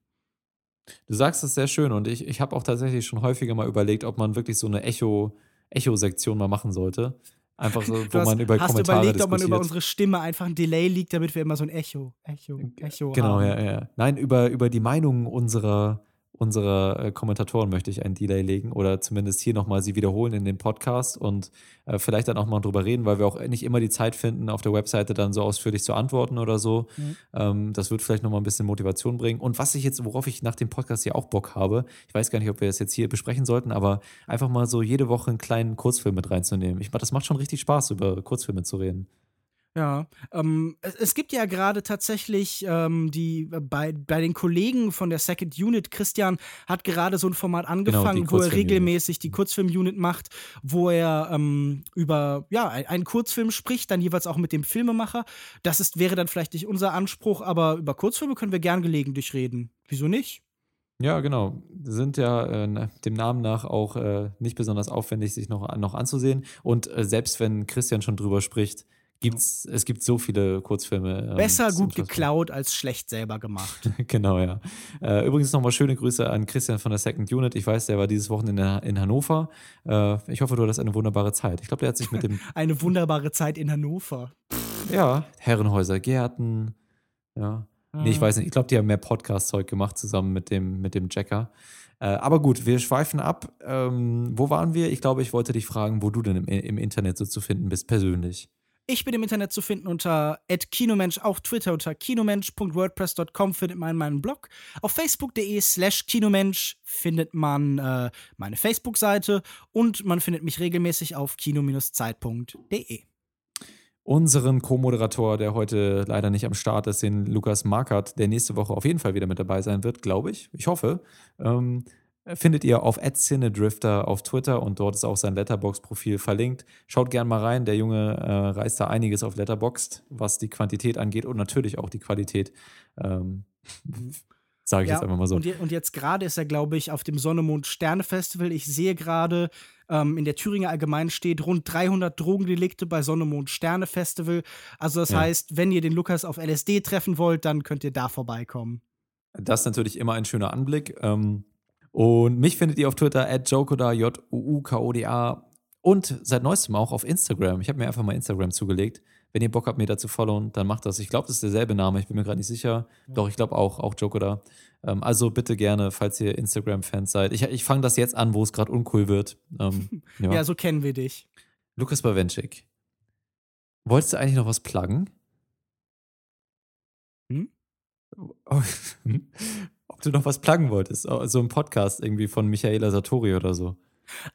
Du sagst es sehr schön und ich, ich habe auch tatsächlich schon häufiger mal überlegt, ob man wirklich so eine Echo, Echo-Sektion mal machen sollte. Einfach so, wo hast, man über hast Kommentare überlegt, ob man diskutiert. über unsere Stimme einfach ein Delay liegt, damit wir immer so ein Echo, Echo, Echo Genau, haben. ja, ja. Nein, über, über die Meinungen unserer, unserer äh, Kommentatoren möchte ich ein Delay legen oder zumindest hier nochmal sie wiederholen in dem Podcast und äh, vielleicht dann auch mal drüber reden, weil wir auch nicht immer die Zeit finden, auf der Webseite dann so ausführlich zu antworten oder so. Mhm. Ähm, das wird vielleicht nochmal ein bisschen Motivation bringen. Und was ich jetzt, worauf ich nach dem Podcast ja auch Bock habe, ich weiß gar nicht, ob wir das jetzt hier besprechen sollten, aber einfach mal so jede Woche einen kleinen Kurzfilm mit reinzunehmen. Ich, das macht schon richtig Spaß, über Kurzfilme zu reden. Ja, ähm, es, es gibt ja gerade tatsächlich ähm, die äh, bei, bei den Kollegen von der Second Unit, Christian hat gerade so ein Format angefangen, wo er regelmäßig die Kurzfilm-Unit macht, wo er ähm, über ja, ein- einen Kurzfilm spricht, dann jeweils auch mit dem Filmemacher. Das ist, wäre dann vielleicht nicht unser Anspruch, aber über Kurzfilme können wir gern gelegentlich reden. Wieso nicht? Ja, genau. Sind ja äh, dem Namen nach auch äh, nicht besonders aufwendig, sich noch, noch anzusehen. Und äh, selbst wenn Christian schon drüber spricht, gibt's, es gibt so viele Kurzfilme. ähm, Besser gut geklaut als schlecht selber gemacht. genau, ja. Äh, übrigens nochmal schöne Grüße an Christian von der Second Unit. Ich weiß, der war dieses Wochenende in Hannover. Äh, ich hoffe, du hattest eine wunderbare Zeit. Ich glaube, der hat sich mit dem, Eine wunderbare Zeit in Hannover. ja, Herrenhäuser, Gärten, ja. Nee, ich Ah. weiß nicht. Ich glaube, die haben mehr Podcast-Zeug gemacht zusammen mit dem, mit dem Jacker. Äh, aber gut, wir schweifen ab. Ähm, wo waren wir? Ich glaube, ich wollte dich fragen, wo du denn im, im Internet so zu finden bist, persönlich. Ich bin im Internet zu finden unter @kinomensch, auf Twitter unter kinomensch.wordpress.com findet man meinen Blog. Auf facebook.de slash kinomensch findet man äh, meine Facebook-Seite und man findet mich regelmäßig auf kino-zeit.de. Unseren Co-Moderator, der heute leider nicht am Start ist, den Lukas Markert, der nächste Woche auf jeden Fall wieder mit dabei sein wird, glaube ich. Ich hoffe. Ähm, findet ihr auf @cinedrifter auf Twitter und dort ist auch sein Letterbox-Profil verlinkt. Schaut gern mal rein. Der Junge äh, reißt da einiges auf Letterboxd, was die Quantität angeht und natürlich auch die Qualität. Ähm, Sage ich jetzt einfach mal so. Und, je, und jetzt gerade ist er, glaube ich, auf dem Sonne-Mond-Sterne-Festival. Ich sehe gerade, ähm, in der Thüringer Allgemein steht rund 300 Drogendelikte bei Sonne-Mond-Sterne-Festival. Also das Ja. heißt, wenn ihr den Lukas auf LSD treffen wollt, dann könnt ihr da vorbeikommen. Das ist natürlich immer ein schöner Anblick. Ähm, und mich findet ihr auf Twitter at jokoda, J-U-U-K-O-D-A und seit neuestem auch auf Instagram. Ich habe mir einfach mal Instagram zugelegt. Wenn ihr Bock habt, mir da zu followen, dann macht das. Ich glaube, das ist derselbe Name. Ich bin mir gerade nicht sicher. Doch, ich glaube auch, auch Jokoda. Ähm, also bitte gerne, falls ihr Instagram-Fans seid. Ich, ich fange das jetzt an, wo es gerade uncool wird. Ähm, ja. Ja. so kennen wir dich. Lukas Bawenschik. Wolltest du eigentlich noch was pluggen? Ob du noch was pluggen wolltest? Oh, So ein Podcast irgendwie von Michaela Satori oder so.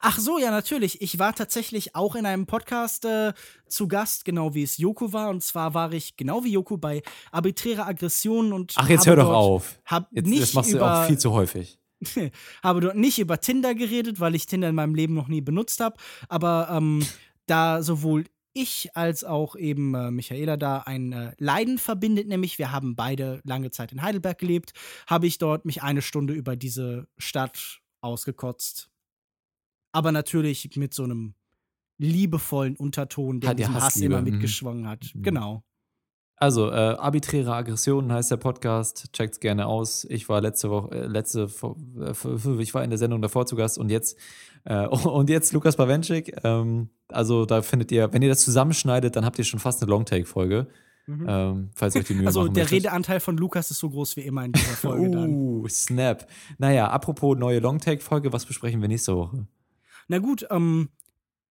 Ach so, ja, natürlich. Ich war tatsächlich auch in einem Podcast äh, zu Gast, genau wie es Joko war. Und zwar war ich genau wie Joko bei arbiträrer Aggression und. Ach, jetzt hör doch auf. Hab Jetzt, nicht das machst du über, auch viel zu häufig. habe dort nicht über Tinder geredet, weil ich Tinder in meinem Leben noch nie benutzt habe. Aber ähm, da sowohl ich als auch eben äh, Michaela da ein äh, Leiden verbindet, nämlich wir haben beide lange Zeit in Heidelberg gelebt, habe ich dort mich eine Stunde über diese Stadt ausgekotzt. Aber natürlich mit so einem liebevollen Unterton, der die diesen Hass immer mhm. mitgeschwungen hat. Mhm. Genau. Also, äh, arbiträre Aggressionen heißt der Podcast. Checkt's gerne aus. Ich war letzte Woche, äh, letzte, äh, ich war in der Sendung davor zu Gast und jetzt, äh, und jetzt Lukas Bawenschik. Ähm, also, da findet ihr, wenn ihr das zusammenschneidet, dann habt ihr schon fast eine Longtake-Folge. Ähm, falls euch die Mühe Also der möchtet. Redeanteil von Lukas ist so groß wie immer in dieser Folge dann. Uh, snap. Naja, apropos neue Longtake-Folge, was besprechen wir nächste Woche? Na gut, ähm,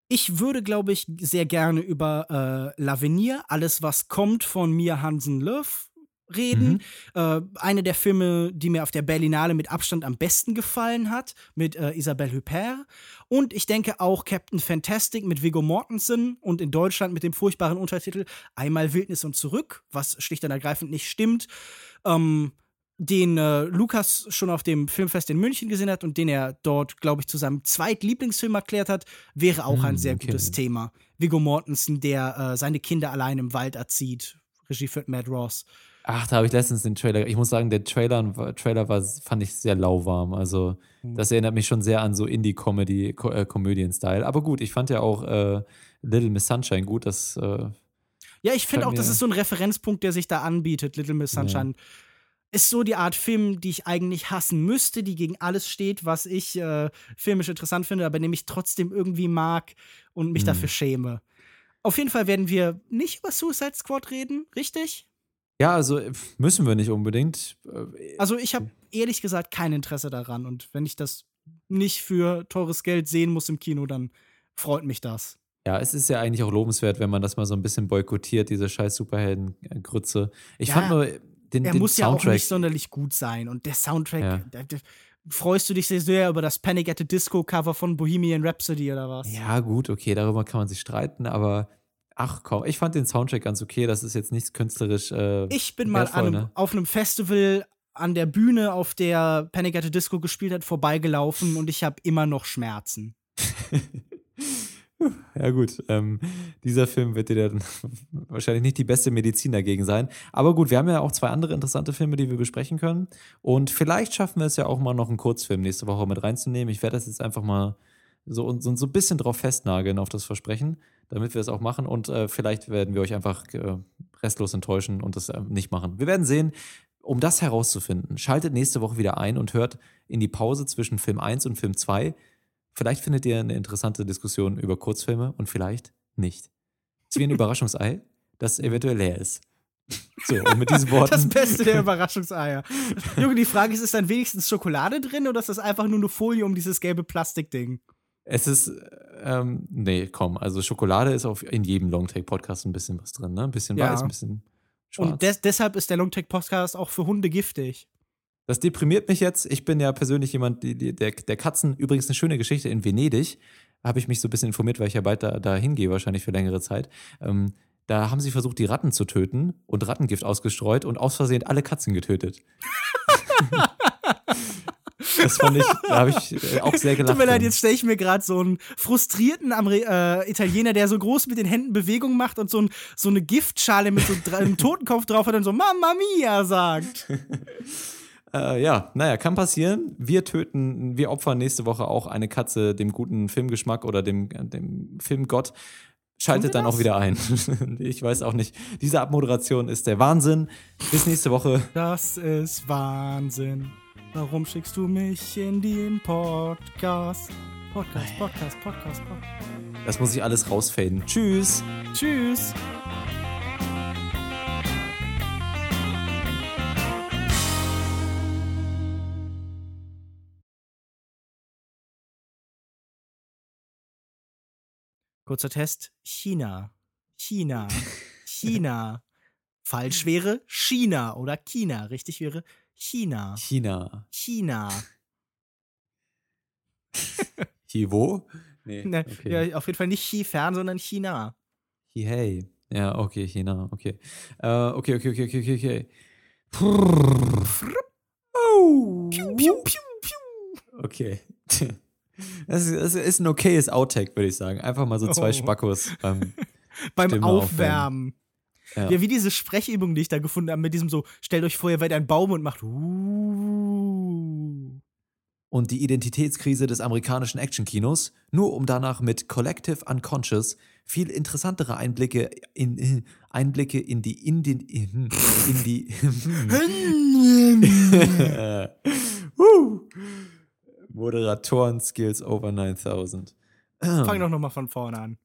ich würde, glaube ich, sehr gerne über äh, L'Avenir, alles was kommt von Mia Hansen Löw reden. Äh, eine der Filme, die mir auf der Berlinale mit Abstand am besten gefallen hat, mit äh, Isabelle Huppert. Und ich denke auch Captain Fantastic mit Viggo Mortensen und in Deutschland mit dem furchtbaren Untertitel Einmal Wildnis und zurück, was schlicht und ergreifend nicht stimmt. Ähm, den äh, Lukas schon auf dem Filmfest in München gesehen hat und den er dort, glaube ich, zu seinem Zweitlieblingsfilm erklärt hat, wäre auch ein Hm, sehr okay. gutes Thema. Viggo Mortensen, der äh, seine Kinder allein im Wald erzieht. Regie führt Matt Ross. Ach, da habe ich letztens den Trailer. Ich muss sagen, der Trailer, Trailer war, fand ich sehr lauwarm. Also, Hm. das erinnert mich schon sehr an so Indie-Comedy, Ko äh. Aber gut, ich fand ja auch äh, Little Miss Sunshine gut. Das, äh, Ja, ich finde auch, das ist so ein Referenzpunkt, der sich da anbietet. Little Miss Sunshine ist so die Art Film, die ich eigentlich hassen müsste, die gegen alles steht, was ich äh, filmisch interessant finde, aber den ich trotzdem irgendwie mag und mich Mhm. dafür schäme. Auf jeden Fall werden wir nicht über Suicide Squad reden, richtig? ja, also äh, müssen wir nicht unbedingt. Äh, Also ich habe ehrlich gesagt kein Interesse daran und wenn ich das nicht für teures Geld sehen muss im Kino, dann freut mich das. Ja, es ist ja eigentlich auch lobenswert, wenn man das mal so ein bisschen boykottiert, diese scheiß Superhelden-Grütze. Ich Ja, fand nur den, Er den muss ja auch Soundtrack. nicht sonderlich gut sein und der Soundtrack, Ja. da, da, freust du dich sehr, über das Panic at the Disco Cover von Bohemian Rhapsody oder was? Ja, gut, okay, darüber kann man sich streiten, aber ach komm, ich fand den Soundtrack ganz okay. Das ist jetzt nichts künstlerisch. Äh, Ich bin mal wertvoll, an einem, ne? auf einem Festival an der Bühne, auf der Panic at the Disco gespielt hat, vorbeigelaufen und ich habe immer noch Schmerzen. Ja, gut. Ähm, dieser Film wird dir dann wahrscheinlich nicht die beste Medizin dagegen sein. Aber gut, wir haben ja auch zwei andere interessante Filme, die wir besprechen können. Und vielleicht schaffen wir es ja auch mal noch einen Kurzfilm nächste Woche mit reinzunehmen. Ich werde das jetzt einfach mal so, so, so ein bisschen drauf festnageln, auf das Versprechen, damit wir es auch machen. Und äh, vielleicht werden wir euch einfach äh, restlos enttäuschen und das äh, nicht machen. Wir werden sehen. Um das herauszufinden, schaltet nächste Woche wieder ein und hört in die Pause zwischen Film 1 und Film 2 Vielleicht findet ihr eine interessante Diskussion über Kurzfilme und vielleicht nicht. Es ist wie ein Überraschungsei, das eventuell leer ist. So, und mit diesen Worten. Das Beste der Überraschungseier. Junge, die Frage ist, ist dann wenigstens Schokolade drin oder ist das einfach nur eine Folie um dieses gelbe Plastikding? Es ist, ähm, nee, komm, also Schokolade ist auf, in jedem Longtake-Podcast ein bisschen was drin, ne? Ein bisschen Ja. weiß, ein bisschen schwarz. Und des deshalb ist der Longtech-Podcast auch für Hunde giftig. Das deprimiert mich jetzt. Ich bin ja persönlich jemand, die, die, der, der Katzen, übrigens eine schöne Geschichte in Venedig, habe ich mich so ein bisschen informiert, weil ich ja bald da, da hingehe, wahrscheinlich für längere Zeit. Ähm, da haben sie versucht, die Ratten zu töten und Rattengift ausgestreut und aus Versehen alle Katzen getötet. das fand ich, da habe ich äh, auch sehr gelacht. Tut mir leid, jetzt stelle ich mir gerade so einen frustrierten Ameri äh, Italiener, der so groß mit den Händen Bewegung macht und so, ein, so eine Giftschale mit so einem Totenkopf drauf hat und so Mamma Mia sagt. Äh, ja, naja, kann passieren. Wir töten, wir opfern nächste Woche auch eine Katze dem guten Filmgeschmack oder dem, dem Filmgott. Schaltet dann auch das? wieder ein. ich weiß auch nicht. Diese Abmoderation ist der Wahnsinn. Bis nächste Woche. Das ist Wahnsinn. Warum schickst du mich in den Podcast? Podcast, Podcast, Podcast, Podcast. Das muss ich alles rausfaden. Tschüss. Tschüss. Kurzer Test. China. China. China. Falsch wäre China oder China. Richtig wäre China. China. China. Chivo? Nee. Ne, Okay. ja, auf jeden Fall nicht Chi-Fern, sondern China. Chi hey. Ja, okay, China. Okay. Äh, okay, okay, okay, okay, okay, okay. Oh. Okay. Das ist, das ist ein okayes Outtake, würde ich sagen. Einfach mal so zwei oh. Spackos beim, ähm, beim Stimme Aufwärmen. Aufwärmen. Ja. ja. wie diese Sprechübung, die ich da gefunden habe, mit diesem so, stellt euch vor, ihr werdet ein Baum und macht uh. Und die Identitätskrise des amerikanischen Actionkinos, nur um danach mit Collective Unconscious viel interessantere Einblicke in, in Einblicke in die in, den, in, in die uh. Moderatoren-Skills over 9000. Fang doch nochmal von vorne an.